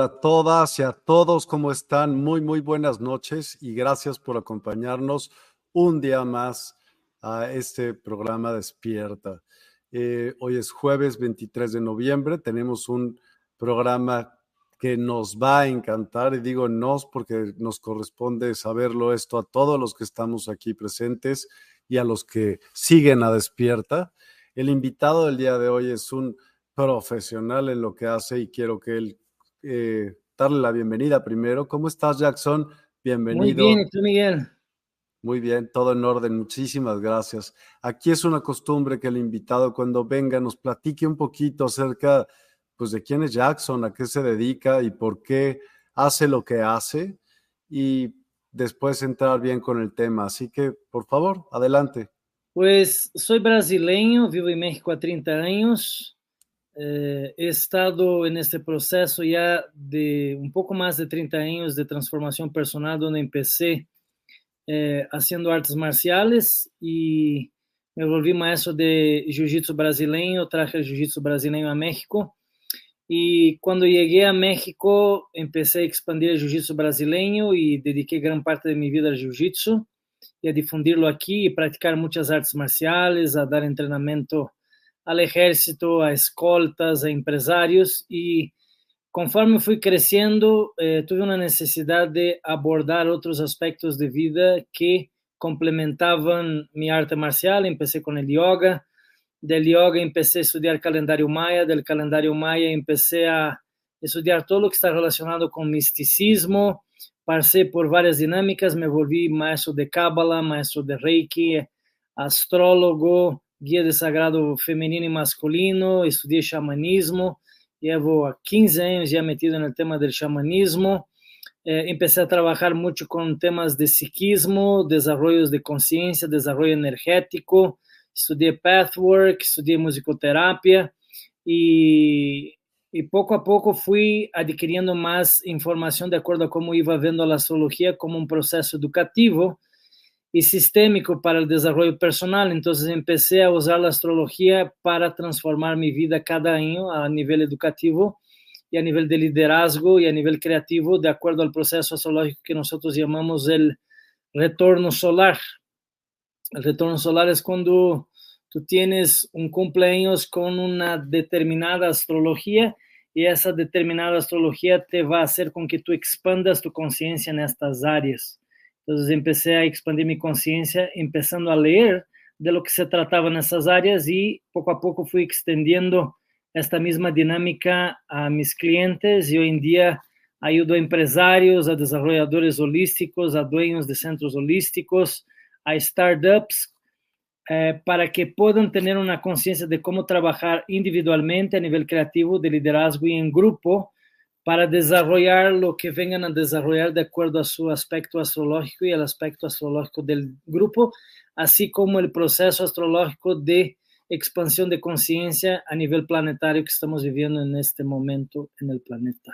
A todas y a todos, ¿cómo están? Muy, muy buenas noches y gracias por acompañarnos un día más a este programa Despierta. Eh, hoy es jueves 23 de noviembre, tenemos un programa que nos va a encantar, y digo nos porque nos corresponde saberlo esto a todos los que estamos aquí presentes y a los que siguen a Despierta. El invitado del día de hoy es un profesional en lo que hace y quiero que él eh, darle la bienvenida primero. ¿Cómo estás, Jackson? Bienvenido. Muy bien, ¿y tú, Miguel? Muy bien, todo en orden. Muchísimas gracias. Aquí es una costumbre que el invitado cuando venga nos platique un poquito acerca pues de quién es Jackson, a qué se dedica y por qué hace lo que hace y después entrar bien con el tema. Así que, por favor, adelante. Pues soy brasileño, vivo en México a 30 años. Eh, he estado en este proceso ya de un poco más de 30 años de transformación personal, donde empecé eh, haciendo artes marciales y me volví maestro de jiu-jitsu brasileño, traje el jiu-jitsu brasileño a México. Y cuando llegué a México, empecé a expandir el jiu-jitsu brasileño y dediqué gran parte de mi vida al jiu-jitsu y a difundirlo aquí y practicar muchas artes marciales, a dar entrenamiento al ejército, a escoltas, a empresarios y conforme fui creciendo, eh, tuve una necesidad de abordar otros aspectos de vida que complementaban mi arte marcial. Empecé con el yoga, del yoga empecé a estudiar calendario maya, del calendario maya empecé a estudiar todo lo que está relacionado con misticismo, pasé por varias dinámicas, me volví maestro de Kabbalah, maestro de Reiki, astrólogo, guia de sagrado feminino y masculino, estudié chamanismo, llevo 15 años ya metido en el tema del chamanismo, eh, empecé a trabajar mucho con temas de psiquismo, desarrollos de conciencia, desarrollo energético, estudié pathwork, estudié musicoterapia. Y, y, poco a poco fui adquiriendo más información de acuerdo a cómo iba viendo la astrología como un proceso educativo y sistémico para el desarrollo personal. Entonces empecé a usar la astrología para transformar mi vida cada año a nivel educativo y a nivel de liderazgo y a nivel creativo, de acuerdo al proceso astrológico que nosotros llamamos el retorno solar. El retorno solar es cuando tú tienes un cumpleaños con una determinada astrología y esa determinada astrología te va a hacer con que tú expandas tu conciencia en estas áreas. Entonces empecé a expandir mi conciencia, empezando a leer de lo que se trataba en esas áreas y poco a poco fui extendiendo esta misma dinámica a mis clientes. Y hoy en día ayudo a empresarios, a desarrolladores holísticos, a dueños de centros holísticos, a startups, eh, para que puedan tener una conciencia de cómo trabajar individualmente a nivel creativo, de liderazgo y en grupo, para desarrollar lo que vengan a desarrollar de acuerdo a su aspecto astrológico y el aspecto astrológico del grupo, así como el proceso astrológico de expansión de conciencia a nivel planetario que estamos viviendo en este momento en el planeta.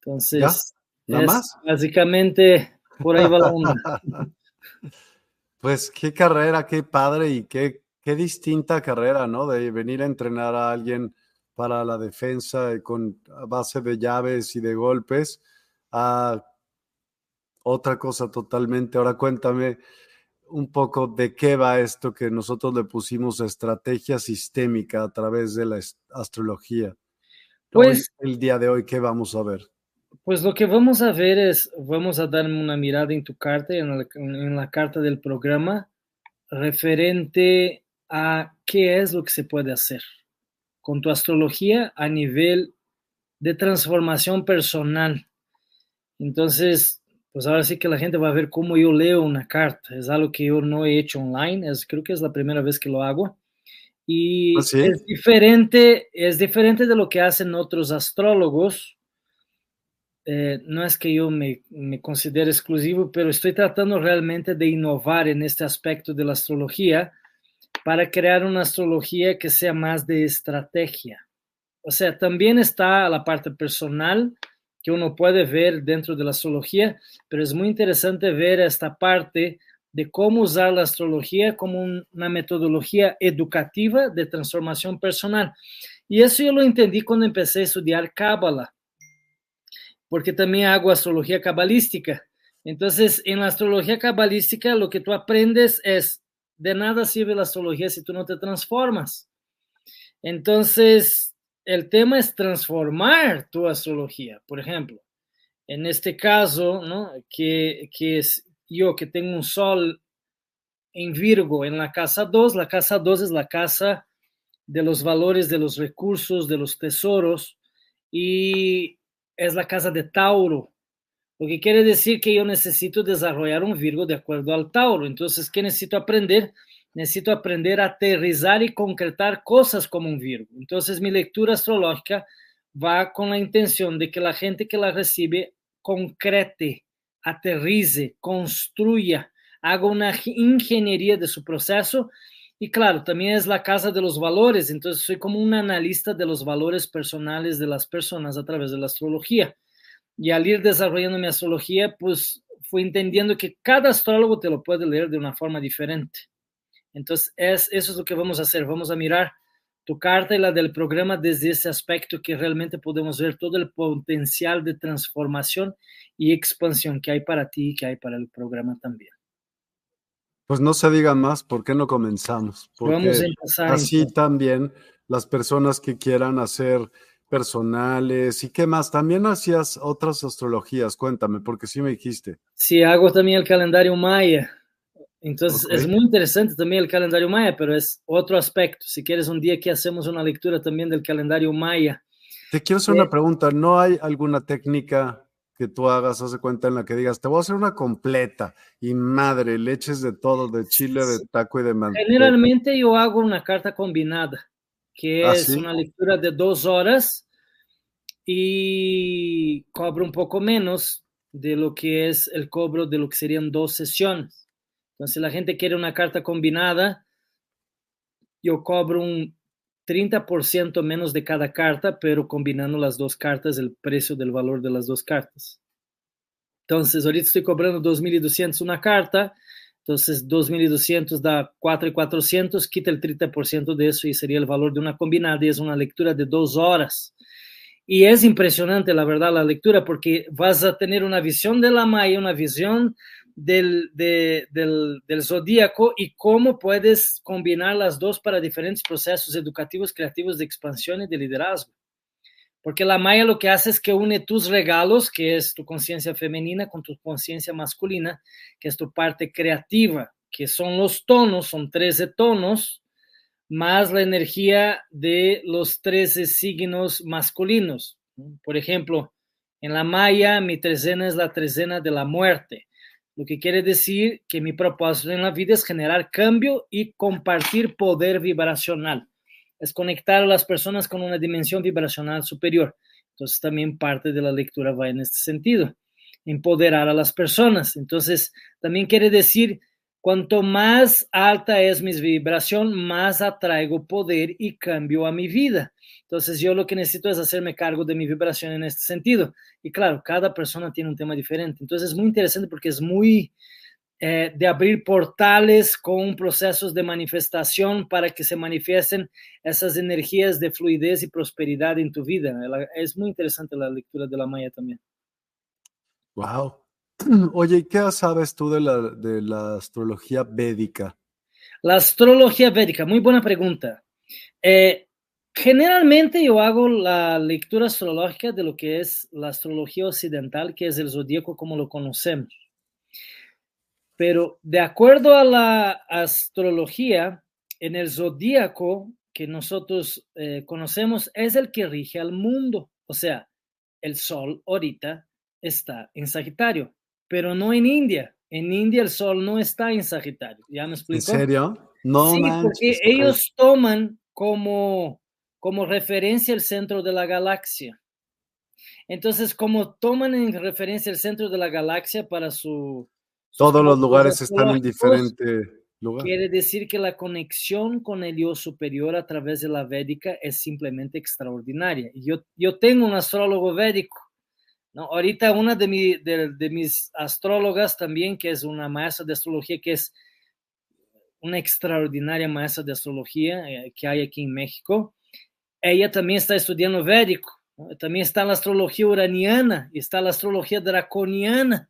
Entonces, ¿Nada más? básicamente por ahí va la onda. pues qué carrera, qué padre y qué, qué distinta carrera, ¿no? De venir a entrenar a alguien para la defensa con base de llaves y de golpes a otra cosa totalmente. Ahora cuéntame un poco de qué va esto que nosotros le pusimos estrategia sistémica a través de la astrología. Pues el día de hoy, ¿qué vamos a ver? Pues lo que vamos a ver es, vamos a darme una mirada en tu carta, en la, en la carta del programa, referente a qué es lo que se puede hacer con tu astrología a nivel de transformación personal. Entonces, pues ahora sí que la gente va a ver cómo yo leo una carta. Es algo que yo no he hecho online, es, creo que es la primera vez que lo hago. Y ¿Ah, es diferente, es diferente de lo que hacen otros astrólogos. Eh, no es que yo me, me considere exclusivo, pero estoy tratando realmente de innovar en este aspecto de la astrología para crear una astrología que sea más de estrategia. O sea, también está la parte personal, que uno puede ver dentro de la astrología, pero es muy interesante ver esta parte de cómo usar la astrología como una metodología educativa de transformación personal. Y eso yo lo entendí cuando empecé a estudiar Cábala, porque también hago astrología cabalística. Entonces, en la astrología cabalística lo que tú aprendes es, de nada sirve la astrología si tú no te transformas. Entonces, el tema es transformar tu astrología. Por ejemplo, en este caso, ¿no? que, que es yo que tengo un sol en Virgo en la casa 2, la casa 2 es la casa de los valores, de los recursos, de los tesoros, y es la casa de Tauro, lo que quiere decir que yo necesito desarrollar un Virgo de acuerdo al Tauro. Entonces, ¿qué necesito aprender? necesito aprender a aterrizar y concretar cosas como un Virgo. Entonces, mi lectura astrológica va con la intención de que la gente que la recibe concrete, aterrice, construya, haga una ingeniería de su proceso. Y claro, también es la casa de los valores, entonces soy como un analista de los valores personales de las personas a través de la astrología. Y al ir desarrollando mi astrología, pues fui entendiendo que cada astrólogo te lo puede leer de una forma diferente. Entonces, es, eso es lo que vamos a hacer. Vamos a mirar tu carta y la del programa desde ese aspecto que realmente podemos ver todo el potencial de transformación y expansión que hay para ti y que hay para el programa también. Pues no se diga más, ¿por qué no comenzamos? Porque Vamos a empezar. Así también las personas que quieran hacer personales y qué más. También hacías otras astrologías, cuéntame, porque sí me dijiste. Sí, hago también el calendario maya. Entonces es muy interesante también el calendario maya, pero es otro aspecto. Si quieres un día que hacemos una lectura también del calendario maya. Te quiero hacer una eh, pregunta. ¿No hay alguna técnica que tú hagas, hace cuenta en la que digas, te voy a hacer una completa y madre, leches de todo, de chile, de taco y de manteca? Generalmente yo hago una carta combinada, que ¿Ah, es una lectura de dos horas y cobro un poco menos de lo que es el cobro de lo que serían dos sesiones. Entonces, si la gente quiere una carta combinada, yo cobro un 30% menos de cada carta, pero combinando las dos cartas, el precio del valor de las dos cartas. Entonces, ahorita estoy cobrando 2.200 una carta, entonces 2.200 da 4.400, quita el 30% de eso y sería el valor de una combinada y es una lectura de dos horas. Y es impresionante, la verdad, la lectura, porque vas a tener una visión de la Maya, una visión del, del, del, zodíaco y cómo puedes combinar las dos para diferentes procesos educativos, creativos de expansión y de liderazgo. Porque la Maya lo que hace es que une tus regalos, que es tu conciencia femenina, con tu conciencia masculina, que es tu parte creativa. que son los tonos, son 13 tonos, más la energía de los 13 signos masculinos. Por ejemplo, en la Maya, mi trecena es la trecena de la muerte, lo que quiere decir que mi propósito en la vida es generar cambio y compartir poder vibracional. Es conectar a las personas con una dimensión vibracional superior. Entonces también parte de la lectura va en este sentido, empoderar a las personas. Entonces también quiere decir Cuanto más alta es mi vibración, más atraigo poder y cambio a mi vida. Entonces yo lo que necesito es hacerme cargo de mi vibración en este sentido. Y claro, cada persona tiene un tema diferente. Entonces es muy interesante porque es muy eh, de abrir portales con procesos de manifestación para que se manifiesten esas energías de fluidez y prosperidad en tu vida. Es muy interesante la lectura de la Maya también. Wow. Oye, ¿qué sabes tú de la, de la astrología védica? La astrología védica, muy buena pregunta. Eh, generalmente yo hago la lectura astrológica de lo que es la astrología occidental, que es el zodíaco como lo conocemos. Pero de acuerdo a la astrología, en el zodíaco que nosotros eh, conocemos es el que rige al mundo. O sea, el sol ahorita está en Sagitario pero no en India. En India el sol no está en Sagitario. ¿Ya me explico? ¿En serio? No, sí, porque ellos toman como, como referencia el centro de la galaxia. Entonces, como toman en referencia el centro de la galaxia para su... Todos los lugares están en diferente lugar. Quiere decir que la conexión con el yo superior a través de la védica es simplemente extraordinaria. Yo, yo tengo un astrólogo védico ¿no? Ahorita una de, mi, de, mis astrólogas también, que es una maestra de astrología, que es una extraordinaria maestra de astrología eh, que hay aquí en México, ella también está estudiando védico, también está la astrología uraniana y está la astrología draconiana.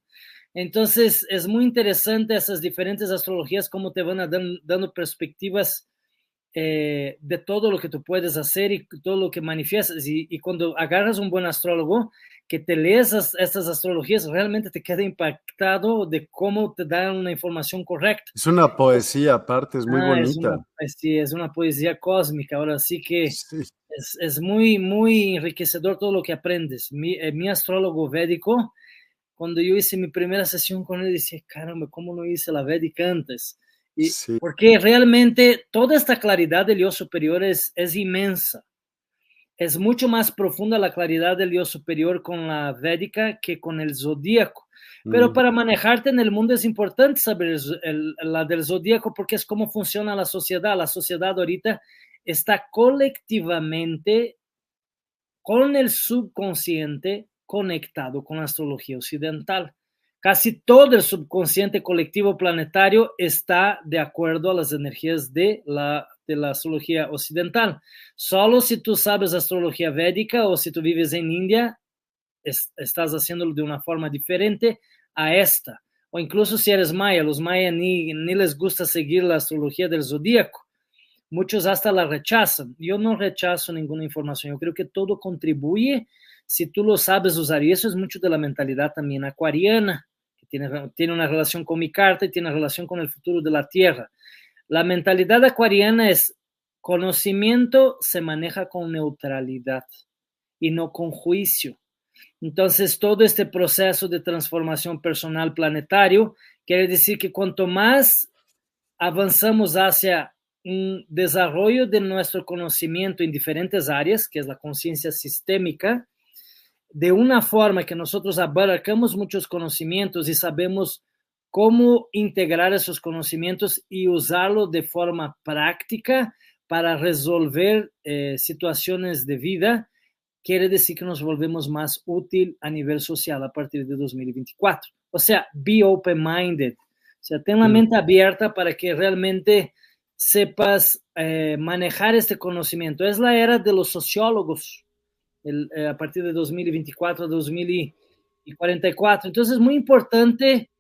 Entonces es muy interesante esas diferentes astrologías, cómo te van a dando perspectivas eh, de todo lo que tú puedes hacer y todo lo que manifiestas. Y, y, cuando agarras un buen astrólogo, que te lees estas astrologías, realmente te queda impactado de cómo te dan una información correcta. Es una poesía, aparte, es muy ah, bonita. sí, es una poesía cósmica, ahora sí que es, es, muy, muy enriquecedor todo lo que aprendes. Mi, eh, mi, astrólogo védico, cuando yo hice mi primera sesión con él, decía, caramba, ¿cómo no hice la védica antes? Y, Porque realmente toda esta claridad del yo superior es, es inmensa es mucho más profunda la claridad del Dios superior con la védica que con el zodíaco. Pero mm. para manejarte en el mundo es importante saber la del zodíaco porque es cómo funciona la sociedad. La sociedad ahorita está colectivamente con el subconsciente conectado con la astrología occidental. Casi todo el subconsciente colectivo planetario está de acuerdo a las energías de la de la astrología occidental. Solo si tú sabes astrología védica o si tú vives en India, estás haciéndolo de una forma diferente a esta. O incluso si eres maya, los mayas ni, ni les gusta seguir la astrología del zodíaco. Muchos hasta la rechazan. Yo no rechazo ninguna información. Yo creo que todo contribuye si tú lo sabes usar. Y eso es mucho de la mentalidad también acuariana, que tiene, tiene una relación con mi carta y tiene relación con el futuro de la Tierra. La mentalidad acuariana es conocimiento se maneja con neutralidad y no con juicio. Entonces, todo este proceso de transformación personal planetario quiere decir que cuanto más avanzamos hacia un desarrollo de nuestro conocimiento en diferentes áreas, que es la conciencia sistémica, de una forma que nosotros abarcamos muchos conocimientos y sabemos cómo integrar esos conocimientos y usarlo de forma práctica para resolver eh, situaciones de vida, quiere decir que nos volvemos más útil a nivel social a partir de 2024. O sea, be open-minded. O sea, ten la mm. mente abierta para que realmente sepas eh, manejar este conocimiento. Es la era de los sociólogos eh, a partir de 2024 a 2044. Entonces, es muy importante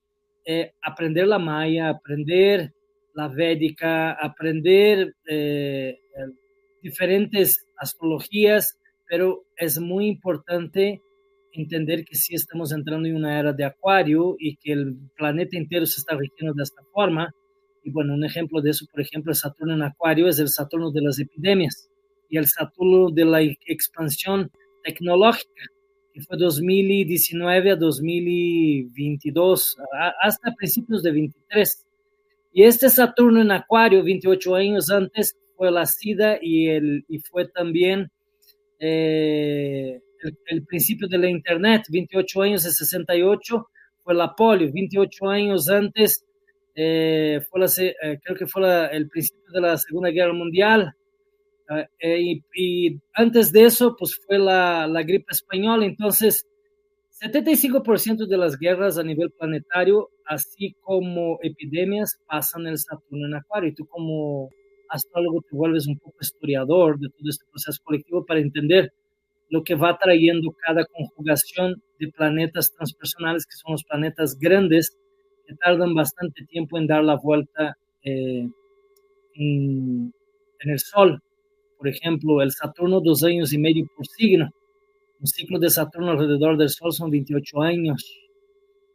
eh, aprender la maya, aprender la védica, aprender eh, diferentes astrologías, pero es muy importante entender que sí estamos entrando en una era de acuario y que el planeta entero se está rigiendo de esta forma, Y bueno, un ejemplo de eso, por ejemplo, el Saturno en Acuario es el Saturno de las epidemias y el Saturno de la expansión tecnológica, que fue 2019 a 2022, hasta principios de 23. Y este Saturno en Acuario, 28 años antes, fue la SIDA y, el, y fue también eh, el, principio de la Internet, 28 años de 68, fue la polio, 28 años antes, eh, fue la, eh, creo que fue el principio de la Segunda Guerra Mundial, y, y, antes de eso, pues fue la, la gripe española, entonces 75% de las guerras a nivel planetario, así como epidemias, pasan el Saturno en Acuario. Y tú como astrólogo te vuelves un poco historiador de todo este proceso colectivo para entender lo que va trayendo cada conjugación de planetas transpersonales, que son los planetas grandes, que tardan bastante tiempo en dar la vuelta eh, en, en el Sol. Por ejemplo, el Saturno, dos años y medio por signo un ciclo de Saturno alrededor del Sol son 28 años.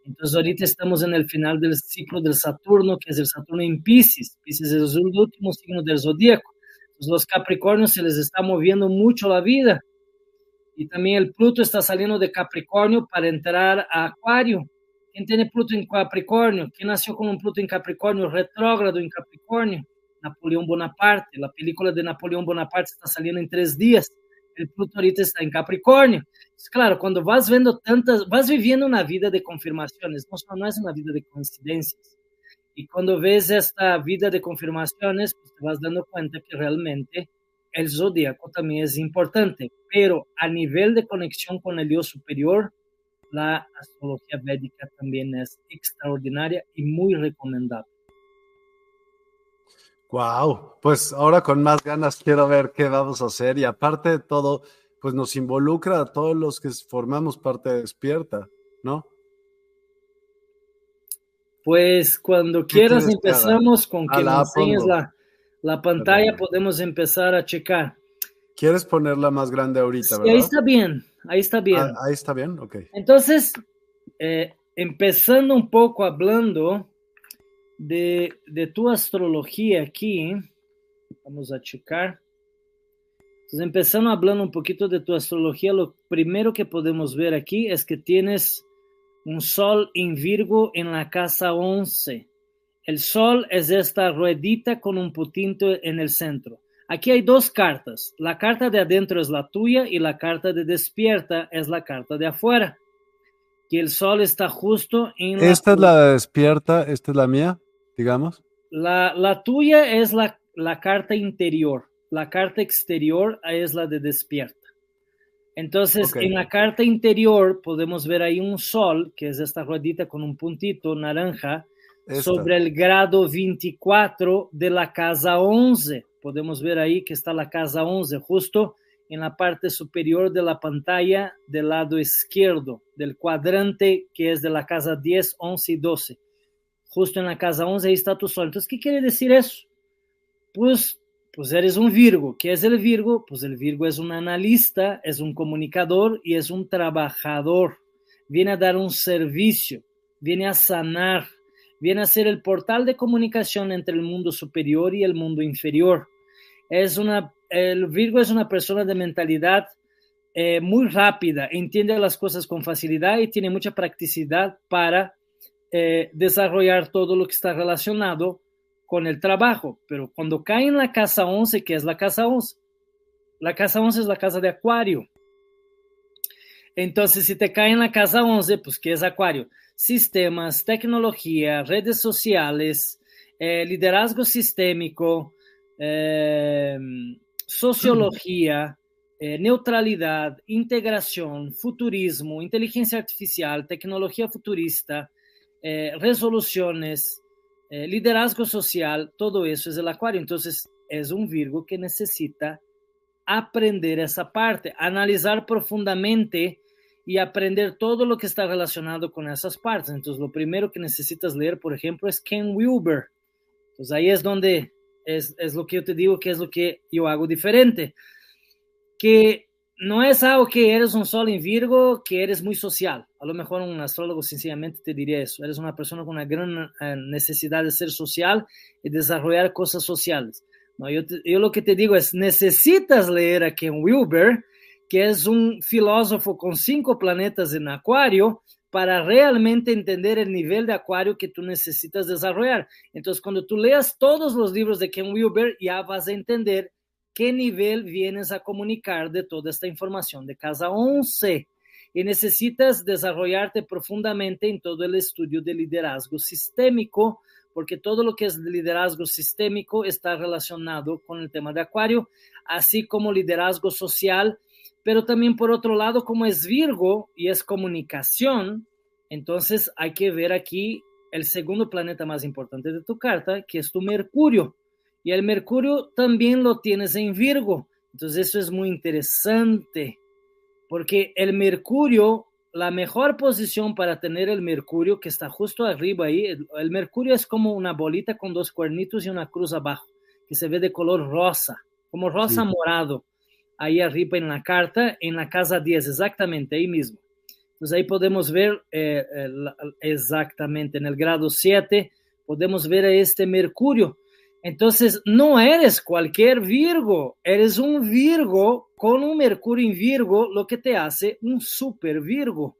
Entonces ahorita estamos en el final del ciclo del Saturno, que es el Saturno en Pisces. Pisces es el último signo del zodíaco. Entonces los Capricornios se les está moviendo mucho la vida. Y también el Pluto está saliendo de Capricornio para entrar a Acuario. ¿Quién tiene Pluto en Capricornio? ¿Quién nació con un Pluto en Capricornio? Retrógrado en Capricornio. Napoleón Bonaparte. La película de Napoleón Bonaparte está saliendo en tres días el Pluto ahorita está en Capricornio. claro, cuando vas viendo tantas, vas viviendo una vida de confirmaciones, no, no es una vida de coincidencias. Y cuando ves esta vida de confirmaciones, pues te vas dando cuenta que realmente el zodíaco también es importante, pero a nivel de conexión con el Dios superior, la astrología védica también es extraordinaria y muy recomendable. Wow, pues ahora con más ganas quiero ver qué vamos a hacer y aparte de todo, pues nos involucra a todos los que formamos parte de Despierta, ¿no? Pues cuando quieras empezamos con que nos enseñes la, pantalla, podemos empezar a checar. ¿Quieres ponerla más grande ahorita, sí, Ahí está bien, ahí está bien. Ah, ahí está bien, ok. Entonces, eh, empezando un poco hablando de, tu astrología aquí, vamos a checar. Entonces, empezando hablando un poquito de tu astrología, lo primero que podemos ver aquí es que tienes un sol en Virgo en la casa 11. El sol es esta ruedita con un puntito en el centro. Aquí hay dos cartas. La carta de adentro es la tuya y la carta de despierta es la carta de afuera. Que el sol está justo en la... Esta es la de despierta, esta es la mía digamos? La, la tuya es la, la, carta interior, la carta exterior es la de despierta. Entonces, en la carta interior podemos ver ahí un sol, que es esta ruedita con un puntito naranja, sobre el grado 24 de la casa 11. Podemos ver ahí que está la casa 11, justo en la parte superior de la pantalla del lado izquierdo, del cuadrante que es de la casa 10, 11 y 12 justo en la casa 11, ahí está tu sol. Entonces, ¿qué quiere decir eso? Pues, pues eres un Virgo. ¿Qué es el Virgo? Pues el Virgo es un analista, es un comunicador y es un trabajador. Viene a dar un servicio, viene a sanar, viene a ser el portal de comunicación entre el mundo superior y el mundo inferior. Es una, el Virgo es una persona de mentalidad eh, muy rápida, entiende las cosas con facilidad y tiene mucha practicidad para eh, desarrollar todo lo que está relacionado con el trabajo. Pero cuando cae en la casa 11, que es la casa 11? La casa 11 es la casa de Acuario. Entonces, si te cae en la casa 11, pues ¿qué es Acuario? Sistemas, tecnología, redes sociales, eh, liderazgo sistémico, eh, sociología, neutralidad, integración, futurismo, inteligencia artificial, tecnología futurista, eh, resoluciones, eh, liderazgo social, todo eso es el acuario. Entonces, es un Virgo que necesita aprender esa parte, analizar profundamente y aprender todo lo que está relacionado con esas partes. Entonces, lo primero que necesitas leer, por ejemplo, es Ken Wilber. Entonces, ahí es donde es, es lo que yo te digo que es lo que yo hago diferente. Que no es algo que eres un sol en Virgo, que eres muy social. A lo mejor un astrólogo sencillamente te diría eso. Eres una persona con una gran eh, necesidad de ser social y desarrollar cosas sociales. No, yo, yo lo que te digo es, necesitas leer a Ken Wilber, que es un filósofo con cinco planetas en Acuario, para realmente entender el nivel de Acuario que tú necesitas desarrollar. Entonces, cuando tú leas todos los libros de Ken Wilber, ya vas a entender qué nivel vienes a comunicar de toda esta información de casa 11 y necesitas desarrollarte profundamente en todo el estudio de liderazgo sistémico, porque todo lo que es liderazgo sistémico está relacionado con el tema de Acuario, así como liderazgo social, pero también por otro lado, como es Virgo y es comunicación, entonces hay que ver aquí el segundo planeta más importante de tu carta, que es tu Mercurio. Y el Mercurio también lo tienes en Virgo. Entonces eso es muy interesante, porque el Mercurio, la mejor posición para tener el Mercurio, que está justo arriba ahí, el, Mercurio es como una bolita con dos cuernitos y una cruz abajo, que se ve de color rosa, como rosa morado, ahí arriba en la carta, en la casa 10, exactamente ahí mismo. Entonces ahí podemos ver eh, exactamente en el grado 7, podemos ver a este Mercurio entonces, no eres cualquier Virgo, eres un Virgo con un Mercurio en Virgo, lo que te hace un super Virgo.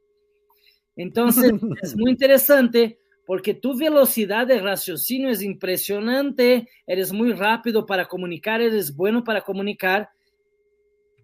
Entonces, es muy interesante porque tu velocidad de raciocinio es impresionante, eres muy rápido para comunicar, eres bueno para comunicar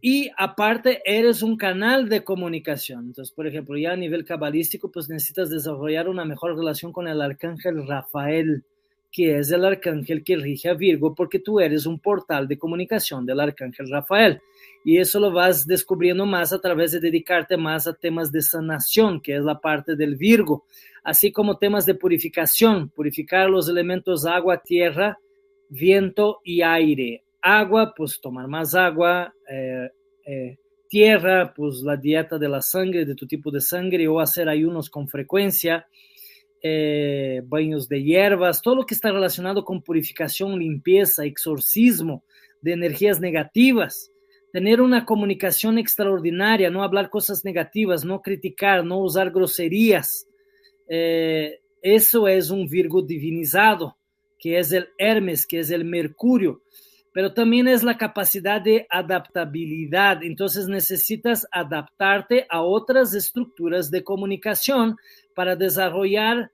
y aparte eres un canal de comunicación. Entonces, por ejemplo, ya a nivel cabalístico, pues necesitas desarrollar una mejor relación con el arcángel Rafael que es el arcángel que rige a Virgo, porque tú eres un portal de comunicación del arcángel Rafael. Y eso lo vas descubriendo más a través de dedicarte más a temas de sanación, que es la parte del Virgo, así como temas de purificación, purificar los elementos agua, tierra, viento y aire. Agua, pues tomar más agua. Eh, eh, tierra, pues la dieta de la sangre, de tu tipo de sangre, o hacer ayunos con frecuencia eh, baños de hierbas, todo lo que está relacionado con purificación, limpieza, exorcismo de energías negativas, tener una comunicación extraordinaria, no hablar cosas negativas, no criticar, no usar groserías. Eh, eso es un Virgo divinizado, que es el Hermes, que es el Mercurio, pero también es la capacidad de adaptabilidad. Entonces necesitas adaptarte a otras estructuras de comunicación para desarrollar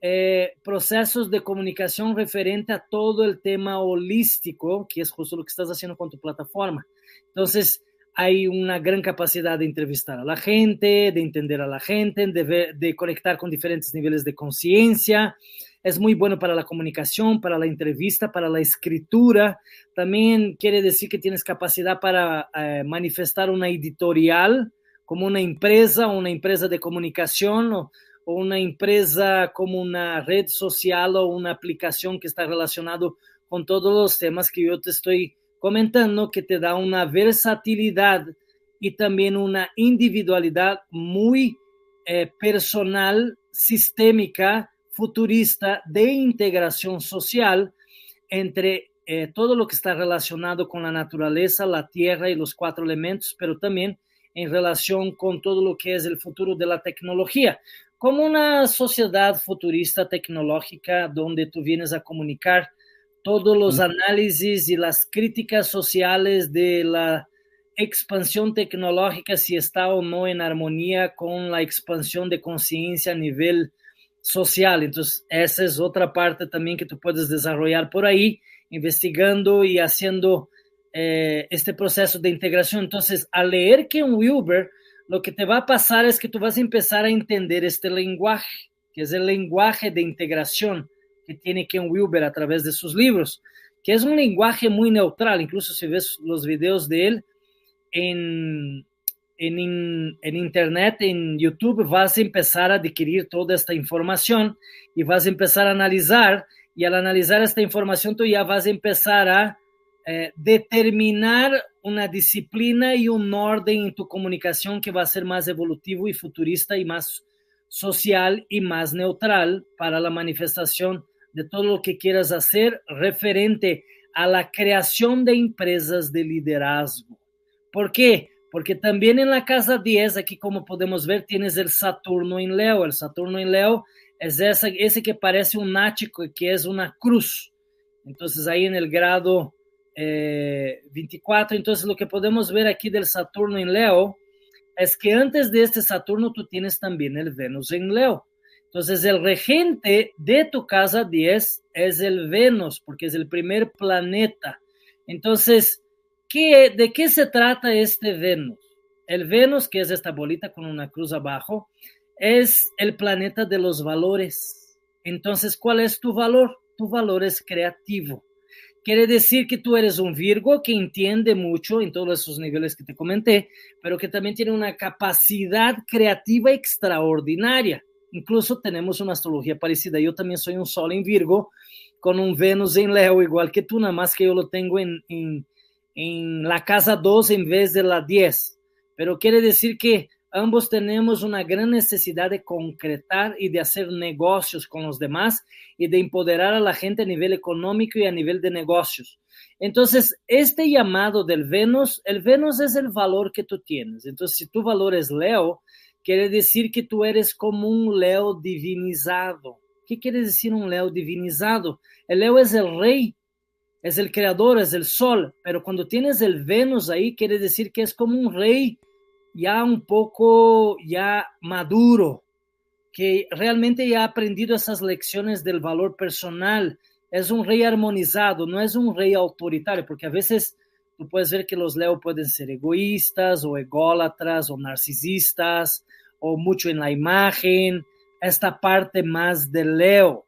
eh, procesos de comunicación referente a todo el tema holístico, que es justo lo que estás haciendo con tu plataforma. Entonces, hay una gran capacidad de entrevistar a la gente, de entender a la gente, de, de conectar con diferentes niveles de conciencia. Es muy bueno para la comunicación, para la entrevista, para la escritura. También quiere decir que tienes capacidad para eh, manifestar una editorial como una empresa, una empresa de comunicación o una empresa como una red social o una aplicación que está relacionado con todos los temas que yo te estoy comentando, que te da una versatilidad y también una individualidad muy eh, personal, sistémica, futurista, de integración social entre eh, todo lo que está relacionado con la naturaleza, la tierra y los cuatro elementos, pero también en relación con todo lo que es el futuro de la tecnología como una sociedad futurista tecnológica donde tú vienes a comunicar todos los análisis y las críticas sociales de la expansión tecnológica, si está o no en armonía con la expansión de conciencia a nivel social. Entonces, esa es otra parte también que tú puedes desarrollar por ahí, investigando y haciendo eh, este proceso de integración. Entonces, al leer Ken Wilber, lo que te va a pasar es que tú vas a empezar a entender este lenguaje, que es el lenguaje de integración que tiene Ken Wilber a través de sus libros, que es un lenguaje muy neutral, incluso si ves los videos de él en, en, en, internet, en YouTube, vas a empezar a adquirir toda esta información y vas a empezar a analizar, y al analizar esta información tú ya vas a empezar a eh, determinar una disciplina y un orden en tu comunicación que va a ser más evolutivo y futurista y más social y más neutral para la manifestación de todo lo que quieras hacer referente a la creación de empresas de liderazgo. ¿Por qué? porque también en la casa 10, aquí como podemos ver, tienes el Saturno en Leo. El Saturno en Leo es ese que parece un nático, que es una cruz. Entonces ahí en el grado 24, eh, entonces lo que podemos ver aquí del Saturno en Leo es que antes de este Saturno tú tienes también el Venus en Leo. Entonces el regente de tu casa 10 es el Venus, porque es el primer planeta. Entonces, ¿qué, ¿de qué se trata este Venus? El Venus, que es esta bolita con una cruz abajo, es el planeta de los valores. Entonces, ¿cuál es tu valor? Tu valor es creativo. Quiere decir que tú eres un Virgo que entiende mucho en todos esos niveles que te comenté, pero que también tiene una capacidad creativa extraordinaria. Incluso tenemos una astrología parecida. Yo también soy un Sol en Virgo con un Venus en Leo, igual que tú, nada más que yo lo tengo en, en, la casa 2 en vez de la 10. Pero quiere decir que ambos tenemos una gran necesidad de concretar y de hacer negocios con los demás y de empoderar a la gente a nivel económico y a nivel de negocios. Entonces, este llamado del Venus, el Venus es el valor que tú tienes. Entonces, si tu valor es Leo, quiere decir que tú eres como un Leo divinizado. ¿Qué quiere decir un Leo divinizado? El Leo es el rey, es el creador, es el sol, pero cuando tienes el Venus ahí, quiere decir que es como un rey ya un poco ya maduro, que realmente ya ha aprendido esas lecciones del valor personal. Es un rey armonizado, no es un rey autoritario, porque a veces tú puedes ver que los Leo pueden ser egoístas o ególatras o narcisistas o mucho en la imagen, esta parte más de Leo.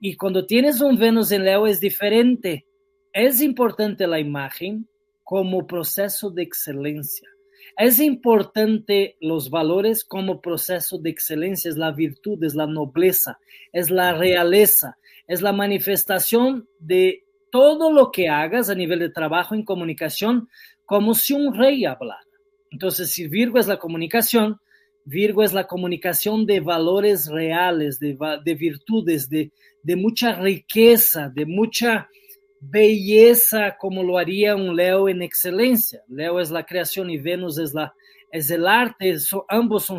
Y cuando tienes un Venus en Leo es diferente. Es importante la imagen como proceso de excelencia. Es importante los valores como proceso de excelencia, es la virtud, es la nobleza, es la realeza, es la manifestación de todo lo que hagas a nivel de trabajo en comunicación como si un rey hablara. Entonces, si Virgo es la comunicación, Virgo es la comunicación de valores reales, de, virtudes, de, de, mucha riqueza, de mucha belleza, como lo haría un Leo en excelencia. Leo es la creación y Venus es, la, es el arte. ambos son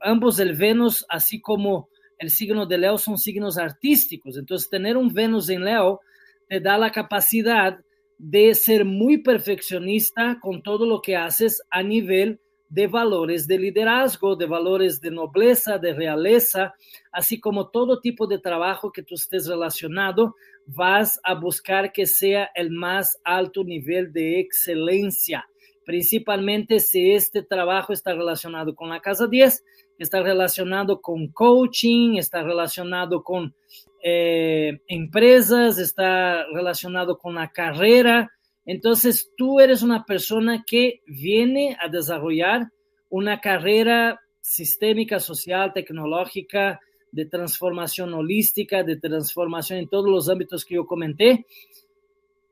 ambos el Venus, así como el signo de Leo, son signos artísticos. Entonces, tener un Venus en Leo te da la capacidad de ser muy perfeccionista con todo lo que haces a nivel de valores de liderazgo, de valores de nobleza, de realeza, así como todo tipo de trabajo que tú estés relacionado, vas a buscar que sea el más alto nivel de excelencia, principalmente si este trabajo está relacionado con la casa 10, está relacionado con coaching, está relacionado con eh, empresas, está relacionado con la carrera, entonces, tú eres una persona que viene a desarrollar una carrera sistémica, social, tecnológica, de transformación holística, de transformación en todos los ámbitos que yo comenté,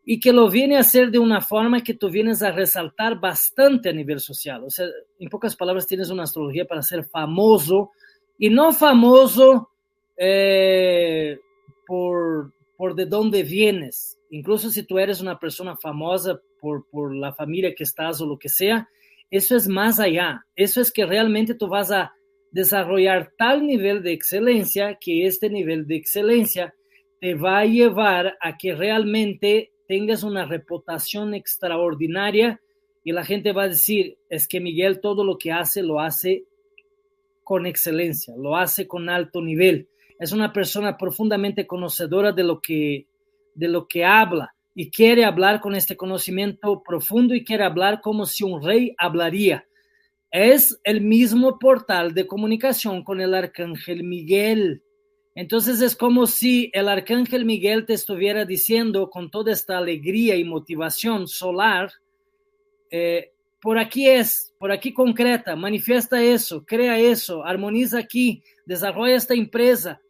y que lo viene a hacer de una forma que tú vienes a resaltar bastante a nivel social. O sea, en pocas palabras, tienes una astrología para ser famoso, y no famoso eh, por, por de dónde vienes, incluso si tú eres una persona famosa por, por la familia que estás o lo que sea, eso es más allá. Eso es que realmente tú vas a desarrollar tal nivel de excelencia que este nivel de excelencia te va a llevar a que realmente tengas una reputación extraordinaria y la gente va a decir, es que Miguel todo lo que hace lo hace con excelencia, lo hace con alto nivel. Es una persona profundamente conocedora de lo que de lo que habla y quiere hablar con este conocimiento profundo y quiere hablar como si un rey hablaría. Es el mismo portal de comunicación con el arcángel Miguel. Entonces es como si el arcángel Miguel te estuviera diciendo con toda esta alegría y motivación solar, eh, por aquí es, por aquí concreta, manifiesta eso, crea eso, armoniza aquí, desarrolla esta empresa,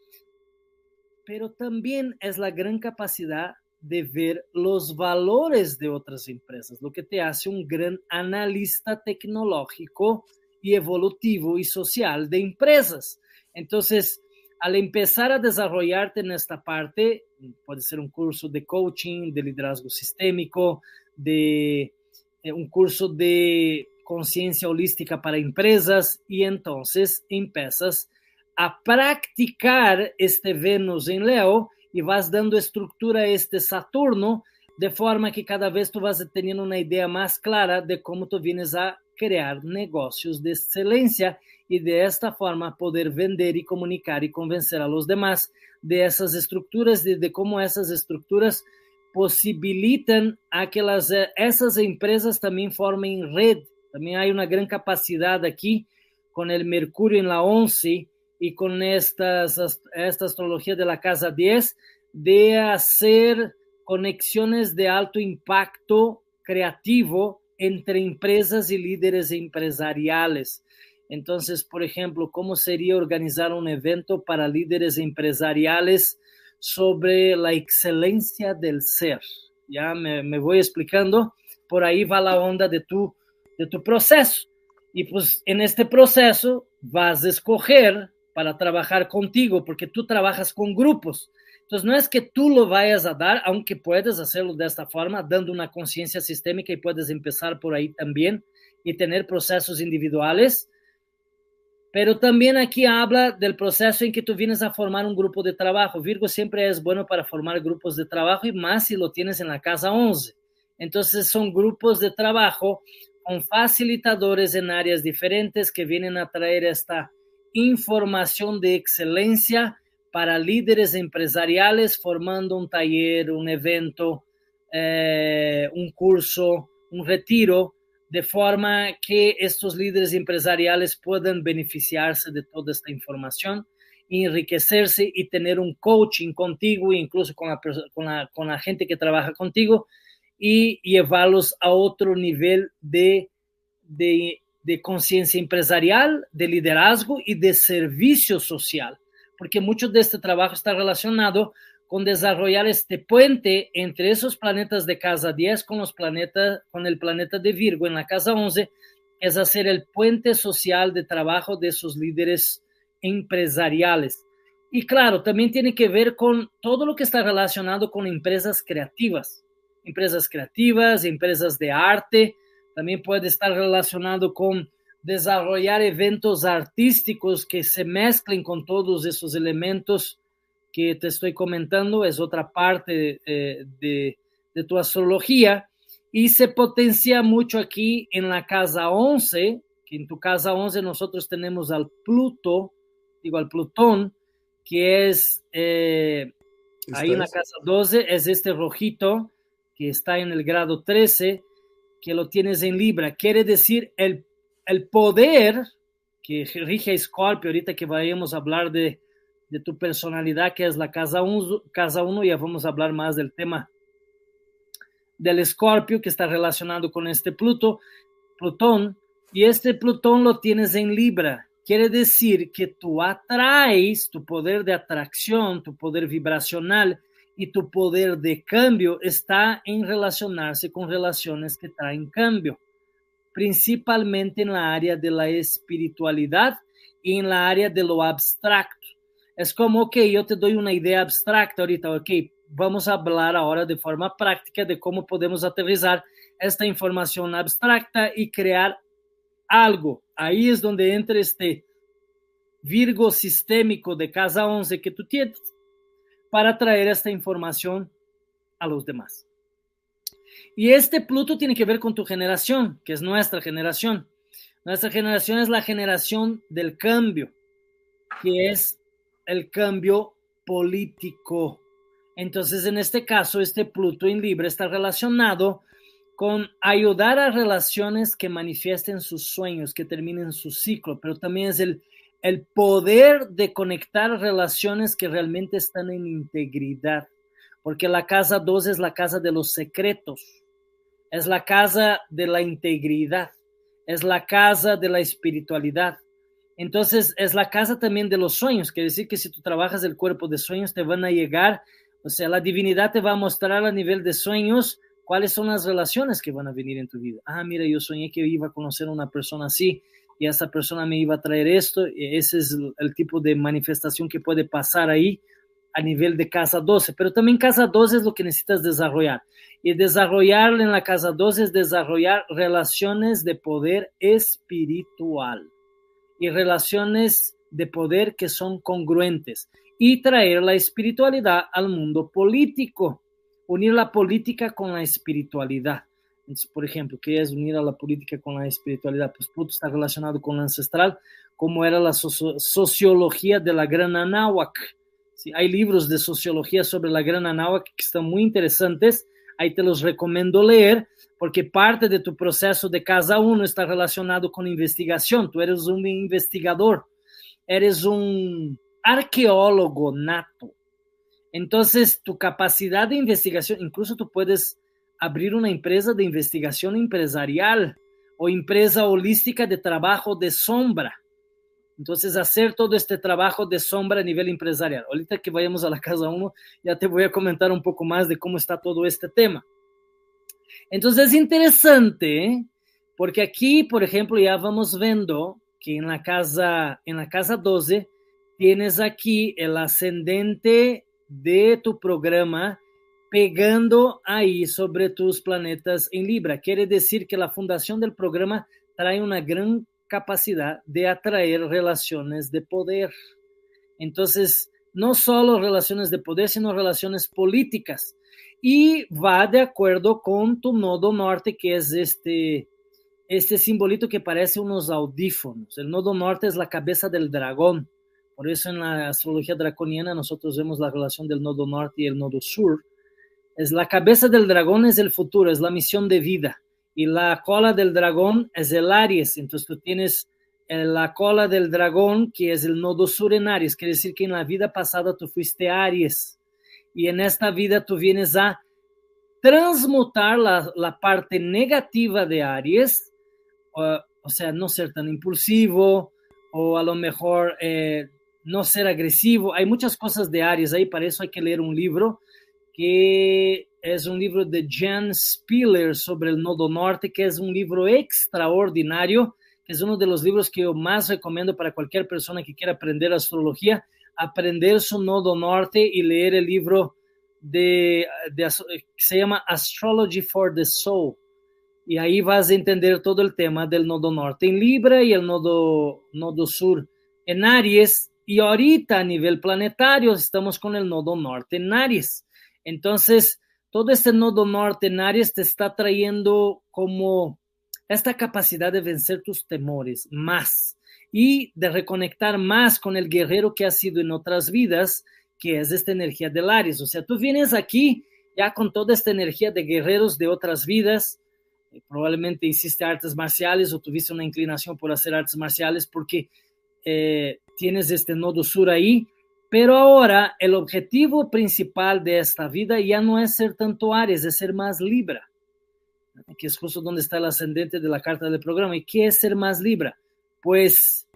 pero también es la gran capacidad de ver los valores de otras empresas, lo que te hace un gran analista tecnológico y evolutivo y social de empresas. Entonces, al empezar a desarrollarte en esta parte, puede ser un curso de coaching, de liderazgo sistémico, de eh, un curso de conciencia holística para empresas y entonces empiezas a practicar este Venus en Leo y vas dando estructura a este Saturno de forma que cada vez tú vas teniendo una idea más clara de cómo tú vienes a crear negocios de excelencia y de esta forma poder vender y comunicar y convencer a los demás de esas estructuras, de, de cómo esas estructuras posibilitan a que las, eh, esas empresas también formen red. También hay una gran capacidad aquí con el Mercurio en la 11 y con estas, esta astrología de la casa 10 de hacer conexiones de alto impacto creativo entre empresas y líderes empresariales. Entonces, por ejemplo, ¿cómo sería organizar un evento para líderes empresariales sobre la excelencia del ser? Ya me, me voy explicando. Por ahí va la onda de tu, de tu proceso. Y pues en este proceso vas a escoger para trabajar contigo, porque tú trabajas con grupos. Entonces, no es que tú lo vayas a dar, aunque puedes hacerlo de esta forma, dando una conciencia sistémica y puedes empezar por ahí también y tener procesos individuales. Pero también aquí habla del proceso en que tú vienes a formar un grupo de trabajo. Virgo siempre es bueno para formar grupos de trabajo y más si lo tienes en la casa 11. Entonces son grupos de trabajo con facilitadores en áreas diferentes que vienen a traer esta información de excelencia para líderes empresariales formando un taller, un evento, eh, un curso, un retiro, de forma que estos líderes empresariales puedan beneficiarse de toda esta información, enriquecerse y tener un coaching contigo, incluso con la, con la, con la gente que trabaja contigo, y llevarlos a otro nivel de, de, de conciencia empresarial, de liderazgo y de servicio social porque mucho de este trabajo está relacionado con desarrollar este puente entre esos planetas de casa 10 con los planetas con el planeta de Virgo en la casa 11 es hacer el puente social de trabajo de esos líderes empresariales. Y claro, también tiene que ver con todo lo que está relacionado con empresas creativas, empresas creativas, empresas de arte, también puede estar relacionado con desarrollar eventos artísticos que se mezclen con todos esos elementos que te estoy comentando, es otra parte eh, de, de, tu astrología, y se potencia mucho aquí en la casa 11, que en tu casa 11 nosotros tenemos al Pluto, digo al Plutón, que es eh, ahí en la casa 12, es este rojito que está en el grado 13, que lo tienes en Libra, quiere decir el el poder que rige Scorpio, ahorita que vayamos a hablar de, de tu personalidad, que es la casa 1, casa uno, ya vamos a hablar más del tema del Scorpio que está relacionado con este Pluto, Plutón, y este Plutón lo tienes en Libra. Quiere decir que tú atraes tu poder de atracción, tu poder vibracional y tu poder de cambio está en relacionarse con relaciones que traen cambio principalmente en la área de la espiritualidad y en la área de lo abstracto. Es como, ok, yo te doy una idea abstracta ahorita, ok, vamos a hablar ahora de forma práctica de cómo podemos aterrizar esta información abstracta y crear algo. Ahí es donde entra este Virgo sistémico de casa 11 que tú tienes para traer esta información a los demás. Y este Pluto tiene que ver con tu generación, que es nuestra generación. Nuestra generación es la generación del cambio, que es el cambio político. Entonces, en este caso, este Pluto en Libra está relacionado con ayudar a relaciones que manifiesten sus sueños, que terminen su ciclo, pero también es el, el poder de conectar relaciones que realmente están en integridad, porque la casa 2 es la casa de los secretos es la casa de la integridad, es la casa de la espiritualidad. Entonces, es la casa también de los sueños, quiere decir que si tú trabajas el cuerpo de sueños, te van a llegar, o sea, la divinidad te va a mostrar a nivel de sueños cuáles son las relaciones que van a venir en tu vida. Ah, mira, yo soñé que iba a conocer a una persona así y esa persona me iba a traer esto, y ese es el tipo de manifestación que puede pasar ahí a nivel de casa 12, pero también casa 12 es lo que necesitas desarrollar. Y desarrollar en la casa 2 es desarrollar relaciones de poder espiritual y relaciones de poder que son congruentes y traer la espiritualidad al mundo político, unir la política con la espiritualidad. Entonces, por ejemplo, ¿qué es unir a la política con la espiritualidad? Pues Pluto está relacionado con lo ancestral, como era la sociología de la Gran Anáhuac. ¿Sí? Hay libros de sociología sobre la Gran Anáhuac que están muy interesantes ahí te los recomiendo leer, porque parte de tu proceso de casa uno está relacionado con investigación. Tú eres un investigador, eres un arqueólogo nato. Entonces, tu capacidad de investigación, incluso tú puedes abrir una empresa de investigación empresarial o empresa holística de trabajo de sombra. Entonces, hacer todo este trabajo de sombra a nivel empresarial. Ahorita que vayamos a la casa 1, ya te voy a comentar un poco más de cómo está todo este tema. Entonces, es interesante, ¿eh? porque aquí, por ejemplo, ya vamos viendo que en la casa, en la casa 12, tienes aquí el ascendente de tu programa pegando ahí sobre tus planetas en Libra. Quiere decir que la fundación del programa trae una gran capacidad de atraer relaciones de poder. Entonces, no solo relaciones de poder, sino relaciones políticas. Y va de acuerdo con tu nodo norte, que es este, este simbolito que parece unos audífonos. El nodo norte es la cabeza del dragón. Por eso en la astrología draconiana nosotros vemos la relación del nodo norte y el nodo sur. Es la cabeza del dragón es el futuro, es la misión de vida y la cola del dragón es el Aries. Entonces tú tienes eh, la cola del dragón, que es el nodo sur en Aries. Quiere decir que en la vida pasada tú fuiste Aries. Y en esta vida tú vienes a transmutar la, la parte negativa de Aries, o, sea, no ser tan impulsivo, o a lo mejor eh, no ser agresivo. Hay muchas cosas de Aries ahí, para eso hay que leer un libro que es un libro de Jan Spiller sobre el Nodo Norte, que es un libro extraordinario, es uno de los libros que yo más recomiendo para cualquier persona que quiera aprender astrología, aprender su Nodo Norte y leer el libro de, que se llama Astrology for the Soul. Y ahí vas a entender todo el tema del Nodo Norte en Libra y el Nodo, nodo Sur en Aries. Y ahorita a nivel planetario estamos con el Nodo Norte en Aries. Entonces, todo este nodo norte en Aries te está trayendo como esta capacidad de vencer tus temores más y de reconectar más con el guerrero que has sido en otras vidas, que es esta energía del Aries. O sea, tú vienes aquí ya con toda esta energía de guerreros de otras vidas, eh, probablemente hiciste artes marciales o tuviste una inclinación por hacer artes marciales porque eh, tienes este nodo sur ahí pero ahora el objetivo principal de esta vida ya no es ser tanto Aries, es ser más Libra, que es justo donde está el ascendente de la carta del programa. ¿Y qué es ser más Libra? Pues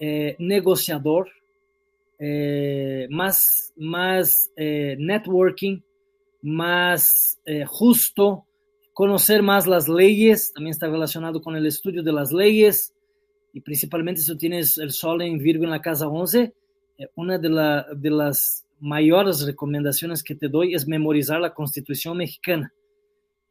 eh, negociador, eh, más, más eh, networking, más justo, conocer más las leyes, también está relacionado con el estudio de las leyes, y principalmente si tienes el Sol en Virgo en la casa 11, eh, una de, de las mayores recomendaciones que te doy es memorizar la Constitución mexicana.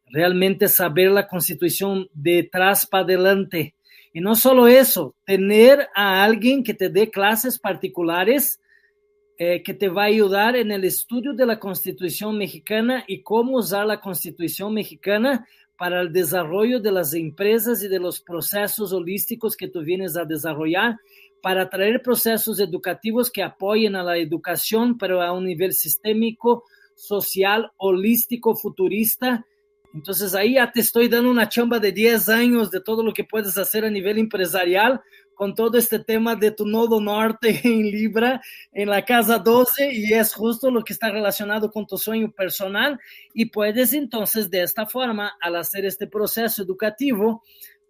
Realmente saber la Constitución detrás para adelante. Y no solo eso, tener a alguien que te dé clases particulares eh, que te va a ayudar en el estudio de la Constitución mexicana y cómo usar la Constitución mexicana para el desarrollo de las empresas y de los procesos holísticos que tú vienes a desarrollar para traer procesos educativos que apoyen a la educación, pero a un nivel sistémico, social, holístico, futurista. Entonces ahí ya te estoy dando una chamba de 10 años de todo lo que puedes hacer a nivel empresarial con todo este tema de tu nodo norte en Libra, en la casa 12, y es justo lo que está relacionado con tu sueño personal. Y puedes entonces de esta forma, al hacer este proceso educativo,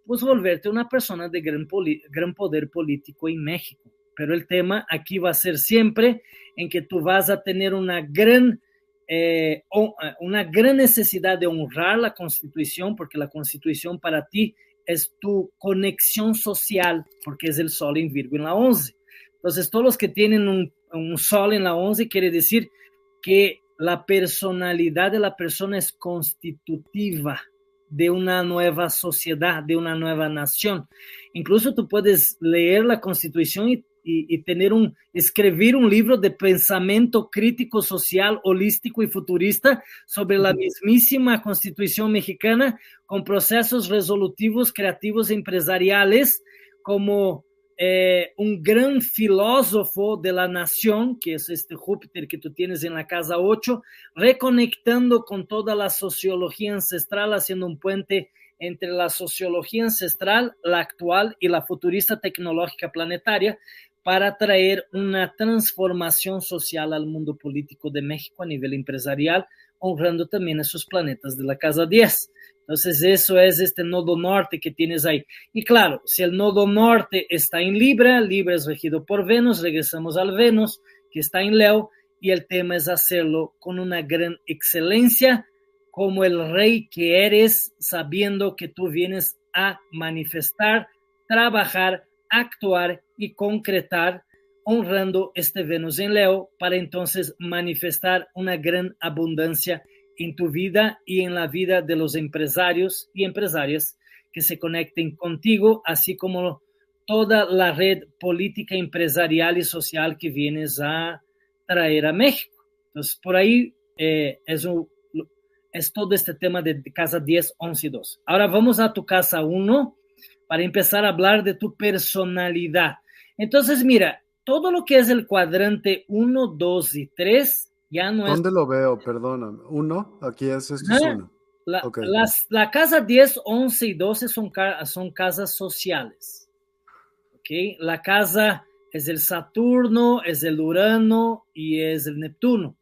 pues volverte una persona de gran, gran poder político en México. Pero el tema aquí va a ser siempre en que tú vas a tener una gran, eh, eh, una gran necesidad de honrar la constitución, porque la constitución para ti es tu conexión social, porque es el sol en Virgo en la 11. Entonces, todos los que tienen un, un sol en la 11 quiere decir que la personalidad de la persona es constitutiva de una nueva sociedad, de una nueva nación. Incluso tú puedes leer la constitución y, tener un, escribir un libro de pensamiento crítico, social, holístico y futurista sobre la mismísima constitución mexicana con procesos resolutivos, creativos e empresariales como eh, un gran filósofo de la nación, que es este Júpiter que tú tienes en la casa 8, reconectando con toda la sociología ancestral, haciendo un puente entre la sociología ancestral, la actual y la futurista tecnológica planetaria, para traer una transformación social al mundo político de México a nivel empresarial, honrando también esos planetas de la casa 10. Entonces, eso es este nodo norte que tienes ahí. Y claro, si el nodo norte está en Libra, Libra es regido por Venus, regresamos al Venus, que está en Leo, y el tema es hacerlo con una gran excelencia, como el rey que eres, sabiendo que tú vienes a manifestar, trabajar, actuar y concretar, honrando este Venus en Leo, para entonces manifestar una gran abundancia en tu vida y en la vida de los empresarios y empresarias que se conecten contigo, así como toda la red política, empresarial y social que vienes a traer a México. Entonces, por ahí eh, es, todo este tema de casa 10, 11 y 2. Ahora vamos a tu casa 1 para empezar a hablar de tu personalidad. Entonces, mira, todo lo que es el cuadrante 1, 2 y 3 ¿Dónde lo veo? Perdona. Uno, aquí es este uno. La, la, casa 10, 11 y 12 son, son casas sociales. ¿okay? La casa es el Saturno, es el Urano y es el Neptuno.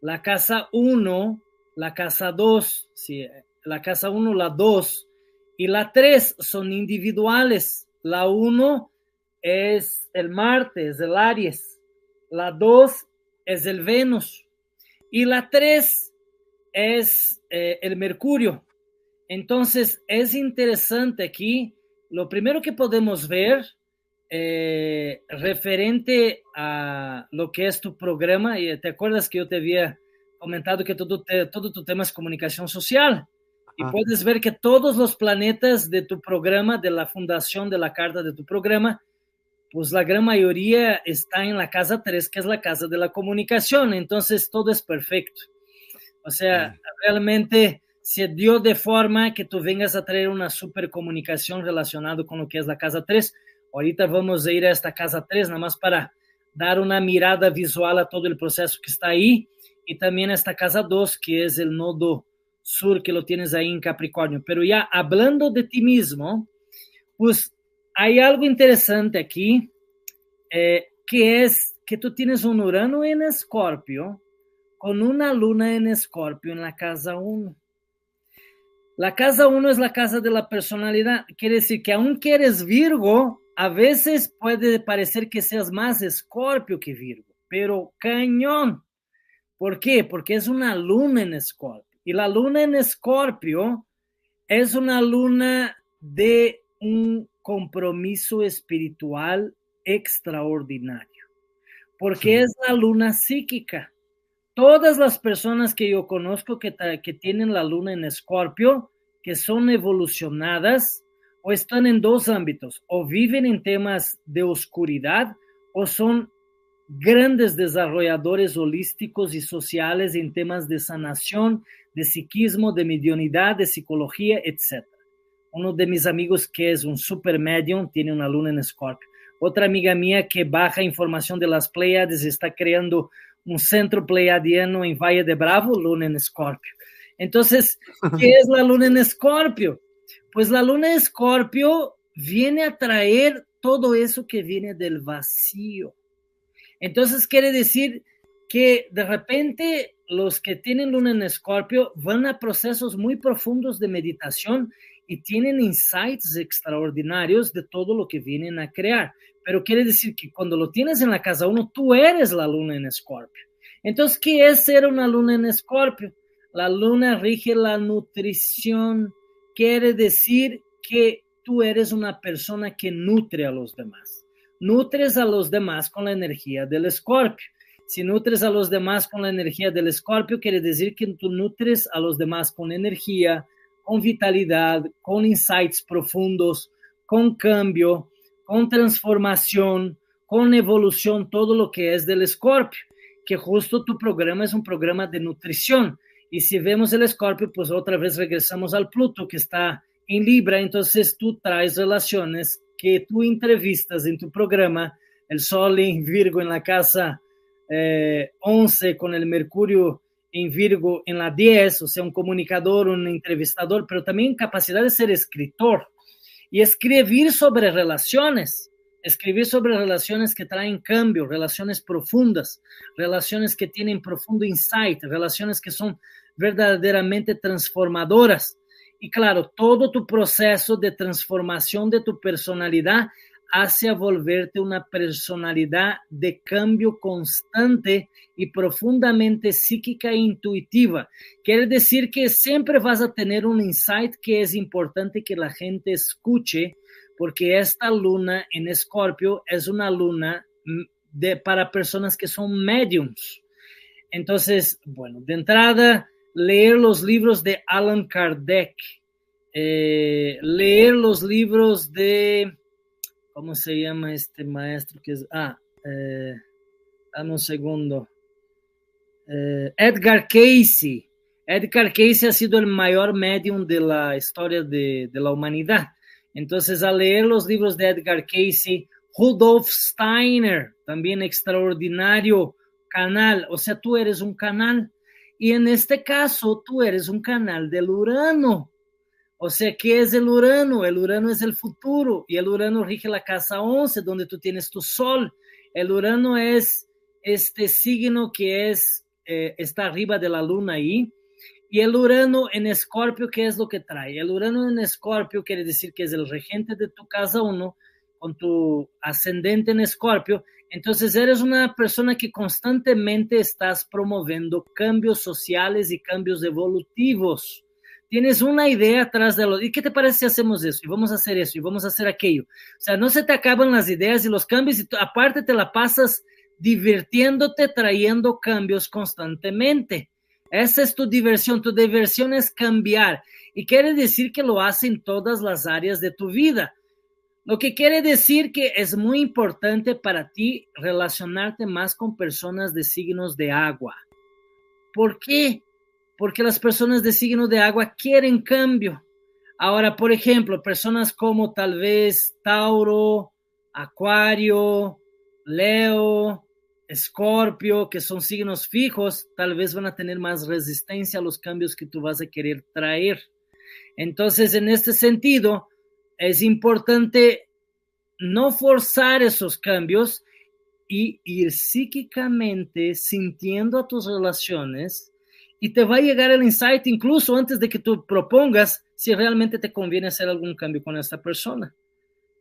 La casa 1, la casa 2, sí, la casa 1, la 2 y la 3 son individuales. La 1 es el Marte, es el Aries. La 2 es el Venus y la 3 es eh, el mercurio. Entonces, es interesante aquí, lo primero que podemos ver eh, referente a lo que es tu programa, y te acuerdas que yo te había comentado que todo, todo tu tema es comunicación social. Y puedes ver que todos los planetas de tu programa, de la fundación de la carta de tu programa, pues la gran mayoría está en la casa 3, que es la casa de la comunicación, entonces todo es perfecto. O sea, realmente se dio de forma que tú vengas a traer una super comunicación relacionada con lo que es la casa 3. Ahorita vamos a ir a esta casa 3, nada más para dar una mirada visual a todo el proceso que está ahí, y también a esta casa 2, que es el nodo sur que lo tienes ahí en Capricornio. Pero ya hablando de ti mismo, pues hay algo interesante aquí, eh, que es que tú tienes un Urano en Escorpio con una luna en Escorpio en la casa 1. La casa 1 es la casa de la personalidad. Quiere decir que aunque eres Virgo, a veces puede parecer que seas más Escorpio que Virgo, pero cañón. ¿Por qué? Porque es una luna en Escorpio. Y la luna en Escorpio es una luna de un compromiso espiritual extraordinario, porque es la luna psíquica. Todas las personas que yo conozco que, que tienen la luna en escorpio, que son evolucionadas, o están en dos ámbitos, o viven en temas de oscuridad, o son grandes desarrolladores holísticos y sociales en temas de sanación, de psiquismo, de mediunidad, de psicología, etc uno de mis amigos que es un super medium tiene una luna en Escorpio. Otra amiga mía que baja información de las Pleiades está creando un centro pleiadiano en Valle de Bravo, luna en Escorpio. Entonces, ¿qué es la luna en Escorpio? Pues la luna en Escorpio viene a traer todo eso que viene del vacío. Entonces, quiere decir que de repente los que tienen luna en Escorpio van a procesos muy profundos de meditación y tienen insights extraordinarios de todo lo que vienen a crear. Pero quiere decir que cuando lo tienes en la casa uno, tú eres la luna en Escorpio. Entonces, ¿qué es ser una luna en Escorpio? La luna rige la nutrición. Quiere decir que tú eres una persona que nutre a los demás. Nutres a los demás con la energía del Escorpio. Si nutres a los demás con la energía del escorpio, quiere decir que tú nutres a los demás con energía, con vitalidad, con insights profundos, con cambio, con transformación, con evolución, todo lo que es del escorpio, que justo tu programa es un programa de nutrición. Y si vemos el escorpio, pues otra vez regresamos al Pluto que está en Libra, entonces tú traes relaciones que tú entrevistas en tu programa, el Sol en Virgo en la casa eh, 11 con el Mercurio en Virgo en la 10, o sea, un comunicador, un entrevistador, pero también capacidad de ser escritor y escribir sobre relaciones, escribir sobre relaciones que traen cambio, relaciones profundas, relaciones que tienen profundo insight, relaciones que son verdaderamente transformadoras. Y claro, todo tu proceso de transformación de tu personalidad hace volverte una personalidad de cambio constante y profundamente psíquica e intuitiva. Quiere decir que siempre vas a tener un insight que es importante que la gente escuche, porque esta luna en Escorpio es una luna mm, de, para personas que son mediums. Entonces, bueno, de entrada, leer los libros de Alan Kardec, eh, leer los libros de ¿Cómo se llama este maestro que es? Ah, eh, dame un segundo. Eh, Edgar Casey. Edgar Casey ha sido el mayor medium de la historia de, de la humanidad. Entonces, al leer los libros de Edgar Casey, Rudolf Steiner, también extraordinario canal, o sea, tú eres un canal. Y en este caso, tú eres un canal del Urano. O sea, ¿qué es el Urano? El Urano es el futuro y el Urano rige la casa 11, donde tú tienes tu sol. El Urano es este signo que es, eh, está arriba de la luna ahí. Y el Urano en Escorpio, ¿qué es lo que trae? El Urano en Escorpio quiere decir que es el regente de tu casa 1 con tu ascendente en Escorpio. Entonces eres una persona que constantemente estás promoviendo cambios sociales y cambios evolutivos tienes una idea atrás de lo, ¿y qué te parece si hacemos eso? Y vamos a hacer eso, y vamos a hacer aquello. O sea, no se te acaban las ideas y los cambios, y aparte te la pasas divirtiéndote, trayendo cambios constantemente. Esa es tu diversión, tu diversión es cambiar. Y quiere decir que lo hace en todas las áreas de tu vida. Lo que quiere decir que es muy importante para ti relacionarte más con personas de signos de agua. ¿Por qué? Porque las personas de signo de agua quieren cambio. Ahora, por ejemplo, personas como tal vez Tauro, Acuario, Leo, Escorpio, que son signos fijos, tal vez van a tener más resistencia a los cambios que tú vas a querer traer. Entonces, en este sentido, es importante no forzar esos cambios y ir psíquicamente sintiendo a tus relaciones y te va a llegar el insight incluso antes de que tú propongas si realmente te conviene hacer algún cambio con esta persona.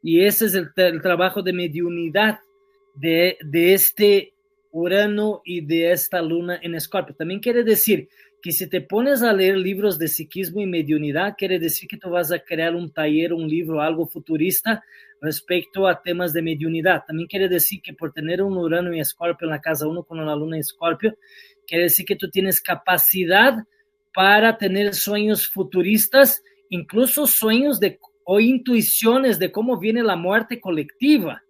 Y ese es el, trabajo de mediunidad de, de este Urano y de esta luna en Escorpio. También quiere decir que si te pones a leer libros de psiquismo y mediunidad, quiere decir que tú vas a crear un taller, un libro, algo futurista respecto a temas de mediunidad. También quiere decir que por tener un Urano y Escorpio en la casa uno con una luna en Escorpio, Quiere decir que tú tienes capacidad para tener sueños futuristas, incluso sueños de, o intuiciones de cómo viene la muerte colectiva.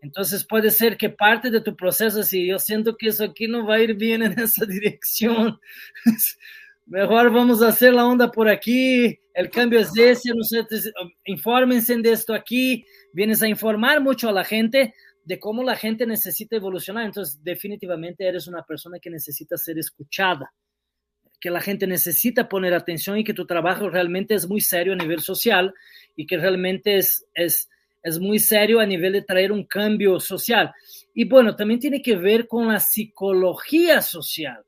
Entonces puede ser que parte de tu proceso, si yo siento que eso aquí no va a ir bien en esa dirección, mejor vamos a hacer la onda por aquí, el cambio es ese, no sé, infórmense de esto aquí, vienes a informar mucho a la gente, de cómo la gente necesita evolucionar. Entonces, definitivamente eres una persona que necesita ser escuchada, que la gente necesita poner atención y que tu trabajo realmente es muy serio a nivel social y que realmente es, es, es muy serio a nivel de traer un cambio social. Y bueno, también tiene que ver con la psicología social.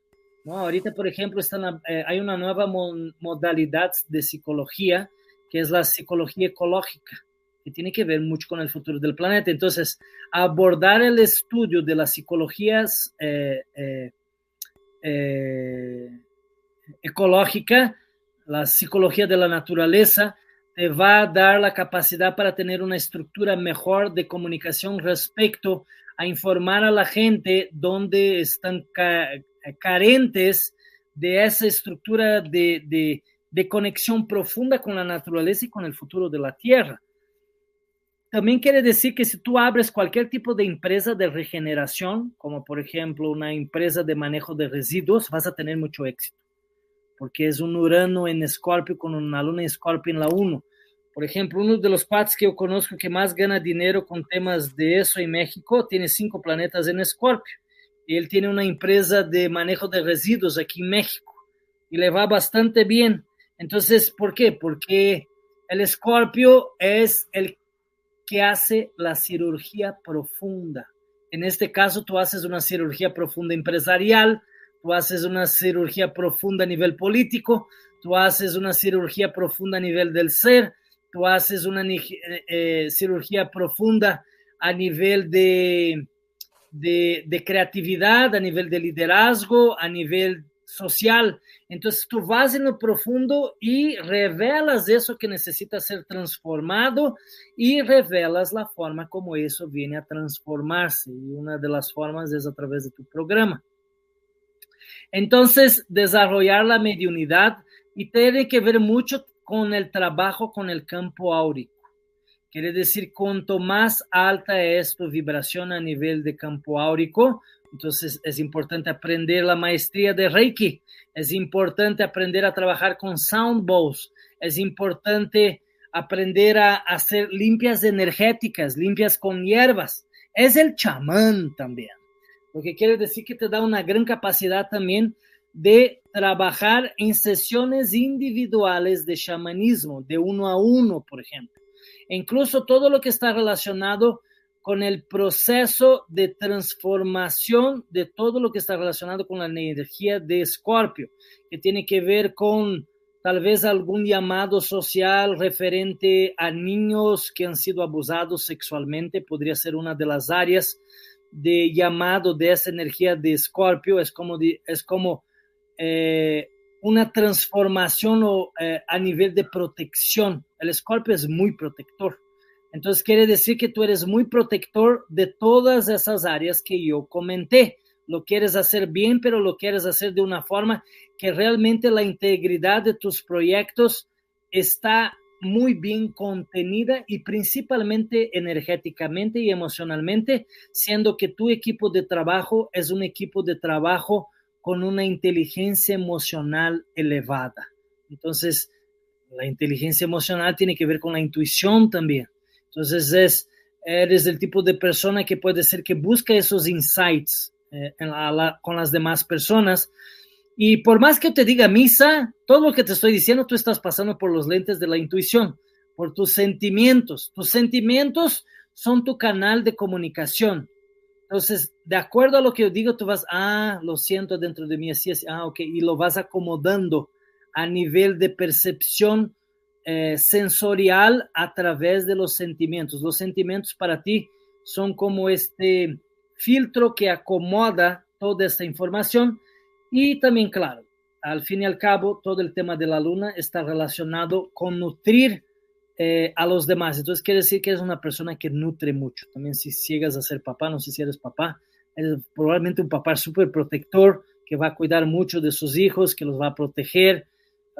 ¿no? Ahorita, por ejemplo, eh, hay una nueva modalidad de psicología que es la psicología ecológica tiene que ver mucho con el futuro del planeta. Entonces, abordar el estudio de las psicologías eh, eh, eh, ecológica, la psicología de la naturaleza, te va a dar la capacidad para tener una estructura mejor de comunicación respecto a informar a la gente donde están carentes de esa estructura de, de conexión profunda con la naturaleza y con el futuro de la Tierra. También quiere decir que si tú abres cualquier tipo de empresa de regeneración, como por ejemplo una empresa de manejo de residuos, vas a tener mucho éxito, porque es un Urano en Escorpio con una luna en Escorpio en la 1. Por ejemplo, uno de los pads que yo conozco que más gana dinero con temas de eso en México tiene cinco planetas en Escorpio. Y él tiene una empresa de manejo de residuos aquí en México y le va bastante bien. Entonces, ¿por qué? Porque el Escorpio es el que hace la cirugía profunda. En este caso, tú haces una cirugía profunda empresarial, tú haces una cirugía profunda a nivel político, tú haces una cirugía profunda a nivel del ser, tú haces una eh, eh, cirugía profunda a nivel de, de, creatividad, a nivel de liderazgo, a nivel social. Entonces tú vas en lo profundo y revelas eso que necesita ser transformado y revelas la forma como eso viene a transformarse. Y una de las formas es a través de tu programa. Entonces, desarrollar la mediunidad y tiene que ver mucho con el trabajo con el campo áurico. Quiere decir, cuanto más alta es tu vibración a nivel de campo áurico, entonces es importante aprender la maestría de Reiki, es importante aprender a trabajar con sound bowls, es importante aprender a hacer limpias energéticas, limpias con hierbas. Es el chamán también, lo que quiere decir que te da una gran capacidad también de trabajar en sesiones individuales de chamanismo, de uno a uno, por ejemplo. E incluso todo lo que está relacionado con el proceso de transformación de todo lo que está relacionado con la energía de Escorpio, que tiene que ver con tal vez algún llamado social referente a niños que han sido abusados sexualmente, podría ser una de las áreas de llamado de esa energía de Escorpio, es como, es como eh, una transformación eh, a nivel de protección. El Escorpio es muy protector. Entonces quiere decir que tú eres muy protector de todas esas áreas que yo comenté. Lo quieres hacer bien, pero lo quieres hacer de una forma que realmente la integridad de tus proyectos está muy bien contenida y principalmente energéticamente y emocionalmente, siendo que tu equipo de trabajo es un equipo de trabajo con una inteligencia emocional elevada. Entonces, la inteligencia emocional tiene que ver con la intuición también. Entonces, es, eres el tipo de persona que puede ser que busca esos insights eh, con las demás personas. Y por más que te diga misa, todo lo que te estoy diciendo, tú estás pasando por los lentes de la intuición, por tus sentimientos. Tus sentimientos son tu canal de comunicación. Entonces, de acuerdo a lo que yo digo, tú vas, ah, lo siento dentro de mí, así, así, ah, ok, y lo vas acomodando a nivel de percepción eh, sensorial a través de los sentimientos. Los sentimientos para ti son como este filtro que acomoda toda esta información y también, claro, al fin y al cabo, todo el tema de la luna está relacionado con nutrir eh, a los demás. Entonces quiere decir que eres una persona que nutre mucho. También si llegas a ser papá, no sé si eres papá, eres probablemente un papá súper protector que va a cuidar mucho de sus hijos, que los va a proteger,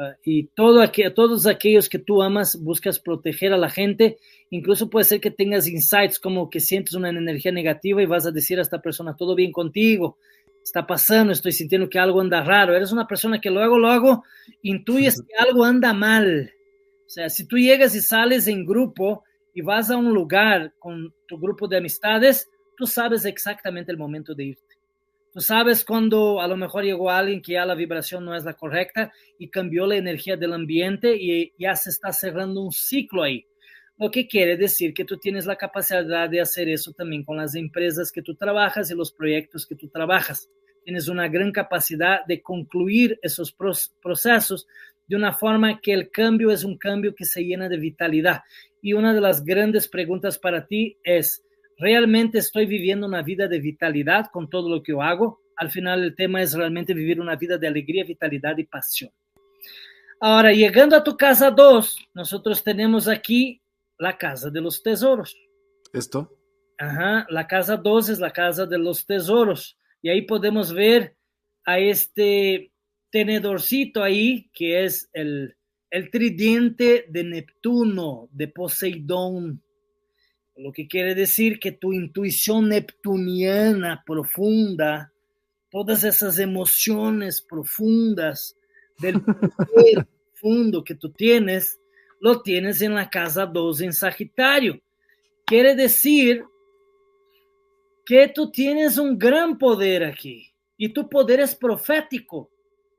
Ah, y todo todos aquellos que tú amas, buscas proteger a la gente. Incluso puede ser que tengas insights como que sientes una energía negativa y vas a decir a esta persona, todo bien contigo, está pasando, estoy sintiendo que algo anda raro. Eres una persona que luego, luego intuyes que algo anda mal. O sea, si tú llegas y sales en grupo y vas a un lugar con tu grupo de amistades, tú sabes exactamente el momento de irte. Tú sabes cuando a lo mejor llegó alguien que ya la vibración no es la correcta y cambió la energía del ambiente y ya se está cerrando un ciclo ahí. Lo que quiere decir que tú tienes la capacidad de hacer eso también con las empresas que tú trabajas y los proyectos que tú trabajas. Tienes una gran capacidad de concluir esos procesos de una forma que el cambio es un cambio que se llena de vitalidad. Y una de las grandes preguntas para ti es, realmente estoy viviendo una vida de vitalidad con todo lo que yo hago. Al final el tema es realmente vivir una vida de alegría, vitalidad y pasión. Ahora, llegando a tu casa 2, nosotros tenemos aquí la casa de los tesoros. ¿Esto? ajá, la casa 2 es la casa de los tesoros. Y ahí podemos ver a este tenedorcito ahí, que es el, el tridente de Neptuno, de Poseidón. Lo que quiere decir que tu intuición neptuniana profunda, todas esas emociones profundas del profundo que tú tienes, lo tienes en la casa 2 en Sagitario. Quiere decir que tú tienes un gran poder aquí y tu poder es profético.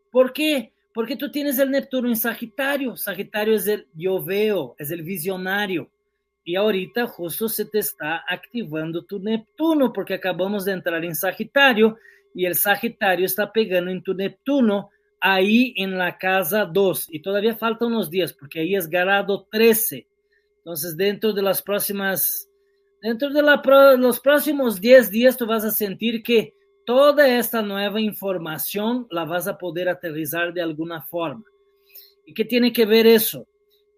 ¿Por qué? Porque tú tienes el Neptuno en Sagitario. Sagitario es el yo veo, es el visionario. Y ahorita justo se te está activando tu Neptuno porque acabamos de entrar en Sagitario y el Sagitario está pegando en tu Neptuno ahí en la casa 2 y todavía falta unos días porque ahí es grado 13. Entonces, dentro de las próximas, dentro de los próximos 10 días, tú vas a sentir que toda esta nueva información la vas a poder aterrizar de alguna forma. ¿Y qué tiene que ver eso?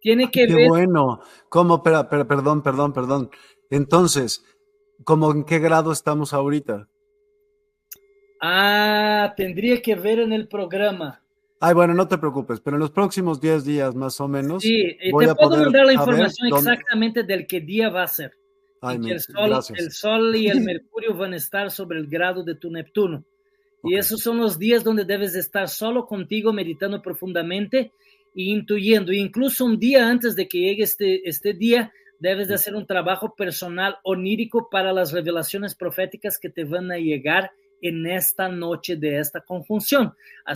Tiene que qué ver. bueno. ¿Cómo? perdón, perdón, perdón. Entonces, ¿cómo en qué grado estamos ahorita? Ah, tendría que ver en el programa. Ay, bueno, no te preocupes, pero en los próximos 10 días más o menos. Sí, voy te a puedo mandar la información exactamente del qué día va a ser. Ay, el, sol, el, sol, y el Mercurio van a estar sobre el grado de tu Neptuno. Y esos son los días donde debes estar solo contigo, meditando profundamente intuyendo. Incluso un día antes de que llegue este, este día, debes de hacer un trabajo personal onírico para las revelaciones proféticas que te van a llegar en esta noche de esta conjunción.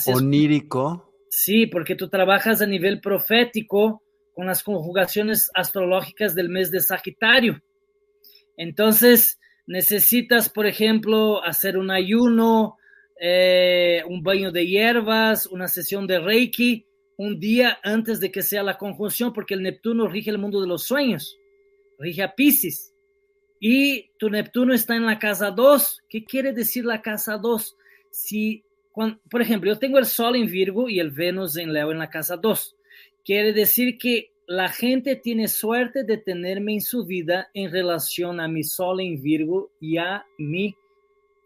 Onírico. sí, porque tú trabajas a nivel profético con las conjugaciones astrológicas del mes de Sagitario. Entonces, necesitas, por ejemplo, hacer un ayuno, eh, un baño de hierbas, una sesión de Reiki, un día antes de que sea la conjunción, porque el Neptuno rige el mundo de los sueños, rige a Pisces. Y tu Neptuno está en la casa 2. ¿Qué quiere decir la casa 2? Si, por ejemplo, yo tengo el Sol en Virgo y el Venus en Leo en la casa 2. Quiere decir que la gente tiene suerte de tenerme en su vida en relación a mi Sol en Virgo y a mi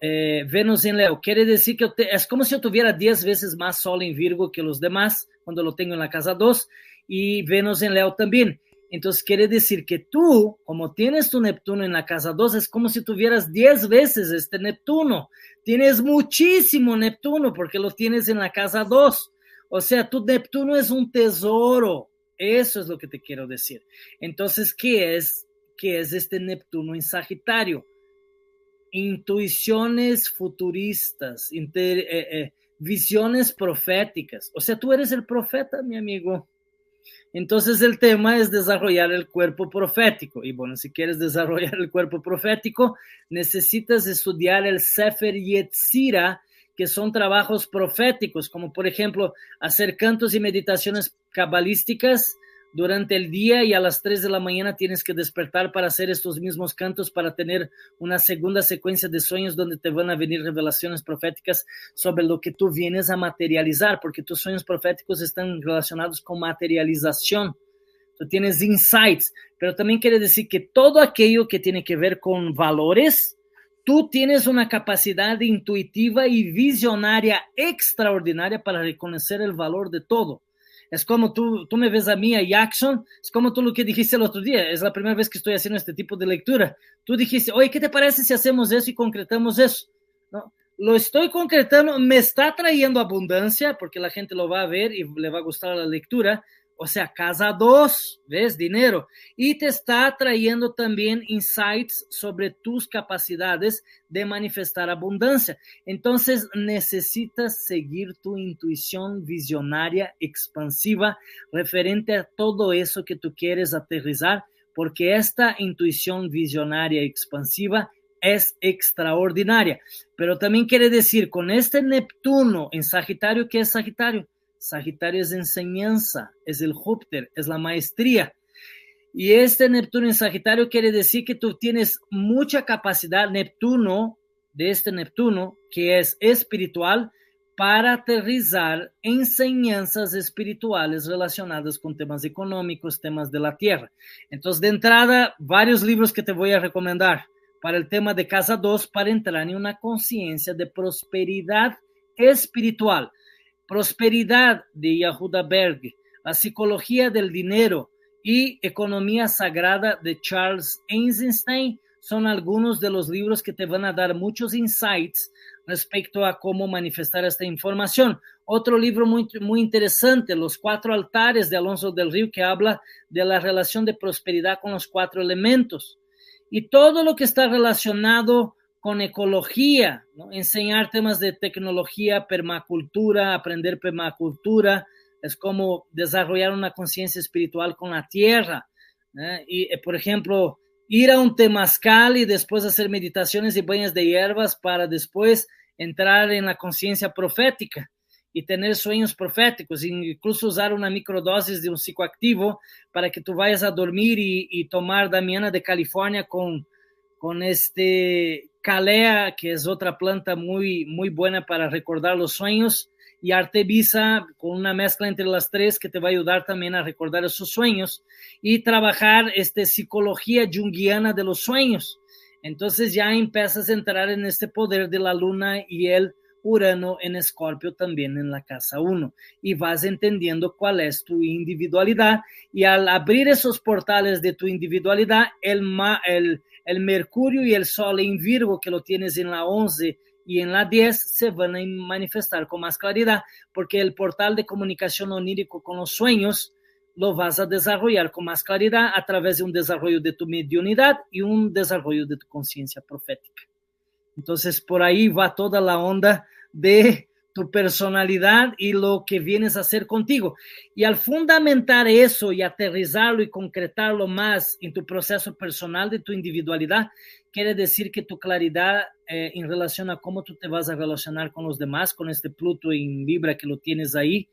eh, Venus en Leo. Quiere decir que es como si yo tuviera 10 veces más Sol en Virgo que los demás cuando lo tengo en la casa 2 y Venus en Leo también. Entonces quiere decir que tú, como tienes tu Neptuno en la casa 2, es como si tuvieras 10 veces este Neptuno. Tienes muchísimo Neptuno porque lo tienes en la casa 2. O sea, tu Neptuno es un tesoro. Eso es lo que te quiero decir. Entonces, ¿qué es? ¿Qué es este Neptuno en Sagitario? Intuiciones futuristas, eh, eh, visiones proféticas. O sea, tú eres el profeta, mi amigo. Entonces el tema es desarrollar el cuerpo profético. Y bueno, si quieres desarrollar el cuerpo profético, necesitas estudiar el Sefer Yetzira, que son trabajos proféticos, como por ejemplo hacer cantos y meditaciones cabalísticas durante el día y a las 3 de la mañana tienes que despertar para hacer estos mismos cantos, para tener una segunda secuencia de sueños donde te van a venir revelaciones proféticas sobre lo que tú vienes a materializar, porque tus sueños proféticos están relacionados con materialización. Tú tienes insights, pero también quiere decir que todo aquello que tiene que ver con valores, tú tienes una capacidad intuitiva y visionaria extraordinaria para reconocer el valor de todo. Es como tú, tú me ves a mí, a Jackson, es como tú lo que dijiste el otro día, es la primera vez que estoy haciendo este tipo de lectura. Tú dijiste, oye, ¿qué te parece si hacemos eso y concretamos eso? ¿No? Lo estoy concretando, me está trayendo abundancia porque la gente lo va a ver y le va a gustar la lectura, o sea, casa dos, ¿ves? Dinero. Y te está trayendo también insights sobre tus capacidades de manifestar abundancia. Entonces necesitas seguir tu intuición visionaria, expansiva, referente a todo eso que tú quieres aterrizar, porque esta intuición visionaria, expansiva, es extraordinaria. Pero también quiere decir, con este Neptuno en Sagitario, ¿qué es Sagitario? Sagitario es enseñanza, es el Júpiter, es la maestría. Y este Neptuno en Sagitario quiere decir que tú tienes mucha capacidad, Neptuno, de este Neptuno, que es espiritual, para aterrizar enseñanzas espirituales relacionadas con temas económicos, temas de la tierra. Entonces, de entrada, varios libros que te voy a recomendar. para el tema de casa 2 para entrar en una conciencia de prosperidad espiritual. Prosperidad de Yehuda Berg, la psicología del dinero y economía sagrada de Charles Eisenstein son algunos de los libros que te van a dar muchos insights respecto a cómo manifestar esta información. Otro libro muy, muy interesante, Los cuatro altares de Alonso del Río, que habla de la relación de prosperidad con los cuatro elementos. Y todo lo que está relacionado con ecología, enseñar temas de tecnología, permacultura, aprender permacultura, es como desarrollar una conciencia espiritual con la tierra. ¿eh? Y, eh, por ejemplo, ir a un temazcal y después hacer meditaciones y bañas de hierbas para después entrar en la conciencia profética y tener sueños proféticos, incluso usar una microdosis de un psicoactivo para que tú vayas a dormir y, tomar Damiana de California con, con este calea, que es otra planta muy, muy buena para recordar los sueños, y Artevisa con una mezcla entre las tres que te va a ayudar también a recordar esos sueños y trabajar esta psicología junguiana de los sueños. Entonces ya empiezas a entrar en este poder de la luna y el Urano en Escorpio también en la casa 1 y vas entendiendo cuál es tu individualidad y al abrir esos portales de tu individualidad, el, el, el Mercurio y el Sol en Virgo que lo tienes en la 11 y en la 10 se van a manifestar con más claridad porque el portal de comunicación onírico con los sueños lo vas a desarrollar con más claridad a través de un desarrollo de tu mediunidad y un desarrollo de tu conciencia profética. Entonces, por ahí va toda la onda de tu personalidad y lo que vienes a hacer contigo. Y al fundamentar eso y aterrizarlo y concretarlo más en tu proceso personal de tu individualidad, quiere decir que tu claridad eh, en relación a cómo tú te vas a relacionar con los demás, con este Pluto en Libra que lo tienes ahí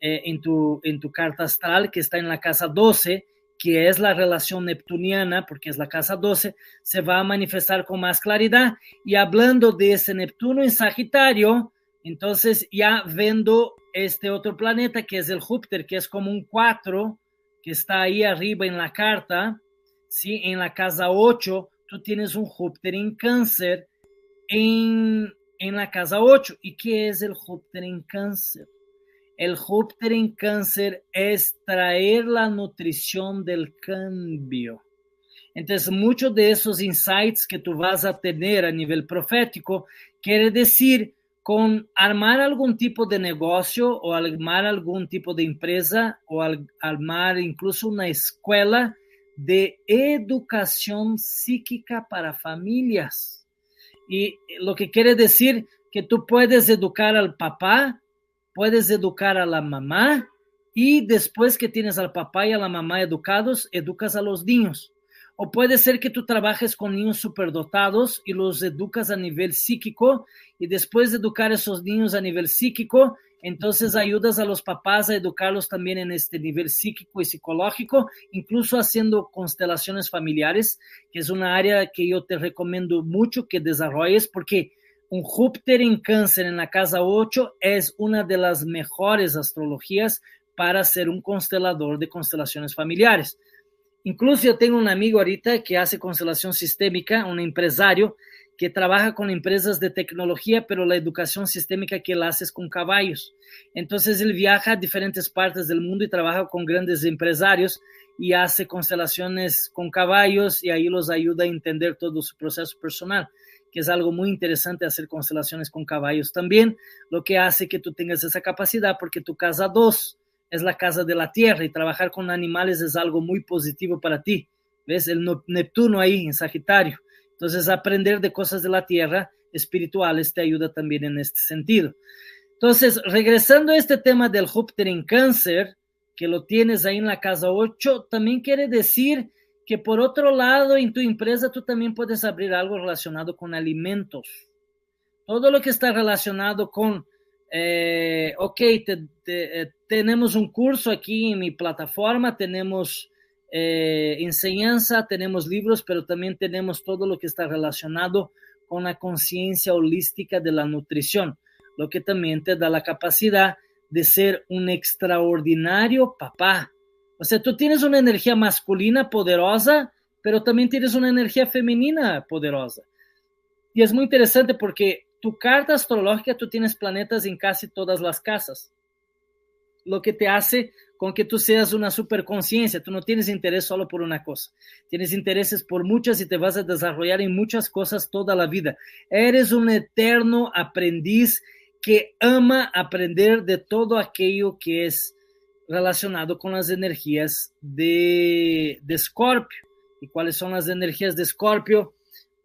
eh, en, tu, en tu carta astral, que está en la casa 12, que es la relación neptuniana, porque es la casa 12, se va a manifestar con más claridad. Y hablando de ese Neptuno en Sagitario, entonces ya vendo este otro planeta que es el Júpiter, que es como un 4, que está ahí arriba en la carta, ¿sí? en la casa 8, tú tienes un Júpiter en cáncer en, en la casa 8. ¿Y qué es el Júpiter en cáncer? El Júpiter en cáncer es traer la nutrición del cambio. Entonces, muchos de esos insights que tú vas a tener a nivel profético quiere decir con armar algún tipo de negocio o armar algún tipo de empresa o armar incluso una escuela de educación psíquica para familias. Y lo que quiere decir que tú puedes educar al papá, puedes educar a la mamá y después que tienes al papá y a la mamá educados, educas a los niños. O puede ser que tú trabajes con niños superdotados y los educas a nivel psíquico y después de educar a esos niños a nivel psíquico, entonces ayudas a los papás a educarlos también en este nivel psíquico y psicológico, incluso haciendo constelaciones familiares, que es una área que yo te recomiendo mucho que desarrolles porque un Júpiter en cáncer en la casa 8 es una de las mejores astrologías para ser un constelador de constelaciones familiares. Incluso yo tengo un amigo ahorita que hace constelación sistémica, un empresario que trabaja con empresas de tecnología, pero la educación sistémica que él hace es con caballos. Entonces él viaja a diferentes partes del mundo y trabaja con grandes empresarios y hace constelaciones con caballos y ahí los ayuda a entender todo su proceso personal que es algo muy interesante hacer constelaciones con caballos también, lo que hace que tú tengas esa capacidad porque tu casa 2 es la casa de la tierra y trabajar con animales es algo muy positivo para ti. ¿Ves? El Neptuno ahí en Sagitario. Entonces, aprender de cosas de la tierra espirituales te ayuda también en este sentido. Entonces, regresando a este tema del Júpiter en cáncer, que lo tienes ahí en la casa 8, también quiere decir que por otro lado, en tu empresa tú también puedes abrir algo relacionado con alimentos. Todo lo que está relacionado con, eh, ok, eh, tenemos un curso aquí en mi plataforma, tenemos eh, enseñanza, tenemos libros, pero también tenemos todo lo que está relacionado con la conciencia holística de la nutrición, lo que también te da la capacidad de ser un extraordinario papá, o sea, tú tienes una energía masculina poderosa pero también tienes una energía femenina poderosa. Y es muy interesante porque tu carta astrológica, tú tienes planetas en casi todas las casas, lo que te hace con que tú seas una superconciencia, tú no tienes interés solo por una cosa, tienes intereses por muchas y te vas a desarrollar en muchas cosas toda la vida. Eres un eterno aprendiz que ama aprender de todo aquello que es relacionado con las energías de, de Scorpio. ¿Y cuáles son las energías de Scorpio?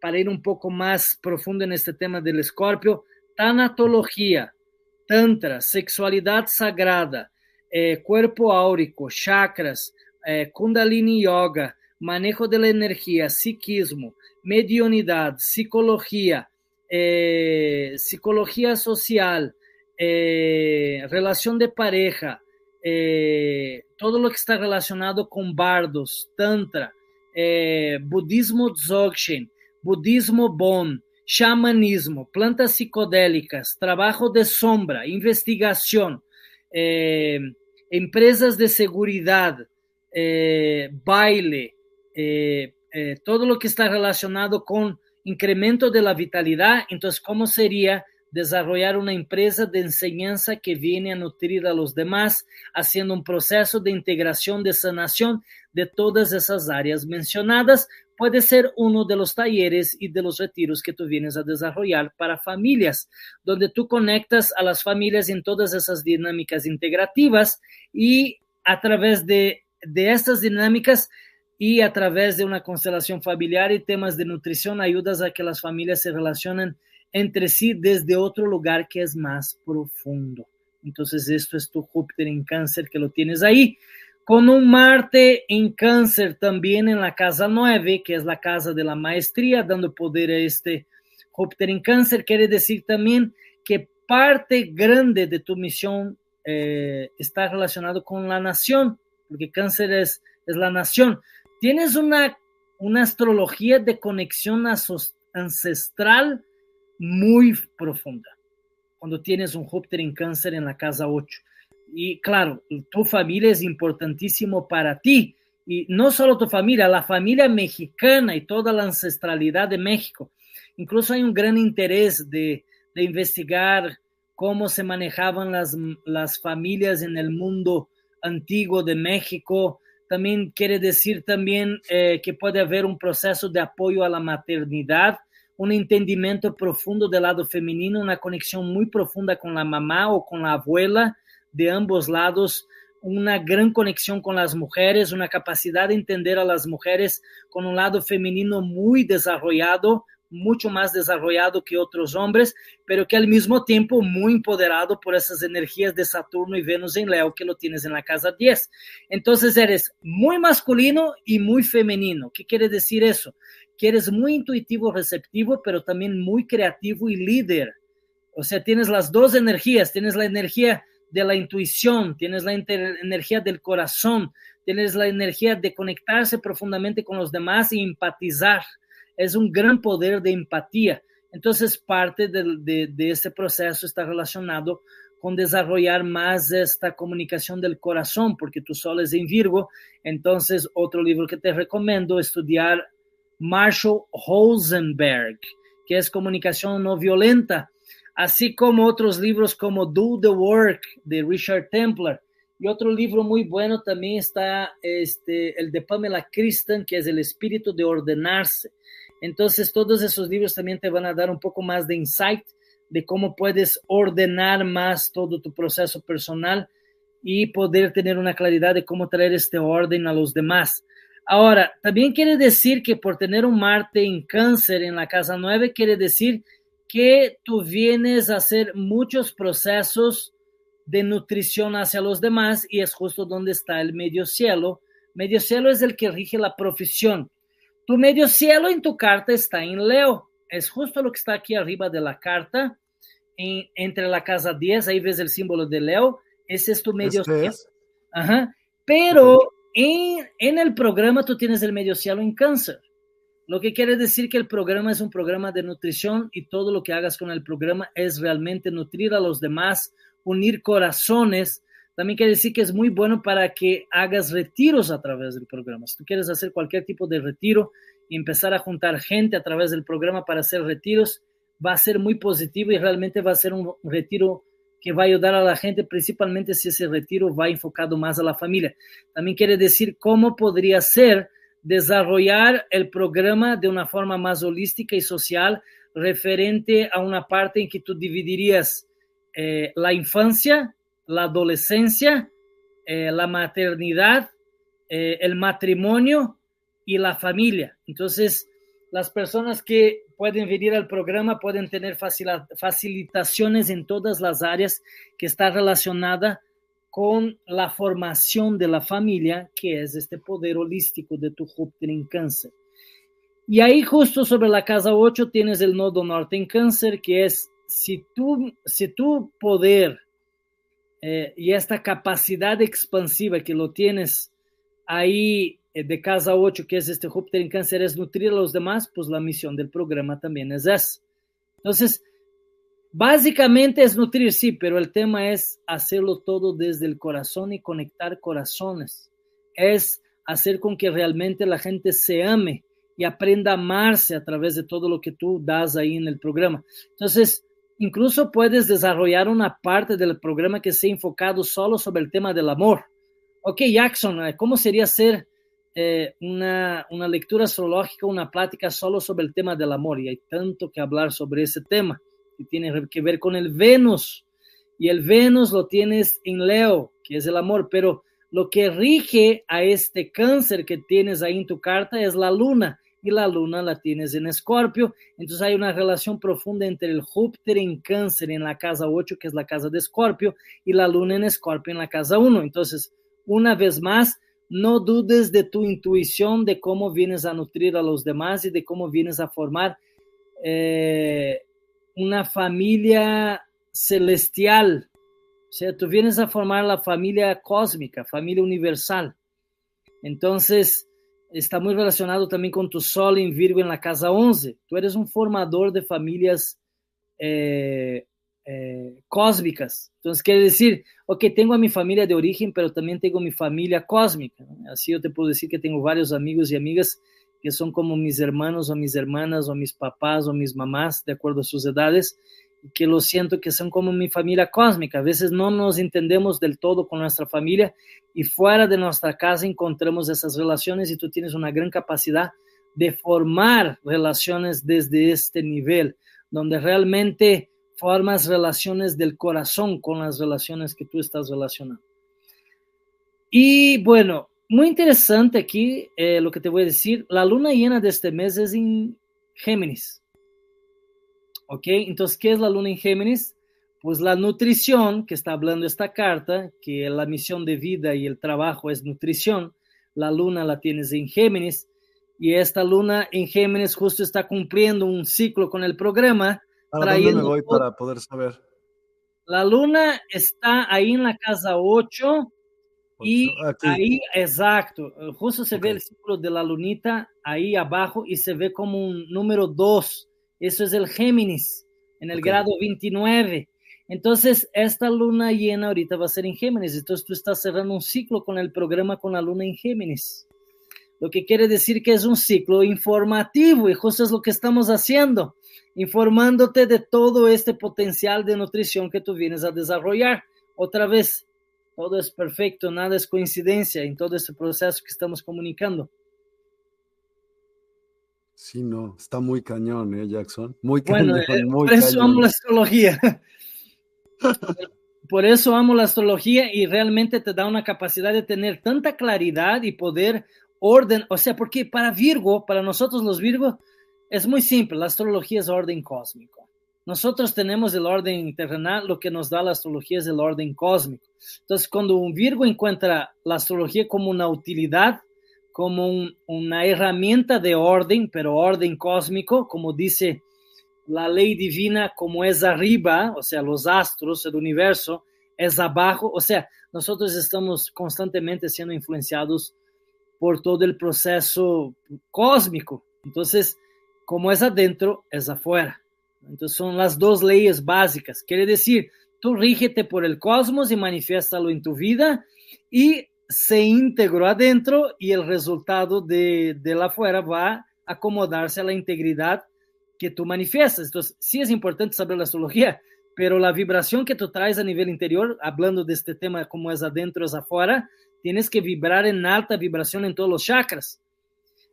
Para ir un poco más profundo en este tema del Escorpio, tanatología, tantra, sexualidad sagrada, eh, cuerpo áurico, chakras, eh, kundalini yoga, manejo de la energía, psiquismo, mediunidad, psicología, eh, social, relación de pareja, todo lo que está relacionado con bardos, tantra, budismo dzogchen, budismo bon, chamanismo, plantas psicodélicas, trabajo de sombra, investigación, empresas de seguridad, eh, baile, eh, eh, todo lo que está relacionado con incremento de la vitalidad, entonces, ¿cómo sería desarrollar una empresa de enseñanza que viene a nutrir a los demás, haciendo un proceso de integración, de sanación de todas esas áreas mencionadas, puede ser uno de los talleres y de los retiros que tú vienes a desarrollar para familias, donde tú conectas a las familias en todas esas dinámicas integrativas y a través de, de estas dinámicas y a través de una constelación familiar y temas de nutrición ayudas a que las familias se relacionen entre sí desde otro lugar que es más profundo. Entonces, esto es tu Júpiter en cáncer que lo tienes ahí con un Marte en cáncer también en la casa 9, que es la casa de la maestría, dando poder a este Júpiter en cáncer, quiere decir también que parte grande de tu misión eh, está relacionado con la nación, porque cáncer es, es la nación. Tienes una, una astrología de conexión ancestral muy profunda cuando tienes un Júpiter en cáncer en la casa 8 y claro, tu familia es importantísimo para ti. Y no solo tu familia, la familia mexicana y toda la ancestralidad de México. Incluso hay un gran interés de, de investigar cómo se manejaban las, las familias en el mundo antiguo de México. También quiere decir también eh, que puede haber un proceso de apoyo a la maternidad, un entendimiento profundo del lado femenino, una conexión muy profunda con la mamá o con la abuela, de ambos lados una gran conexión con las mujeres, una capacidad de entender a las mujeres con un lado femenino muy desarrollado, mucho más desarrollado que otros hombres, pero que al mismo tiempo muy empoderado por esas energías de Saturno y Venus en Leo que lo tienes en la casa 10. Entonces eres muy masculino y muy femenino. ¿Qué quiere decir eso? Que eres muy intuitivo, receptivo, pero también muy creativo y líder. O sea, tienes las dos energías, tienes la energía de la intuición, tienes la energía del corazón, tienes la energía de conectarse profundamente con los demás y empatizar. Es un gran poder de empatía. Entonces, parte de, de, este proceso está relacionado con desarrollar más esta comunicación del corazón, porque tu sol es en Virgo. Entonces, otro libro que te recomiendo estudiar, Marshall Rosenberg, que es comunicación no violenta así como otros libros como Do the Work de Richard Templer. Y otro libro muy bueno también está este, el de Pamela Kristen, que es El espíritu de ordenarse. Entonces, todos esos libros también te van a dar un poco más de insight de cómo puedes ordenar más todo tu proceso personal y poder tener una claridad de cómo traer este orden a los demás. Ahora, también quiere decir que por tener un Marte en cáncer en la casa 9, quiere decir tú vienes a hacer muchos procesos de nutrición hacia los demás y es justo donde está el medio cielo. Medio cielo es el que rige la profesión. Tu medio cielo en tu carta está en Leo. Es justo lo que está aquí arriba de la carta, entre la casa 10, ahí ves el símbolo de Leo. Ese es tu medio ¿Este cielo. Ajá. Pero en, en el programa tú tienes el medio cielo en cáncer. Lo que quiere decir que el programa es un programa de nutrición y todo lo que hagas con el programa es realmente nutrir a los demás, unir corazones, también quiere decir que es muy bueno para que hagas retiros a través del programa. Si tú quieres hacer cualquier tipo de retiro y empezar a juntar gente a través del programa para hacer retiros, va a ser muy positivo y realmente va a ser un retiro que va a ayudar a la gente, principalmente si ese retiro va enfocado más a la familia. También quiere decir cómo podría ser desarrollar el programa de una forma más holística y social referente a una parte en que tú dividirías eh, la infancia, la adolescencia, eh, la maternidad, eh, el matrimonio y la familia. Entonces, las personas que pueden venir al programa pueden tener facilitaciones en todas las áreas que está relacionada con la formación de la familia, que es este poder holístico de tu Júpiter en cáncer. Y ahí justo sobre la casa 8 tienes el nodo norte en cáncer, que es si tú, si tu poder eh, y esta capacidad expansiva que lo tienes ahí eh, de casa 8, que es este Júpiter en cáncer, es nutrir a los demás, pues la misión del programa también es esa. Entonces, básicamente es nutrir, sí, pero el tema es hacerlo todo desde el corazón y conectar corazones. Es hacer con que realmente la gente se ame y aprenda a amarse a través de todo lo que tú das ahí en el programa. Entonces, incluso puedes desarrollar una parte del programa que sea enfocado solo sobre el tema del amor. Ok, Jackson, eh, ¿cómo sería ser eh, una, una, lectura astrológica, una plática solo sobre el tema del amor, y hay tanto que hablar sobre ese tema, que tiene que ver con el Venus, y el Venus lo tienes en Leo, que es el amor, pero lo que rige a este cáncer que tienes ahí en tu carta es la luna, y la luna la tienes en Escorpio, entonces hay una relación profunda entre el Júpiter en cáncer en la casa 8, que es la casa de Escorpio, y la luna en Escorpio en la casa 1, entonces, una vez más, no dudes de tu intuición de cómo vienes a nutrir a los demás y de cómo vienes a formar eh, una familia celestial. O sea, tú vienes a formar la familia cósmica, familia universal. Entonces, está muy relacionado también con tu sol en Virgo en la casa 11. Tú eres un formador de familias eh, eh, cósmicas. Entonces quiere decir, ok, tengo a mi familia de origen, pero también tengo mi familia cósmica. Así yo te puedo decir que tengo varios amigos y amigas que son como mis hermanos o mis hermanas o mis papás o mis mamás, de acuerdo a sus edades, y que lo siento que son como mi familia cósmica. A veces no nos entendemos del todo con nuestra familia y fuera de nuestra casa encontramos esas relaciones y tú tienes una gran capacidad de formar relaciones desde este nivel, donde realmente formas relaciones del corazón con las relaciones que tú estás relacionando. Y bueno, muy interesante aquí eh, lo que te voy a decir. La luna llena de este mes es en Géminis. ¿Ok? Entonces, ¿qué es la luna en Géminis? Pues la nutrición, que está hablando esta carta, que la misión de vida y el trabajo es nutrición. La luna la tienes en Géminis. Y esta luna en Géminis justo está cumpliendo un ciclo con el programa ¿Para dónde me voy para poder saber? La luna está ahí en la casa 8 y ahí, exacto, justo se ve el círculo de la lunita ahí abajo y se ve como un número 2. Eso es el Géminis, en el grado 29. Entonces, esta luna llena ahorita va a ser en Géminis. Entonces, tú estás cerrando un ciclo con el programa con la luna en Géminis. Lo que quiere decir que es un ciclo informativo y justo es lo que estamos haciendo informándote de todo este potencial de nutrición que tú vienes a desarrollar. Otra vez, todo es perfecto, nada es coincidencia en todo este proceso que estamos comunicando. Sí, no, está muy cañón, ¿eh, Jackson? Muy cañón. Bueno, eh, por eso amo la astrología. por eso amo la astrología y realmente te da una capacidad de tener tanta claridad y poder orden, o sea, porque para Virgo, para nosotros los Virgos, es muy simple, la astrología es orden cósmico. Nosotros tenemos el orden terrenal, lo que nos da la astrología es el orden cósmico. Entonces, cuando un Virgo encuentra la astrología como una utilidad, como una herramienta de orden, pero orden cósmico, como dice la ley divina, como es arriba, o sea, los astros, el universo, es abajo, o sea, nosotros estamos constantemente siendo influenciados por todo el proceso cósmico. Entonces, como es adentro, es afuera. Entonces son las dos leyes básicas. Quiere decir, tú rígete por el cosmos y manifiéstalo en tu vida y se integró adentro y el resultado de, de la afuera va a acomodarse a la integridad que tú manifiestas. Entonces, sí es importante saber la astrología, pero la vibración que tú traes a nivel interior, hablando de este tema como es adentro, es afuera, tienes que vibrar en alta vibración en todos los chakras.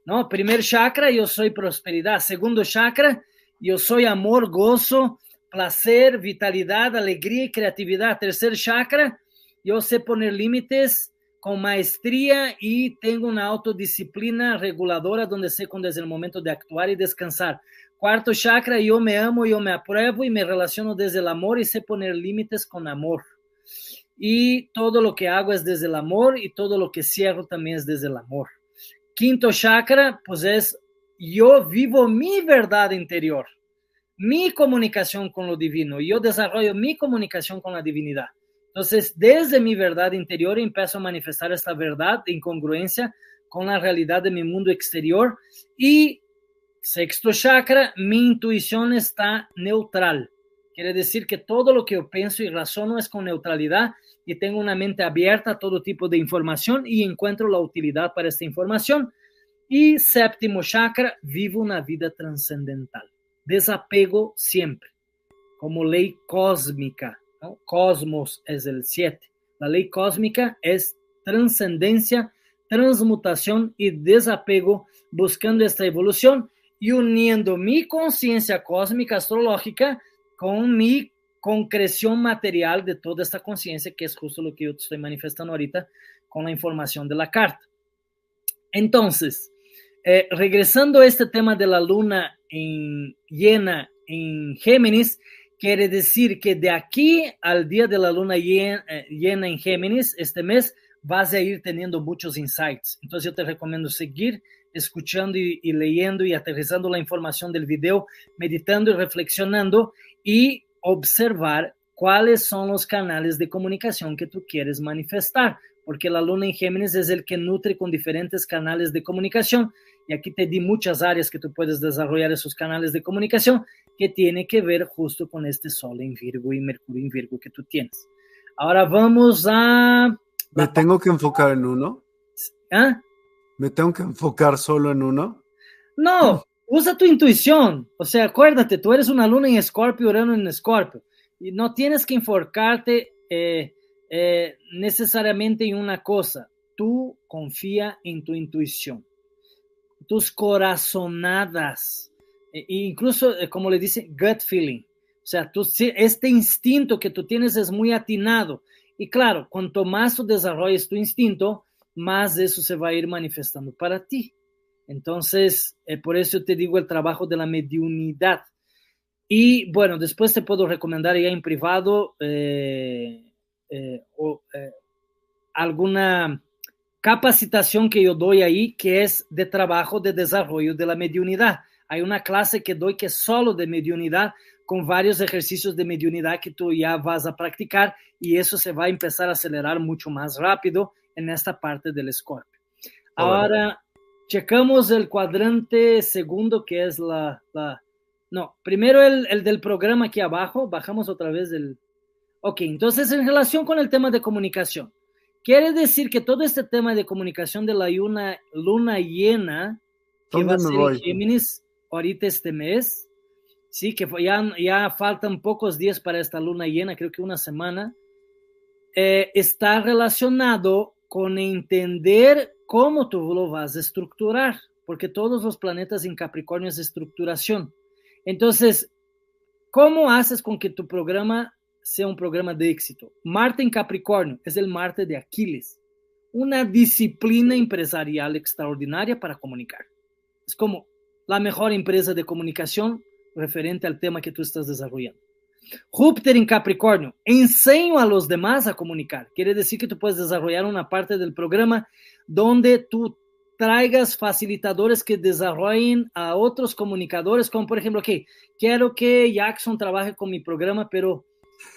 ¿no? Primer chakra, yo soy prosperidad. Segundo chakra, yo soy amor, gozo, placer, vitalidad, alegría y creatividad. Tercer chakra, yo sé poner límites con maestría y tengo una autodisciplina reguladora donde sé cuándo es el momento de actuar y descansar. Cuarto chakra, yo me amo, yo me apruebo y me relaciono desde el amor y sé poner límites con amor. Y todo lo que hago es desde el amor y todo lo que cierro también es desde el amor. Quinto chakra, pues es yo vivo mi verdad interior, mi comunicación con lo divino, yo desarrollo mi comunicación con la divinidad. Entonces, desde mi verdad interior empiezo a manifestar esta verdad de incongruencia con la realidad de mi mundo exterior. Y sexto chakra, mi intuición está neutral. Quiere decir que todo lo que yo pienso y razono es con neutralidad y tengo una mente abierta a todo tipo de información y encuentro la utilidad para esta información. Y séptimo chakra, vivo una vida trascendental. Desapego siempre, como ley cósmica Cosmos es el 7. La ley cósmica es trascendencia, transmutación y desapego, buscando esta evolución y uniendo mi conciencia cósmica astrológica con mi concreción material de toda esta conciencia, que es justo lo que yo te estoy manifestando ahorita con la información de la carta. Entonces, eh, regresando a este tema de la luna en llena en Géminis, Quiere decir que de aquí al día de la luna llena, en Géminis, este mes, vas a ir teniendo muchos insights. Entonces yo te recomiendo seguir escuchando y, leyendo y aterrizando la información del video, meditando y reflexionando y observar cuáles son los canales de comunicación que tú quieres manifestar, porque la luna en Géminis es el que nutre con diferentes canales de comunicación y aquí te di muchas áreas que tú puedes desarrollar esos canales de comunicación que tiene que ver justo con este Sol en Virgo y Mercurio en Virgo que tú tienes. Ahora vamos a... ¿Me tengo que enfocar en uno? ¿Ah? ¿Me tengo que enfocar solo en uno? No, usa tu intuición. O sea, acuérdate, tú eres una luna en Escorpio, Urano en Escorpio. Y no tienes que enfocarte eh, eh, necesariamente en una cosa. Tú confía en tu intuición. Tus corazonadas e incluso, eh, como le dice, gut feeling. O sea, este instinto que tú tienes es muy atinado. Y claro, cuanto más tú desarrolles tu instinto, más eso se va a ir manifestando para ti. Entonces, eh, por eso te digo el trabajo de la mediunidad. Y bueno, después te puedo recomendar ya en privado o, alguna capacitación que yo doy ahí, que es de trabajo de desarrollo de la mediunidad hay una clase que doy que es solo de mediunidad, con varios ejercicios de mediunidad que tú ya vas a practicar y eso se va a empezar a acelerar mucho más rápido en esta parte del Scorpio. Ahora, checamos el cuadrante segundo, que es la... no, primero el, el, del programa aquí abajo, bajamos otra vez el... Ok, entonces en relación con el tema de comunicación, quiere decir que todo este tema de comunicación de la luna, luna llena, que va a ser Géminis, ahorita este mes, sí, que ya, ya faltan pocos días para esta luna llena, creo que una semana, eh, está relacionado con entender cómo tú lo vas a estructurar, porque todos los planetas en Capricornio es estructuración. Entonces, ¿cómo haces con que tu programa sea un programa de éxito? Marte en Capricornio es el Marte de Aquiles, una disciplina empresarial extraordinaria para comunicar. Es como la mejor empresa de comunicación referente al tema que tú estás desarrollando. Júpiter en Capricornio, enseño a los demás a comunicar. Quiere decir que tú puedes desarrollar una parte del programa donde tú traigas facilitadores que desarrollen a otros comunicadores, como por ejemplo, quiero que Jackson trabaje con mi programa, pero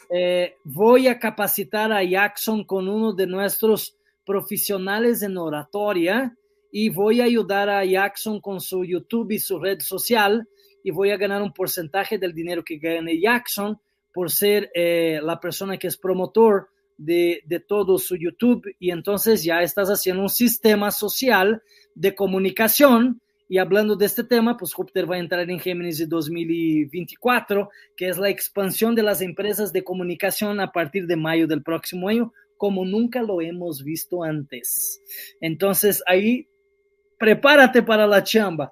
eh, voy a capacitar a Jackson con uno de nuestros profesionales en oratoria y voy a ayudar a Jackson con su YouTube y su red social y voy a ganar un porcentaje del dinero que gane Jackson por ser eh, la persona que es promotor de, de, todo su YouTube y entonces ya estás haciendo un sistema social de comunicación. Y hablando de este tema, pues Júpiter va a entrar en Géminis de 2024, que es la expansión de las empresas de comunicación a partir de mayo del próximo año, como nunca lo hemos visto antes. Entonces ahí, prepárate para la chamba.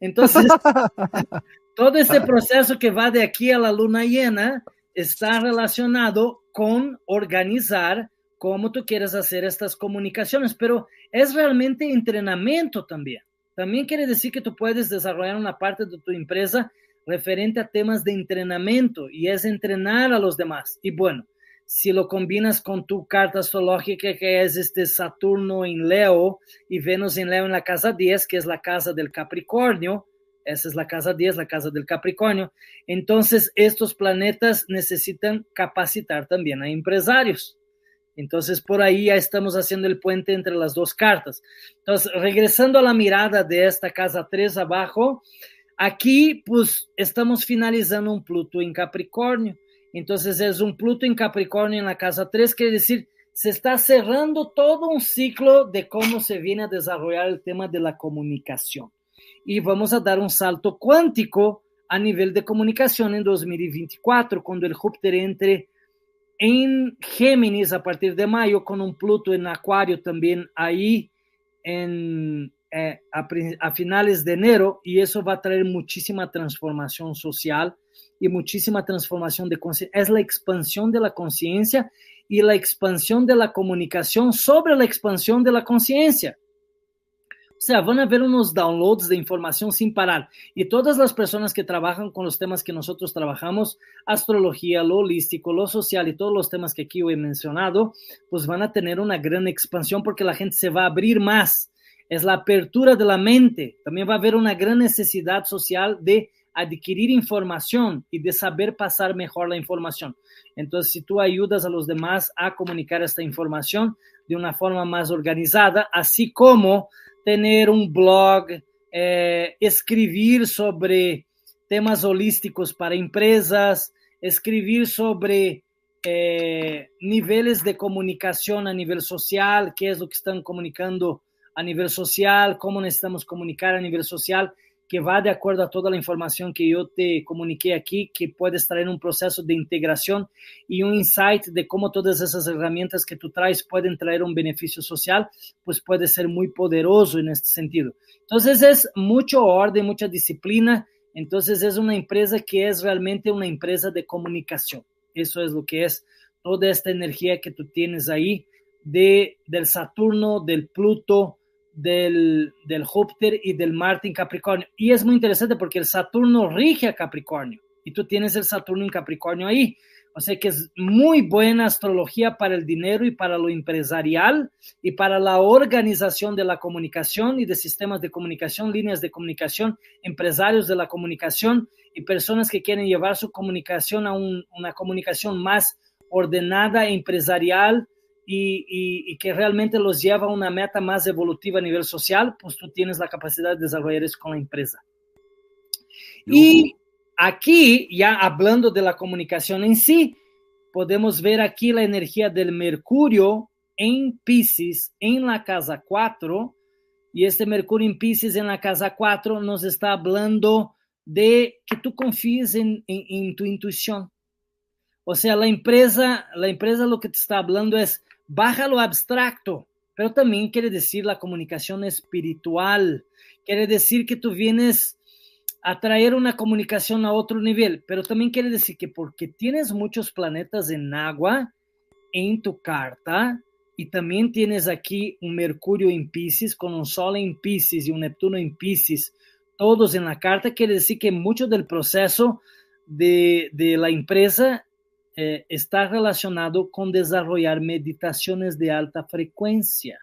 Entonces, todo este proceso que va de aquí a la luna llena está relacionado con organizar cómo tú quieres hacer estas comunicaciones, pero es realmente entrenamiento también. También quiere decir que tú puedes desarrollar una parte de tu empresa referente a temas de entrenamiento y es entrenar a los demás. Y bueno, si lo combinas con tu carta astrológica que es este Saturno en Leo y Venus en Leo en la casa 10, que es la casa del Capricornio, esa es la casa 10, la casa del Capricornio. Entonces, estos planetas necesitan capacitar también a empresarios. Entonces, por ahí ya estamos haciendo el puente entre las dos cartas. Entonces, regresando a la mirada de esta casa 3 abajo, aquí pues estamos finalizando un Pluto en Capricornio. Entonces, es un Pluto en Capricornio en la casa 3, quiere decir, se está cerrando todo un ciclo de cómo se viene a desarrollar el tema de la comunicación y vamos a dar un salto cuántico a nivel de comunicación en 2024, cuando el Júpiter entre en Géminis a partir de mayo, con un Pluto en Acuario también ahí en, eh, a, a, finales de enero, y eso va a traer muchísima transformación social y muchísima transformación de conciencia. Es la expansión de la conciencia y la expansión de la comunicación sobre la expansión de la conciencia. O sea, van a ver unos downloads de información sin parar. Y todas las personas que trabajan con los temas que nosotros trabajamos, astrología, lo holístico, lo social y todos los temas que aquí he mencionado, pues van a tener una gran expansión porque la gente se va a abrir más. Es la apertura de la mente. También va a haber una gran necesidad social de adquirir información y de saber pasar mejor la información. Entonces, si tú ayudas a los demás a comunicar esta información de una forma más organizada, así como tener un blog, eh, escribir sobre temas holísticos para empresas, escribir sobre eh, niveles de comunicación a nivel social, qué es lo que están comunicando a nivel social, cómo necesitamos comunicar a nivel social que va de acuerdo a toda la información que yo te comuniqué aquí, que puedes traer un proceso de integración y un insight de cómo todas esas herramientas que tú traes pueden traer un beneficio social, pues puede ser muy poderoso en este sentido. Entonces es mucho orden, mucha disciplina, entonces es una empresa que es realmente una empresa de comunicación. Eso es lo que es toda esta energía que tú tienes ahí de, del Saturno, del Pluto, del, del Júpiter y del Marte en Capricornio. Y es muy interesante porque el Saturno rige a Capricornio y tú tienes el Saturno en Capricornio ahí. O sea que es muy buena astrología para el dinero y para lo empresarial y para la organización de la comunicación y de sistemas de comunicación, líneas de comunicación, empresarios de la comunicación y personas que quieren llevar su comunicación a una comunicación más ordenada, empresarial, y, que realmente los lleva a una meta más evolutiva a nivel social, pues tú tienes la capacidad de desarrollar eso con la empresa. Y aquí, ya hablando de la comunicación en sí, podemos ver aquí la energía del Mercurio en Pisces, en la casa 4, y este Mercurio en Pisces en la casa 4 nos está hablando de que tú confíes en, en, en tu intuición. O sea, la empresa, la empresa lo que te está hablando es, baja lo abstracto, pero también quiere decir la comunicación espiritual. Quiere decir que tú vienes a traer una comunicación a otro nivel, pero también quiere decir que porque tienes muchos planetas en agua en tu carta y también tienes aquí un Mercurio en Pisces con un Sol en Pisces y un Neptuno en Pisces, todos en la carta, quiere decir que mucho del proceso de, de la empresa eh, está relacionado con desarrollar meditaciones de alta frecuencia.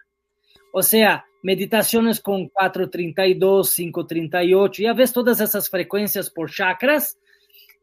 O sea, meditaciones con 432, 538, ya ves todas esas frecuencias por chakras,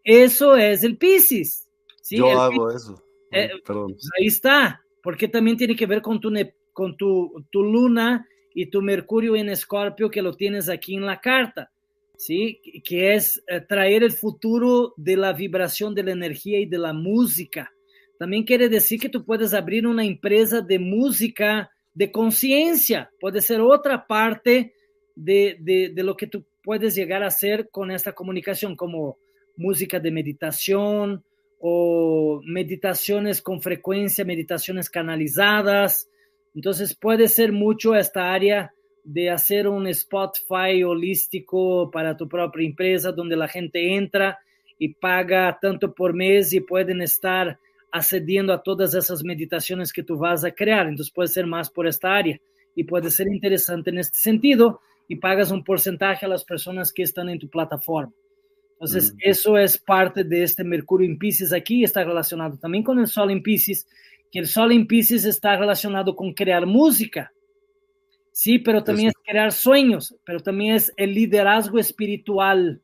eso es el Pisces. Yo hago eso. Eh, pues ahí está, porque también tiene que ver con tu, con tu, tu luna y tu Mercurio en Escorpio que lo tienes aquí en la carta. ¿Sí? Que es eh, traer el futuro de la vibración de la energía y de la música. También quiere decir que tú puedes abrir una empresa de música de conciencia. Puede ser otra parte de, de, de, lo que tú puedes llegar a hacer con esta comunicación, como música de meditación o meditaciones con frecuencia, meditaciones canalizadas. Entonces puede ser mucho esta área de hacer un Spotify holístico para tu propia empresa, donde la gente entra y paga tanto por mes y pueden estar accediendo a todas esas meditaciones que tú vas a crear. Entonces puede ser más por esta área y puede ser interesante en este sentido y pagas un porcentaje a las personas que están en tu plataforma. Entonces, mm. eso es parte de este Mercurio en Pisces aquí, está relacionado también con el Sol en Pisces, que el Sol en Pisces está relacionado con crear música. Sí, pero también es crear sueños, pero también es el liderazgo espiritual.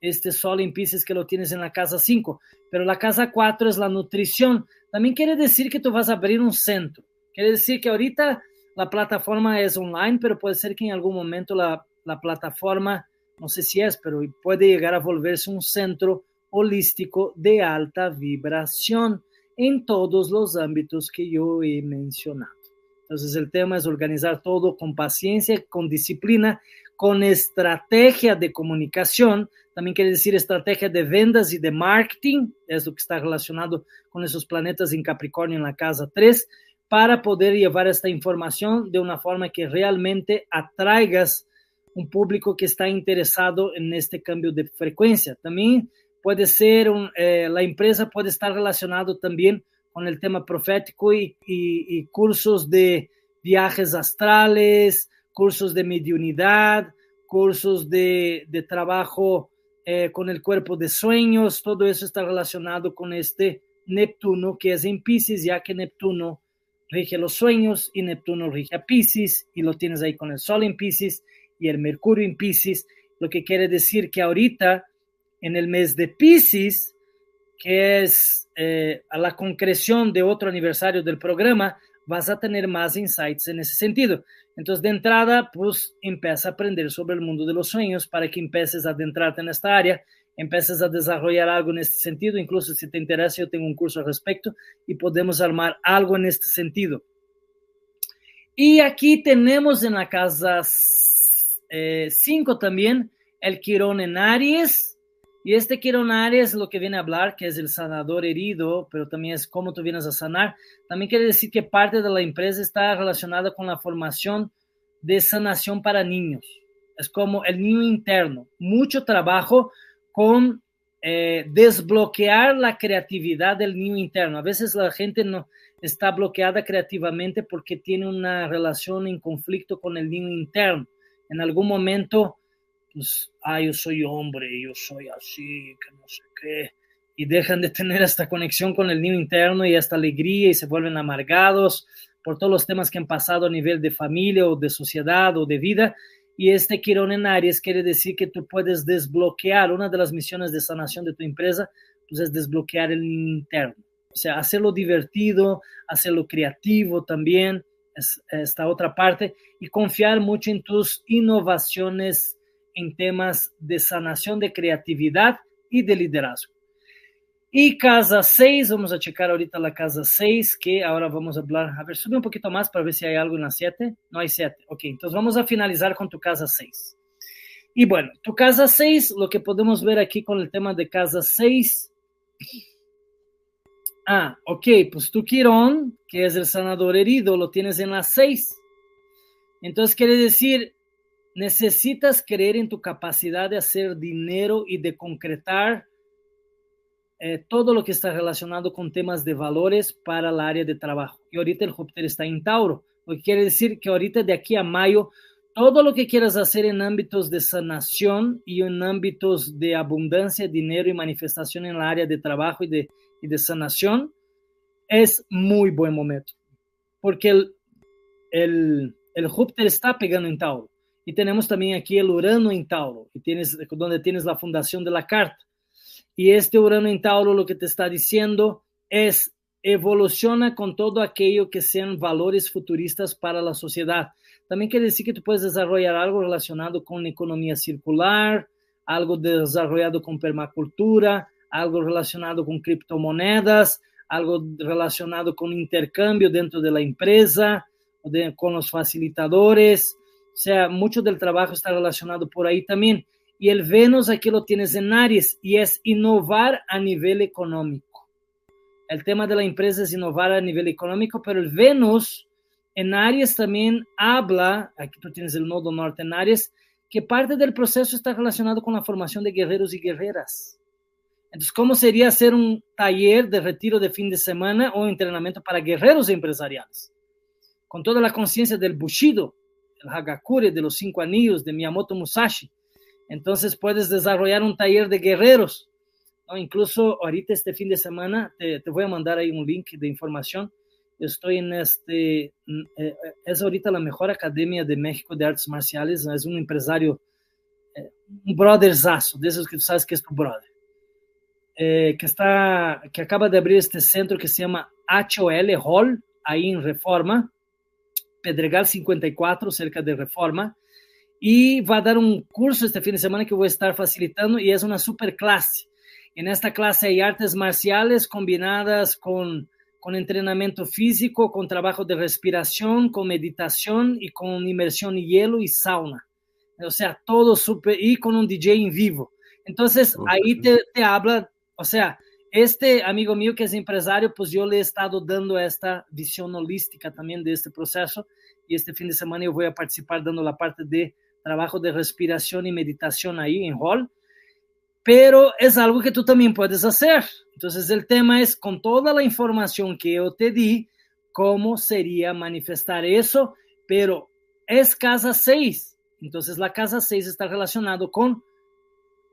Este Sol en Pisces que lo tienes en la casa 5, pero la casa 4 es la nutrición. También quiere decir que tú vas a abrir un centro. Quiere decir que ahorita la plataforma es online, pero puede ser que en algún momento la, la plataforma, no sé si es, pero puede llegar a volverse un centro holístico de alta vibración en todos los ámbitos que yo he mencionado. Entonces el tema es organizar todo con paciencia, con disciplina, con estrategia de comunicación, también quiere decir estrategia de ventas y de marketing, es lo que está relacionado con esos planetas en Capricornio en la casa 3, para poder llevar esta información de una forma que realmente atraigas un público que está interesado en este cambio de frecuencia. También puede ser, un, eh, la empresa puede estar relacionado también con el tema profético y, cursos de viajes astrales, cursos de mediunidad, cursos de, de trabajo eh, con el cuerpo de sueños, todo eso está relacionado con este Neptuno que es en Pisces, ya que Neptuno rige los sueños y Neptuno rige a Pisces y lo tienes ahí con el Sol en Pisces y el Mercurio en Pisces, lo que quiere decir que ahorita en el mes de Pisces que es eh, a la concreción de otro aniversario del programa, vas a tener más insights en ese sentido. Entonces, de entrada, pues empieza a aprender sobre el mundo de los sueños para que empieces a adentrarte en esta área, empieces a desarrollar algo en este sentido. Incluso si te interesa, yo tengo un curso al respecto y podemos armar algo en este sentido. Y aquí tenemos en la casa 5 eh, también el Quirón en Aries y este Kironari es lo que viene a hablar, que es el sanador herido, pero también es cómo tú vienes a sanar. También quiere decir que parte de la empresa está relacionada con la formación de sanación para niños. Es como el niño interno. Mucho trabajo con eh, desbloquear la creatividad del niño interno. A veces la gente no está bloqueada creativamente porque tiene una relación en conflicto con el niño interno. En algún momento pues, ah, yo soy hombre, yo soy así, que no sé qué, y dejan de tener esta conexión con el niño interno y esta alegría y se vuelven amargados por todos los temas que han pasado a nivel de familia o de sociedad o de vida. Y este Quirón en Aries quiere decir que tú puedes desbloquear, una de las misiones de sanación de tu empresa, pues es desbloquear el interno. O sea, hacerlo divertido, hacerlo creativo también, es esta otra parte, y confiar mucho en tus innovaciones en temas de sanación de creatividad y de liderazgo. Y casa 6, vamos a checar ahorita la casa 6, que ahora vamos a hablar. A ver, sube un poquito más para ver si hay algo en la 7. No hay 7. Ok, entonces vamos a finalizar con tu casa 6. Y bueno, tu casa 6, lo que podemos ver aquí con el tema de casa 6. Ah, ok, pues tu Quirón, que es el sanador herido, lo tienes en la 6. Entonces quiere decir necesitas creer en tu capacidad de hacer dinero y de concretar eh, todo lo que está relacionado con temas de valores para el área de trabajo. Y ahorita el Júpiter está en Tauro, lo que quiere decir que ahorita de aquí a mayo, todo lo que quieras hacer en ámbitos de sanación y en ámbitos de abundancia, dinero y manifestación en el área de trabajo y de, sanación, es muy buen momento. Porque el Júpiter está pegando en Tauro. Y tenemos también aquí el Urano en Tauro, y tienes, donde tienes la fundación de la carta. Y este Urano en Tauro lo que te está diciendo es evoluciona con todo aquello que sean valores futuristas para la sociedad. También quiere decir que tú puedes desarrollar algo relacionado con economía circular, algo desarrollado con permacultura, algo relacionado con criptomonedas, algo relacionado con intercambio dentro de la empresa, con los facilitadores. O sea, mucho del trabajo está relacionado por ahí también. Y el Venus aquí lo tienes en Aries y es innovar a nivel económico. El tema de la empresa es innovar a nivel económico, pero el Venus en Aries también habla, aquí tú tienes el nodo norte en Aries, que parte del proceso está relacionado con la formación de guerreros y guerreras. Entonces, ¿cómo sería hacer un taller de retiro de fin de semana o entrenamiento para guerreros empresariales? Con toda la conciencia del Bushido, Hagakure, de los cinco anillos, de Miyamoto Musashi. Entonces, puedes desarrollar un taller de guerreros. Incluso ahorita este fin de semana, te, voy a mandar ahí un link de información. estoy en este, eh, es ahorita la mejor academia de México de artes marciales. Es un empresario, eh, un brotherzazo, de esos que tú sabes que es tu brother eh, que, está, que acaba de abrir este centro que se llama HOL Hall, ahí en Reforma, Pedregal 54, cerca de Reforma, y va a dar un curso este fin de semana que voy a estar facilitando y es una super clase. En esta clase hay artes marciales combinadas con, con entrenamiento físico, con trabajo de respiración, con meditación y con inmersión en hielo y sauna. O sea, todo súper, y con un DJ en vivo. Entonces, ahí te, te habla o sea, este amigo mío que es empresario, pues yo le he estado dando esta visión holística también de este proceso y este fin de semana yo voy a participar dando la parte de trabajo de respiración y meditación ahí en Hall, pero es algo que tú también puedes hacer. Entonces el tema es con toda la información que yo te di, cómo sería manifestar eso, pero es casa 6. Entonces la casa 6 está relacionado con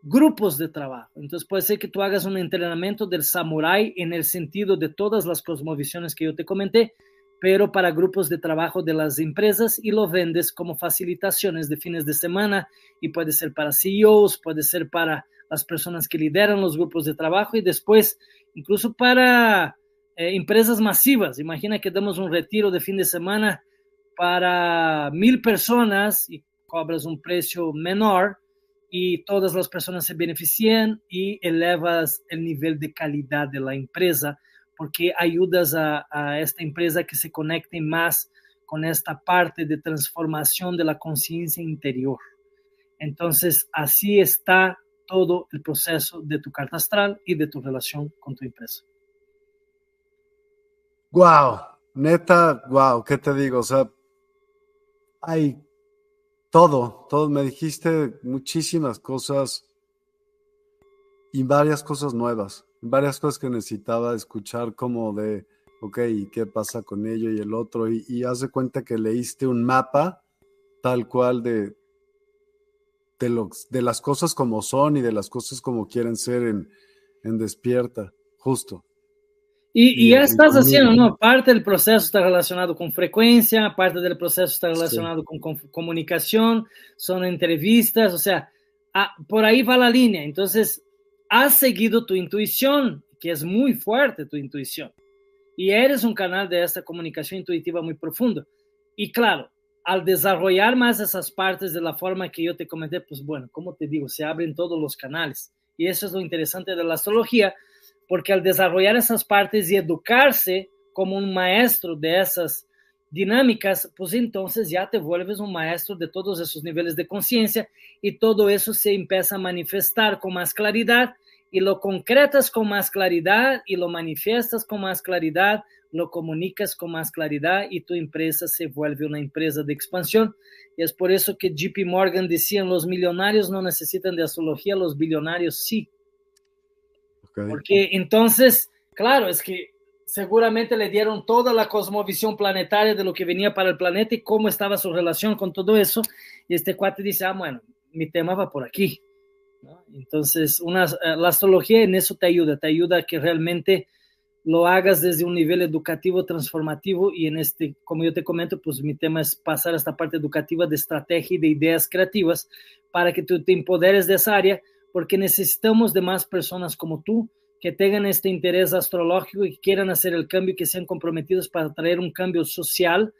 grupos de trabajo. Entonces puede ser que tú hagas un entrenamiento del samurái en el sentido de todas las cosmovisiones que yo te comenté, pero para grupos de trabajo de las empresas y lo vendes como facilitaciones de fines de semana y puede ser para CEOs, puede ser para las personas que lideran los grupos de trabajo y después incluso para eh, empresas masivas. Imagina que damos un retiro de fin de semana para mil personas y cobras un precio menor y todas las personas se benefician y elevas el nivel de calidad de la empresa porque ayudas a, esta empresa que se conecte más con esta parte de transformación de la conciencia interior. Entonces, así está todo el proceso de tu carta astral y de tu relación con tu empresa. Wow, neta, wow, ¿qué te digo? O sea, hay todo, todo. Me dijiste muchísimas cosas y varias cosas nuevas, varias cosas que necesitaba escuchar como de, ok, ¿y qué pasa con ello y el otro? Y, y haz de cuenta que leíste un mapa tal cual de, los, de las cosas como son y de las cosas como quieren ser en, en despierta, justo. Y, ya estás haciendo, ¿no? Parte del proceso está relacionado con frecuencia, parte del proceso está relacionado con, comunicación, son entrevistas, o sea, ah, por ahí va la línea. Entonces, has seguido tu intuición, que es muy fuerte tu intuición, y eres un canal de esta comunicación intuitiva muy profundo. Y claro, al desarrollar más esas partes de la forma que yo te comenté, pues bueno, como te digo, se abren todos los canales. Y eso es lo interesante de la astrología, porque al desarrollar esas partes y educarse como un maestro de esas dinámicas, pues entonces ya te vuelves un maestro de todos esos niveles de conciencia y todo eso se empieza a manifestar con más claridad y lo concretas con más claridad y lo manifiestas con más claridad, lo comunicas con más claridad y tu empresa se vuelve una empresa de expansión. Y es por eso que JP Morgan decía, los millonarios no necesitan de astrología, los billonarios sí. Porque entonces, claro, es que seguramente le dieron toda la cosmovisión planetaria de lo que venía para el planeta y cómo estaba su relación con todo eso. Y este cuate dice, ah, bueno, mi tema va por aquí. Entonces, una, eh, la astrología en eso te ayuda, te ayuda a que realmente lo hagas desde un nivel educativo, transformativo y en este, como yo te comento, pues mi tema es pasar a esta parte educativa de estrategia y de ideas creativas para que tú te empoderes de esa área porque necesitamos de más personas como tú que tengan este interés astrológico y quieran hacer el cambio, que sean comprometidos para traer un cambio social,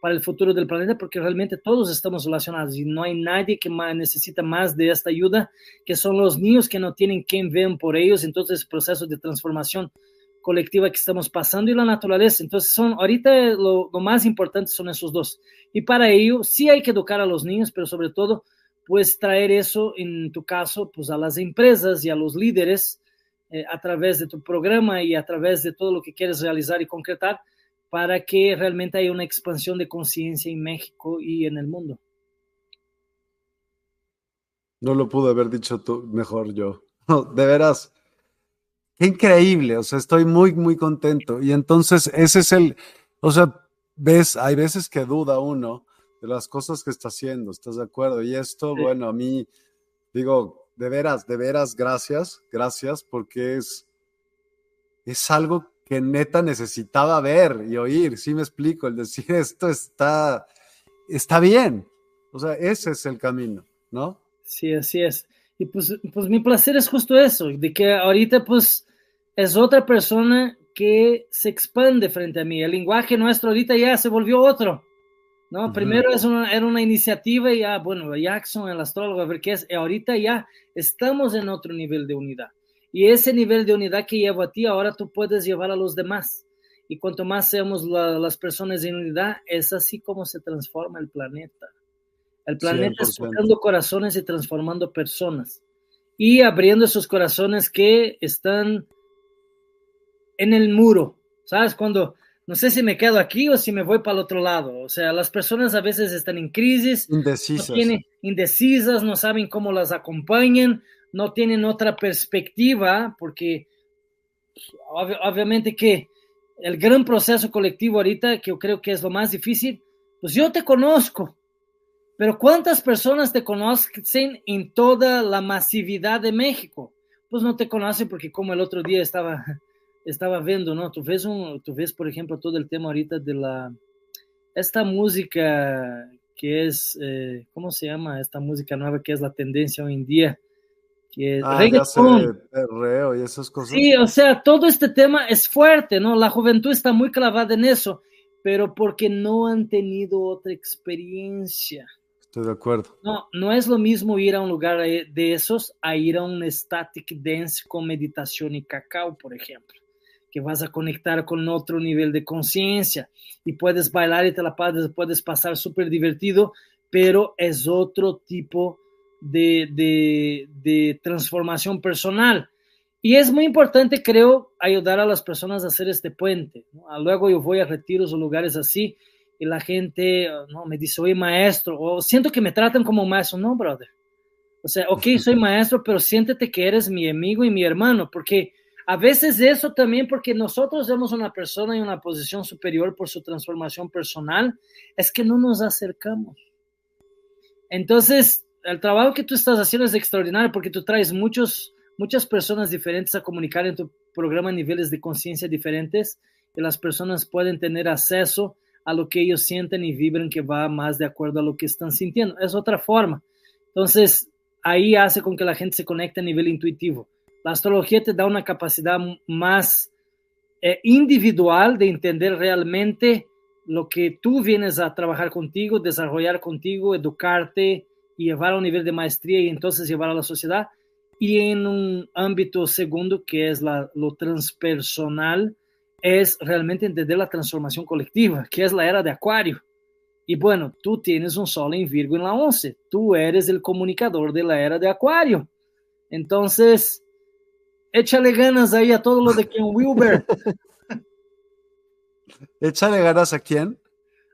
para el futuro del planeta, porque realmente todos estamos relacionados y no hay nadie que más necesita más de esta ayuda, que son los niños que no tienen quien vean por ellos, entonces el proceso de transformación colectiva que estamos pasando y la naturaleza. Entonces, son ahorita lo, lo, más importante son esos dos. Y para ello sí hay que educar a los niños, pero sobre todo, pues traer eso, en tu caso, pues a las empresas y a los líderes eh, a través de tu programa y a través de todo lo que quieres realizar y concretar para que realmente haya una expansión de conciencia en México y en el mundo. No lo pude haber dicho tú mejor yo. de veras, Qué increíble, o sea, estoy muy, muy contento. Y entonces ese es el, o sea, ves, hay veces que duda uno de las cosas que está haciendo, ¿estás de acuerdo? Y esto, bueno, a mí, digo, de veras, de veras, gracias, gracias, porque es, es algo que neta necesitaba ver y oír, sí me explico, el decir esto está, está bien, o sea, ese es el camino, ¿no? Sí, así es. Y pues, pues mi placer es justo eso, de que ahorita pues es otra persona que se expande frente a mí. El lenguaje nuestro ahorita ya se volvió otro. ¿No? Primero es una, era una iniciativa y ya, bueno, Jackson, el astrólogo, a ver qué es. Y ahorita ya estamos en otro nivel de unidad. Y ese nivel de unidad que llevo a ti, ahora tú puedes llevar a los demás. Y cuanto más seamos las personas en unidad, es así como se transforma el planeta. El planeta es tocando corazones y transformando personas. Y abriendo esos corazones que están en el muro, ¿sabes? Cuando no sé si me quedo aquí o si me voy para el otro lado. O sea, las personas a veces están en crisis, indecisas, no, indecisas, no saben cómo las acompañan, no tienen otra perspectiva, porque obviamente que el gran proceso colectivo ahorita, que yo creo que es lo más difícil, pues yo te conozco, pero ¿cuántas personas te conocen en toda la masividad de México? Pues no te conocen porque como el otro día estaba estaba viendo, ¿no? Tú ves, un, tú ves, por ejemplo, todo el tema ahorita de la, esta música que es, eh, ¿cómo se llama? Esta música nueva que es la tendencia hoy en día. Que ah, reggaeton. perreo y esas cosas. Sí, o sea, todo este tema es fuerte, ¿no? La juventud está muy clavada en eso, pero porque no han tenido otra experiencia. Estoy de acuerdo. No, no es lo mismo ir a un lugar de esos a ir a un static dance con meditación y cacao, por ejemplo que vas a conectar con otro nivel de conciencia y puedes bailar y te la puedes, puedes pasar súper divertido, pero es otro tipo de, de, de, transformación personal. Y es muy importante, creo, ayudar a las personas a hacer este puente. ¿no? Luego yo voy a retiros o lugares así y la gente no me dice, oye, maestro, o siento que me tratan como maestro. No, brother. O sea, ok, soy maestro, pero siéntete que eres mi amigo y mi hermano, porque a veces eso también porque nosotros vemos una persona en una posición superior por su transformación personal, es que no nos acercamos. Entonces, el trabajo que tú estás haciendo es extraordinario porque tú traes muchos, muchas personas diferentes a comunicar en tu programa a niveles de conciencia diferentes y las personas pueden tener acceso a lo que ellos sienten y vibran que va más de acuerdo a lo que están sintiendo. Es otra forma. Entonces, ahí hace con que la gente se conecte a nivel intuitivo. La astrología te da una capacidad más eh, individual de entender realmente lo que tú vienes a trabajar contigo, desarrollar contigo, educarte y llevar a un nivel de maestría y entonces llevar a la sociedad. Y en un ámbito segundo, que es lo transpersonal, es realmente entender la transformación colectiva, que es la era de Acuario. Y bueno, tú tienes un sol en Virgo en la 11, tú eres el comunicador de la era de Acuario. Entonces, échale ganas ahí a todo lo de Ken Wilber. ¿Échale ganas a quién?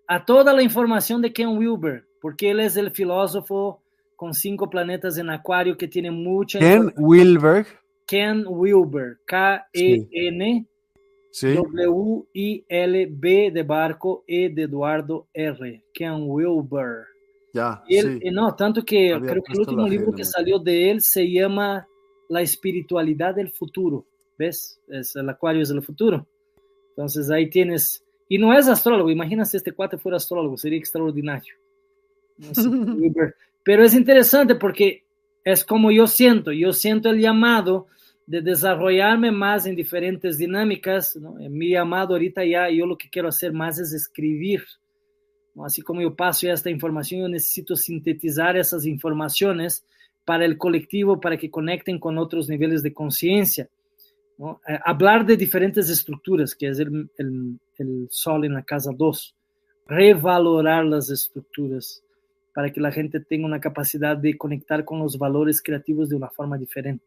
A toda la información de Ken Wilber, porque él es el filósofo con cinco planetas en Acuario que tiene mucha. Ken Wilber. Ken Wilber, K-E-N. W-I-L-B de barco, E de Eduardo R. Ken Wilber. Ya. sí. No, tanto que creo que el último libro que salió de él se llama la espiritualidad del futuro, ¿ves? Es el acuario es el futuro. Entonces ahí tienes, y no es astrólogo, imagínate si este cuate fuera astrólogo, sería extraordinario. Pero es interesante porque es como yo siento, yo siento el llamado de desarrollarme más en diferentes dinámicas, ¿no? Mi llamado ahorita ya, yo lo que quiero hacer más es escribir, Así como yo paso esta información, yo necesito sintetizar esas informaciones para el colectivo, para que conecten con otros niveles de conciencia. Eh, hablar de diferentes estructuras, que es el, el sol en la casa 2. Revalorar las estructuras para que la gente tenga una capacidad de conectar con los valores creativos de una forma diferente.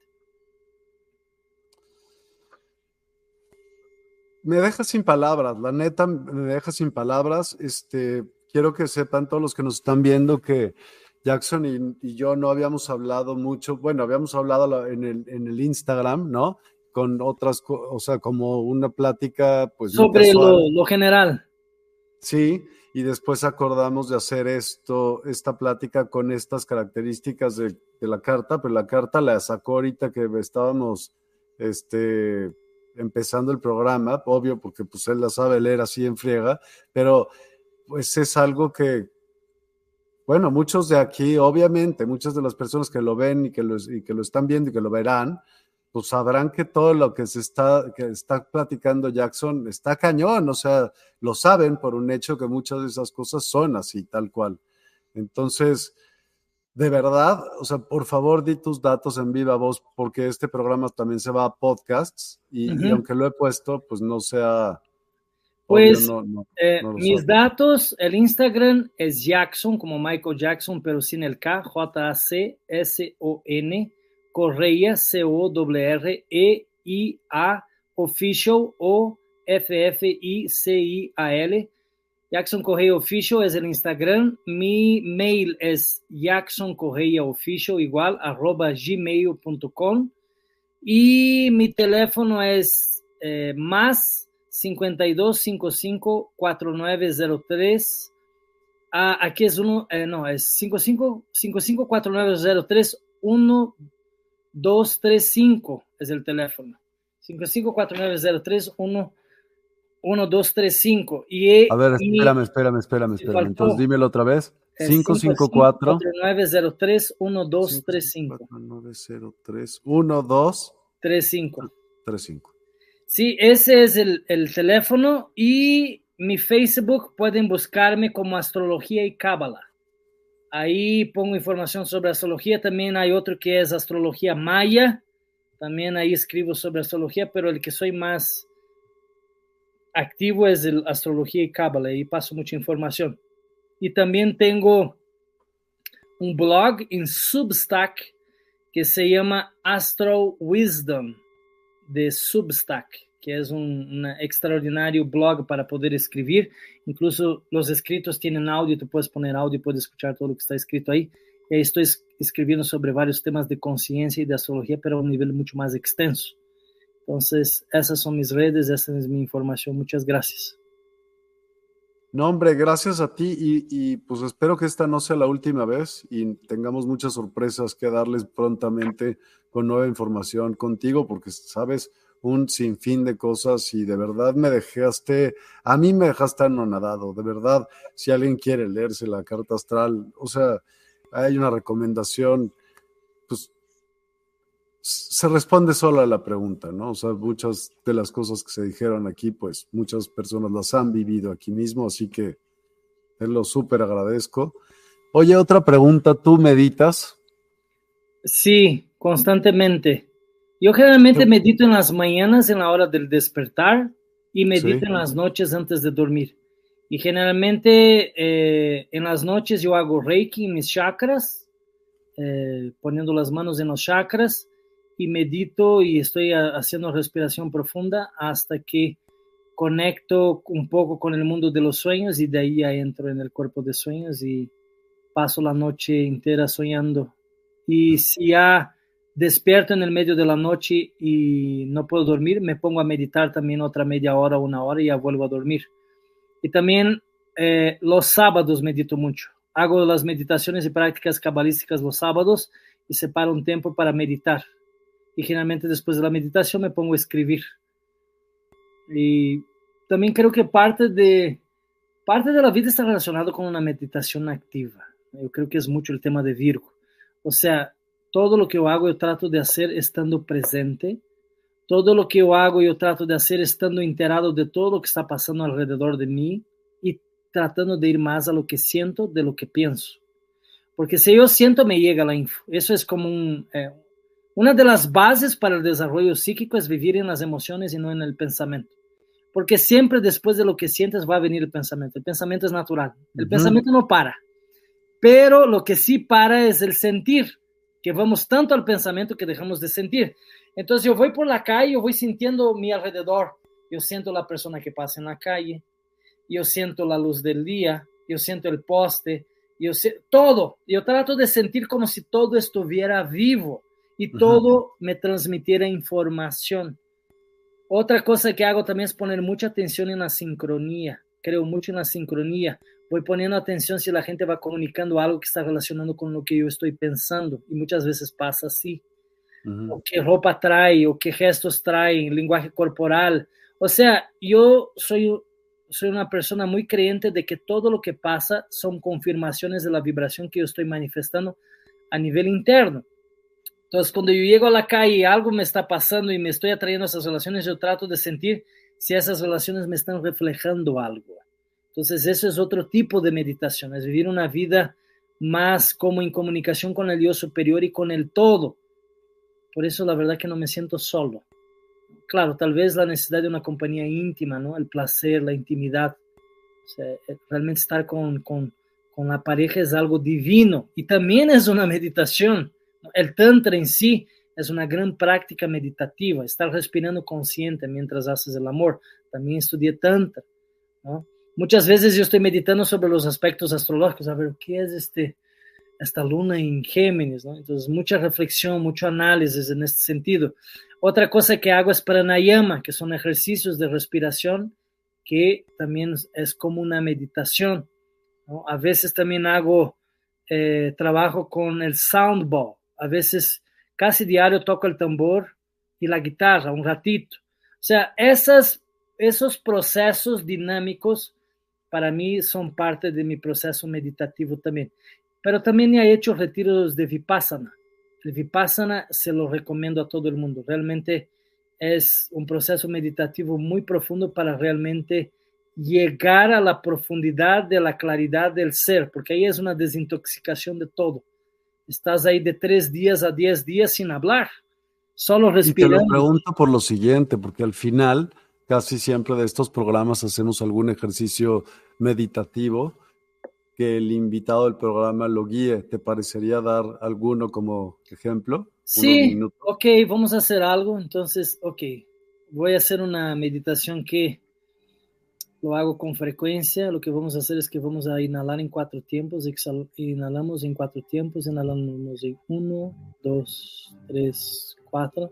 Me deja sin palabras, la neta me deja sin palabras. Este, quiero que sepan todos los que nos están viendo que Jackson y, yo no habíamos hablado mucho, bueno, habíamos hablado en el, en el Instagram, ¿no? Con otras, o sea, como una plática, pues. Sobre lo, general. Sí, y después acordamos de hacer esto, esta plática con estas características de, de, la carta, pero la carta la sacó ahorita que estábamos este, empezando el programa, obvio, porque pues él la sabe leer así en friega, pero pues es algo que, bueno, muchos de aquí, obviamente, muchas de las personas que lo ven y que lo, y que lo están viendo y que lo verán, pues sabrán que todo lo que se está, que está platicando Jackson está cañón, o sea, lo saben por un hecho que muchas de esas cosas son así, tal cual. Entonces, de verdad, o sea, por favor, di tus datos en viva voz, porque este programa también se va a podcasts y, aunque lo he puesto, pues no sea. Pues eh, mis datos, el Instagram es Jackson, como Michael Jackson, pero sin el K, J-A-C-S-O-N, Correia, C-O-R-R-E-I-A, Official, O-F-F-I-C-I-A-L. Jackson Correia Official es el Instagram. Mi mail es Jackson Correia Official, igual, arroba gmail.com. Y mi teléfono es eh, más 5255 4903. Ah, aquí es uno, eh, no, es 55 554903 1235 es el teléfono. 554903 1, 2, 3, 5. Y, a ver, espérame, espérame, espérame, espérame. Entonces dímelo otra vez. 554 903 1235. 903 1235. 35. Sí, ese es el, el, teléfono y mi Facebook pueden buscarme como Astrología y Cábala. Ahí pongo información sobre astrología. También hay otro que es Astrología Maya. También ahí escribo sobre astrología, pero el que soy más activo es el astrología y cábala y paso mucha información. Y también tengo un blog en Substack que se llama Astro Wisdom de Substack, que es un, extraordinario blog para poder escribir. Incluso los escritos tienen audio, tú puedes poner audio y puedes escuchar todo lo que está escrito ahí. Y estoy escribiendo sobre varios temas de conciencia y de astrología, pero a un nivel mucho más extenso. Entonces, esas son mis redes, esa es mi información. Muchas gracias. No, hombre, gracias a ti y, pues espero que esta no sea la última vez y tengamos muchas sorpresas que darles prontamente con nueva información contigo porque sabes un sinfín de cosas y de verdad me dejaste, a mí me dejaste anonadado, de verdad, si alguien quiere leerse la carta astral, o sea, hay una recomendación, pues se responde solo a la pregunta, ¿no? O sea, muchas de las cosas que se dijeron aquí, pues muchas personas las han vivido aquí mismo, así que te lo súper agradezco. Oye, otra pregunta, ¿tú meditas? Sí, constantemente. Yo generalmente medito en las mañanas en la hora del despertar y medito en las noches antes de dormir. Y generalmente eh, en las noches yo hago reiki en mis chakras, eh, poniendo las manos en los chakras y medito y estoy haciendo respiración profunda hasta que conecto un poco con el mundo de los sueños y de ahí ya entro en el cuerpo de sueños y paso la noche entera soñando. Y si ya despierto en el medio de la noche y no puedo dormir, me pongo a meditar también otra media hora, una hora y ya vuelvo a dormir. Y también eh, los sábados medito mucho. Hago las meditaciones y prácticas cabalísticas los sábados y separo un tiempo para meditar y generalmente después de la meditación me pongo a escribir. Y también creo que parte de, parte de la vida está relacionado con una meditación activa. Yo creo que es mucho el tema de Virgo. O sea, todo lo que yo hago yo trato de hacer estando presente. Todo lo que yo hago yo trato de hacer estando enterado de todo lo que está pasando alrededor de mí y tratando de ir más a lo que siento de lo que pienso. Porque si yo siento, me llega la info. Eso es como un, eh, una de las bases para el desarrollo psíquico es vivir en las emociones y no en el pensamiento. Porque siempre después de lo que sientes va a venir el pensamiento. El pensamiento es natural. El pensamiento no para. Pero lo que sí para es el sentir, que vamos tanto al pensamiento que dejamos de sentir. Entonces yo voy por la calle, yo voy sintiendo mi alrededor. Yo siento la persona que pasa en la calle, yo siento la luz del día, yo siento el poste, yo sé todo. Yo trato de sentir como si todo estuviera vivo y todo me transmitiera información. Otra cosa que hago también es poner mucha atención en la sincronía. Creo mucho en la sincronía. Voy poniendo atención si la gente va comunicando algo que está relacionando con lo que yo estoy pensando. Y muchas veces pasa así. O qué ropa trae, o qué gestos trae, lenguaje corporal. O sea, yo soy, soy una persona muy creyente de que todo lo que pasa son confirmaciones de la vibración que yo estoy manifestando a nivel interno. Entonces, cuando yo llego a la calle y algo me está pasando y me estoy atrayendo a esas relaciones, yo trato de sentir si esas relaciones me están reflejando algo. Entonces, eso es otro tipo de meditación, es vivir una vida más como en comunicación con el Dios superior y con el todo. Por eso la verdad que no me siento solo. Claro, tal vez la necesidad de una compañía íntima, ¿no? El placer, la intimidad. Eh, realmente estar con, con, con la pareja es algo divino y también es una meditación el tantra en sí es una gran práctica meditativa, estar respirando consciente mientras haces el amor. También estudié tantra. Muchas veces yo estoy meditando sobre los aspectos astrológicos, a ver qué es este, esta luna en Géminis. Entonces, mucha reflexión, mucho análisis en este sentido. Otra cosa que hago es pranayama, que son ejercicios de respiración que también es como una meditación. A veces también hago eh, trabajo con el sound ball a veces casi diario toco el tambor y la guitarra un ratito. O sea, esas, esos procesos dinámicos para mí son parte de mi proceso meditativo también. Pero también he hecho retiros de Vipassana. El Vipassana se lo recomiendo a todo el mundo. Realmente es un proceso meditativo muy profundo para realmente llegar a la profundidad de la claridad del ser, porque ahí es una desintoxicación de todo estás ahí de tres días a diez días sin hablar, solo respirando. Y te lo pregunto por lo siguiente, porque al final casi siempre de estos programas hacemos algún ejercicio meditativo que el invitado del programa lo guíe. ¿Te parecería dar alguno como ejemplo? Sí, ok, vamos a hacer algo. Entonces, ok, voy a hacer una meditación que lo hago con frecuencia. Lo que vamos a hacer es que vamos a inhalar en cuatro tiempos. inhalamos en cuatro tiempos. Inhalamos en uno, dos, tres, cuatro.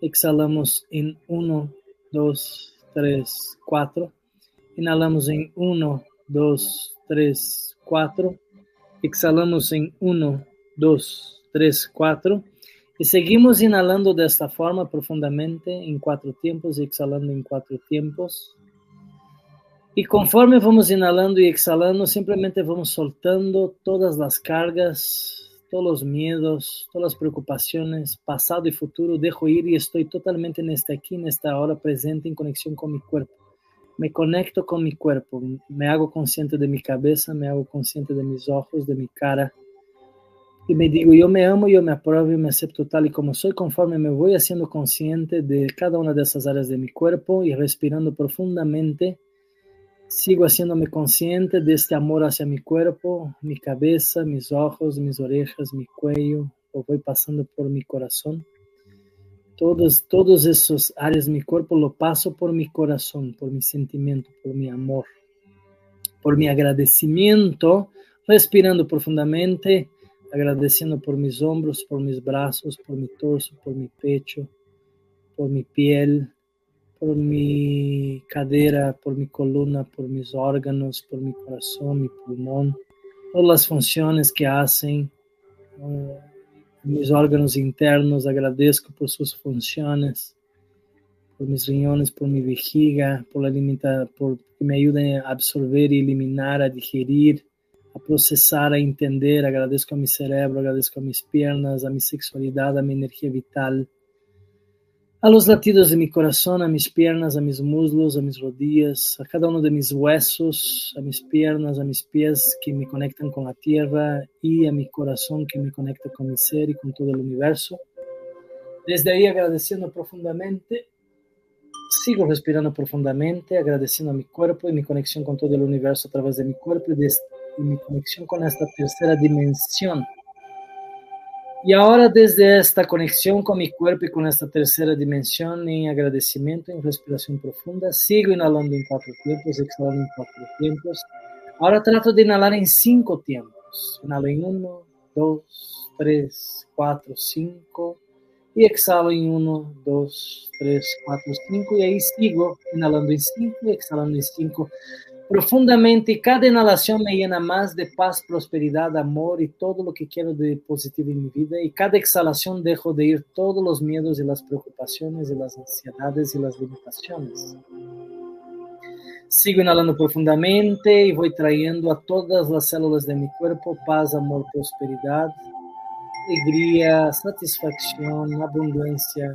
Exhalamos en uno, dos, tres, cuatro. Inhalamos en uno, dos, tres, cuatro. Exhalamos en uno, dos, tres, cuatro. Y seguimos inhalando de esta forma profundamente en cuatro tiempos, exhalando en cuatro tiempos. Y conforme vamos inhalando y exhalando, simplemente vamos soltando todas las cargas, todos los miedos, todas las preocupaciones, pasado y futuro, dejo ir y estoy totalmente en este aquí, en esta hora presente, en conexión con mi cuerpo. Me conecto con mi cuerpo, me hago consciente de mi cabeza, me hago consciente de mis ojos, de mi cara. Y me digo, yo me amo, yo me apruebo, yo me acepto tal y como soy, conforme me voy haciendo consciente de cada una de esas áreas de mi cuerpo y respirando profundamente Sigo haciéndome consciente de este amor hacia mi cuerpo, mi cabeza, mis ojos, mis orejas, mi cuello, lo voy pasando por mi corazón. Todos, todos esos áreas de mi cuerpo lo paso por mi corazón, por mi sentimiento, por mi amor, por mi agradecimiento, respirando profundamente, agradeciendo por mis hombros, por mis brazos, por mi torso, por mi pecho, por mi piel, por mi cadera, por mi columna, por mis órganos, por mi corazón, mi pulmón, todas las funciones que hacen. Uh, mis órganos internos, agradezco por sus funciones, por mis riñones, por mi vejiga, por la por que me ayuden a absorber y eliminar, a digerir, a procesar, a entender. Agradezco a mi cerebro, agradezco a mis piernas, a mi sexualidad, a mi energía vital a los latidos de mi corazón, a mis piernas, a mis muslos, a mis rodillas, a cada uno de mis huesos, a mis piernas, a mis pies que me conectan con la tierra y a mi corazón que me conecta con mi ser y con todo el universo. Desde ahí agradeciendo profundamente, sigo respirando profundamente, agradeciendo a mi cuerpo y mi conexión con todo el universo a través de mi cuerpo y, de, mi conexión con esta tercera dimensión y ahora desde esta conexión con mi cuerpo y con esta tercera dimensión en agradecimiento, en respiración profunda, sigo inhalando en cuatro tiempos, exhalando en cuatro tiempos. Ahora trato de inhalar en cinco tiempos. Inhalo en uno, dos, tres, cuatro, cinco. Y exhalo en uno, dos, tres, cuatro, cinco. Y ahí sigo inhalando en cinco y exhalando en cinco profundamente cada inhalación me llena más de paz, prosperidad, amor y todo lo que quiero de positivo en mi vida. Y cada exhalación dejo de ir todos los miedos y las preocupaciones y las ansiedades y las limitaciones. Sigo inhalando profundamente y voy trayendo a todas las células de mi cuerpo paz, amor, prosperidad, alegría, satisfacción, abundancia,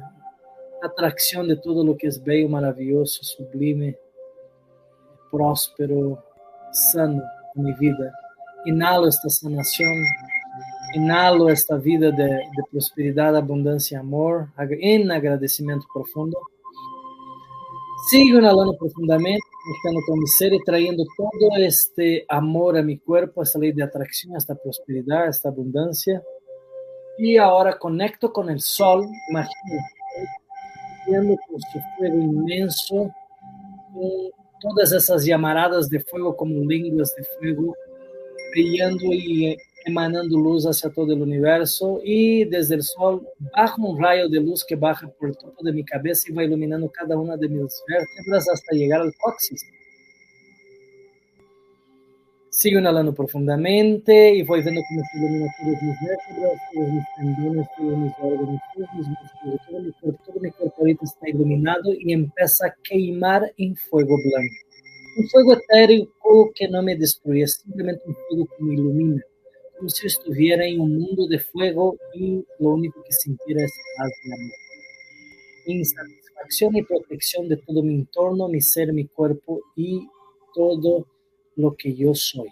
atracción de todo lo que es bello, maravilloso, sublime próspero, sano en mi vida. Inhalo esta sanación, inhalo esta vida de, de prosperidad, abundancia, amor, en agradecimiento profundo. Sigo inhalando profundamente, conectando con mi ser y trayendo todo este amor a mi cuerpo, esta ley de atracción, esta prosperidad, esta abundancia. Y ahora conecto con el sol, imagino, con su fuego inmenso, todas esas llamaradas de fuego como lenguas de fuego, brillando y emanando luz hacia todo el universo y desde el sol baja un rayo de luz que baja por todo de mi cabeza y va iluminando cada una de mis vértebras hasta llegar al coxis. Sigo inhalando profundamente y voy viendo cómo se ilumina todos mis vértebras, todos mis tendones, todos mis órganos, todos mis músculos, todo mi cuerpo, todo mi cuerpo ahorita está iluminado y empieza a queimar en fuego blanco. Un fuego etéreo que no me destruye, simplemente un fuego que me ilumina, como si estuviera en un mundo de fuego y lo único que sintiera es paz y amor. En satisfacción y protección de todo mi entorno, mi ser, mi cuerpo y todo lo que yo soy.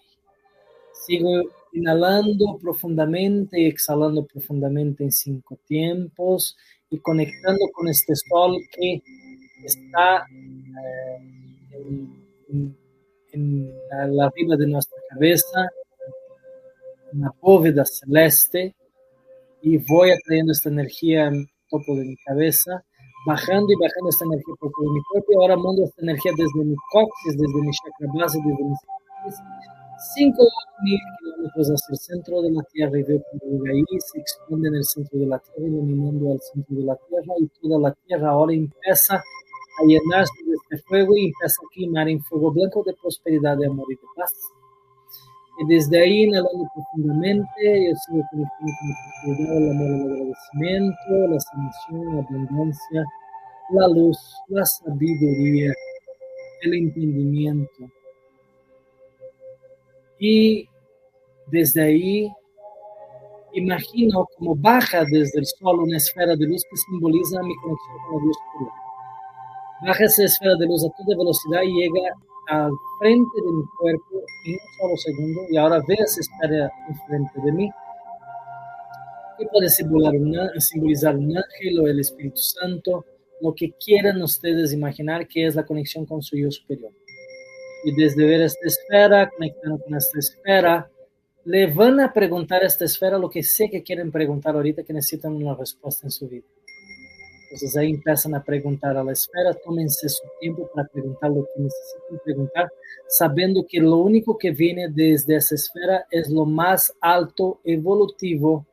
Sigo inhalando profundamente y exhalando profundamente en cinco tiempos y conectando con este sol que está eh, en, la arriba de nuestra cabeza, una bóveda celeste, y voy atrayendo esta energía en topo de mi cabeza, bajando y bajando esta energía por todo mi cuerpo, y ahora mando esta energía desde mi coxis, desde mi chakra base, desde mis 5 mil kilómetros hacia el centro de la Tierra. Y veo ahí se expande en el centro de la Tierra, iluminando al centro de la Tierra. Y toda la Tierra ahora empieza a llenarse de este fuego y empieza a quemar en fuego blanco de prosperidad, de amor y de paz. Y desde ahí, inhalando profundamente, yo sigo conectando con la el amor, el agradecimiento, la sanación, la abundancia, la luz, la sabiduría, el entendimiento, y desde ahí imagino como baja desde el sol una esfera de luz que simboliza mi conexión con la luz pura. Baja esa esfera de luz a toda velocidad y llega al frente de mi cuerpo en un solo segundo y ahora ve esa esfera enfrente de mí. Que puede simbolizar un ángel o el Espíritu Santo, lo que quieran ustedes imaginar que es la conexión con su yo superior y desde ver esta esfera, conectando con esta esfera, le van a preguntar a esta esfera lo que sé que quieren preguntar ahorita, que necesitan una respuesta en su vida. Entonces ahí empiezan a preguntar a la esfera, tómense su tiempo para preguntar lo que necesitan preguntar, sabiendo que lo único que viene desde esa esfera es lo más alto, evolutivo,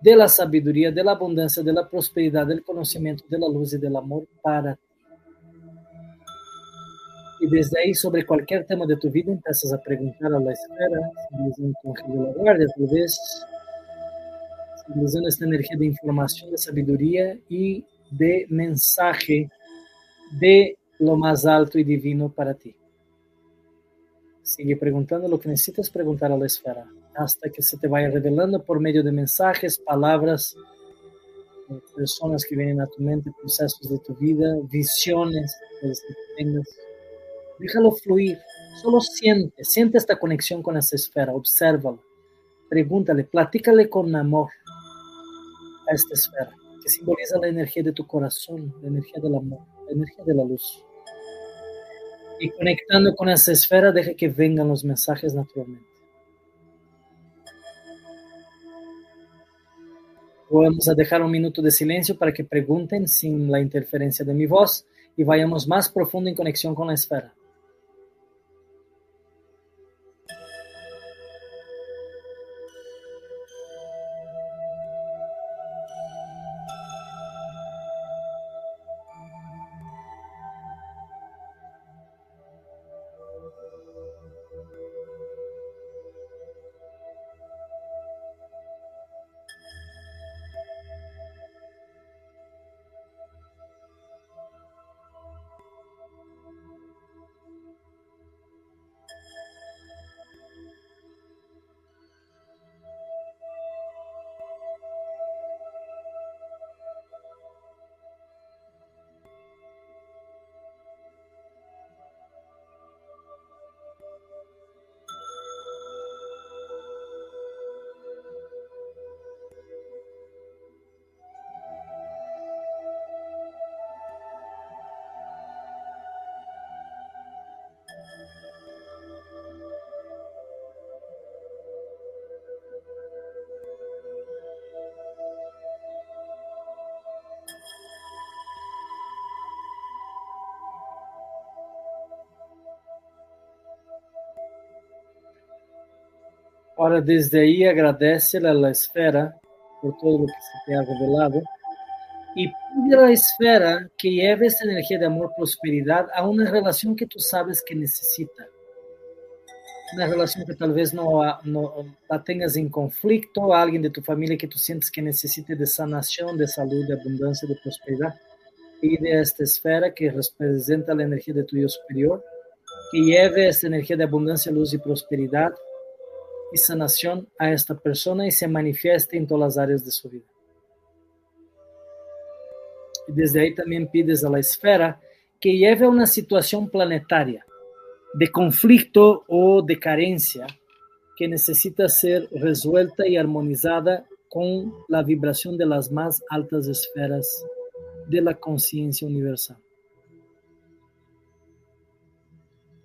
de la sabiduría, de la abundancia, de la prosperidad, del conocimiento, de la luz y del amor para ti. Y desde ahí, sobre cualquier tema de tu vida, empiezas a preguntar a la esfera, ángel de la guardia, tal vez, simbolizando esta energía de información, de sabiduría y de mensaje de lo más alto y divino para ti. Sigue preguntando lo que necesitas preguntar a la esfera, hasta que se te vaya revelando por medio de mensajes, palabras, eh, personas que vienen a tu mente, procesos de tu vida, visiones que tengas. Déjalo fluir, solo siente, siente esta conexión con esa esfera, obsérvala, pregúntale, platícale con amor a esta esfera, que simboliza la energía de tu corazón, la energía del amor, la energía de la luz. Y conectando con esa esfera, deja que vengan los mensajes naturalmente. Vamos a dejar un minuto de silencio para que pregunten sin la interferencia de mi voz y vayamos más profundo en conexión con la esfera. Ahora desde ahí agradece a la esfera por todo lo que se te ha revelado y pide a la esfera que lleve esa energía de amor, prosperidad a una relación que tú sabes que necesita. Una relación que tal vez no, no la tengas en conflicto, a alguien de tu familia que tú sientes que necesite de sanación, de salud, de abundancia, de prosperidad. Pide a esta esfera que representa la energía de tu yo superior, que lleve esta energía de abundancia, luz y prosperidad sanación a esta persona y se manifieste en todas las áreas de su vida. Y desde ahí también pides a la esfera que lleve a una situación planetaria de conflicto o de carencia que necesita ser resuelta y armonizada con la vibración de las más altas esferas de la conciencia universal.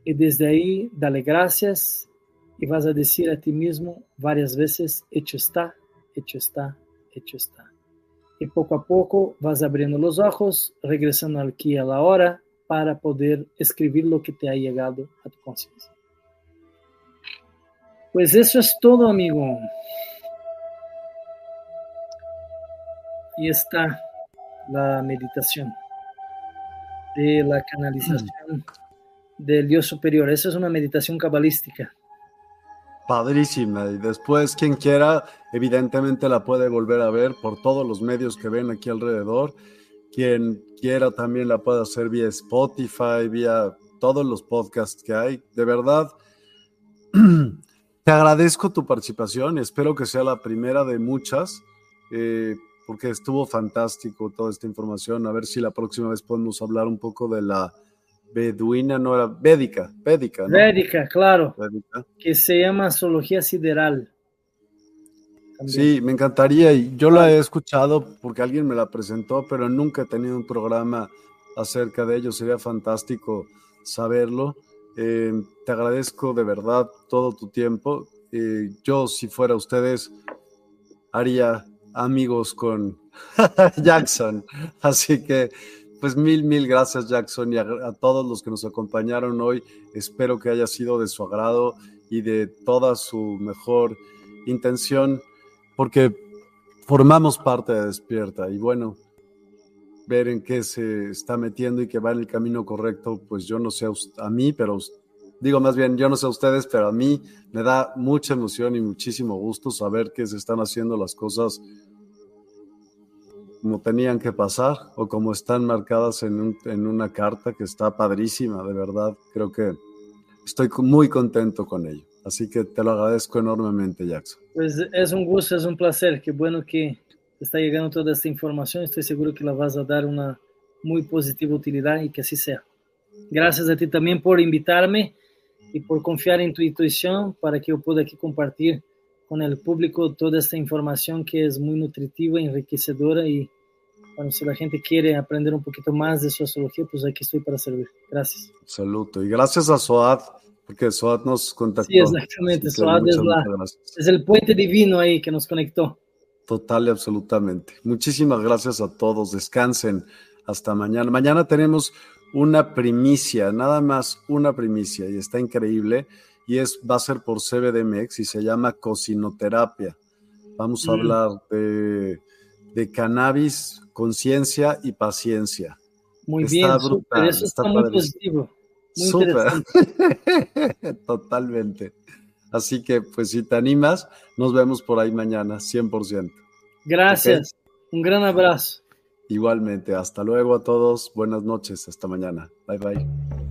Y desde ahí, dale gracias y vas a decir a ti mismo varias veces, hecho está, hecho está, hecho está. Y poco a poco vas abriendo los ojos, regresando aquí a la hora para poder escribir lo que te ha llegado a tu conciencia. Pues eso es todo, amigo. Ahí está la meditación de la canalización del Dios superior. Esa es una meditación cabalística padrísima. Y después, quien quiera, evidentemente la puede volver a ver por todos los medios que ven aquí alrededor. Quien quiera también la puede hacer vía Spotify, vía todos los podcasts que hay. De verdad, te agradezco tu participación. Espero que sea la primera de muchas, eh, porque estuvo fantástico toda esta información. A ver si la próxima vez podemos hablar un poco de la beduina, no era védica, védica, ¿no? Védica, claro. Que se llama zoología sideral. Sí, me encantaría. Y yo la he escuchado porque alguien me la presentó, pero nunca he tenido un programa acerca de ello. Sería fantástico saberlo. Eh, te agradezco de verdad todo tu tiempo. Eh, yo, si fuera ustedes, haría amigos con Jackson. Así que pues mil, mil gracias Jackson y a, todos los que nos acompañaron hoy. Espero que haya sido de su agrado y de toda su mejor intención, porque formamos parte de Despierta y bueno, ver en qué se está metiendo y que va en el camino correcto, pues yo no sé a, a mí, pero digo más bien, yo no sé a ustedes, pero a mí me da mucha emoción y muchísimo gusto saber que se están haciendo las cosas como tenían que pasar o como están marcadas en, en una carta que está padrísima, de verdad. Creo que estoy muy contento con ello. Así que te lo agradezco enormemente, Jackson. Pues es un gusto, es un placer. Qué bueno que está llegando toda esta información. Estoy seguro que la vas a dar una muy positiva utilidad y que así sea. Gracias a ti también por invitarme y por confiar en tu intuición para que yo pueda aquí compartir con el público toda esta información que es muy nutritiva, enriquecedora y bueno, si la gente quiere aprender un poquito más de su astrología, pues aquí estoy para servir. Gracias. Saluto. Y gracias a Soad, porque Soad nos contactó. Sí, exactamente. Soad es, la, es el puente divino ahí que nos conectó. Total y absolutamente. Muchísimas gracias a todos. Descansen. Hasta mañana. Mañana tenemos una primicia, nada más una primicia, y está increíble. Y es, va a ser por CBDMX y se llama cocinoterapia. Vamos a mm. hablar de, de cannabis, conciencia y paciencia. Muy bien, brutal, eso está, muy positivo. Muy Totalmente. Así que, pues, si te animas, nos vemos por ahí mañana, 100%. Gracias. Un gran abrazo. Igualmente. Hasta luego a todos. Buenas noches. Hasta mañana. Bye bye.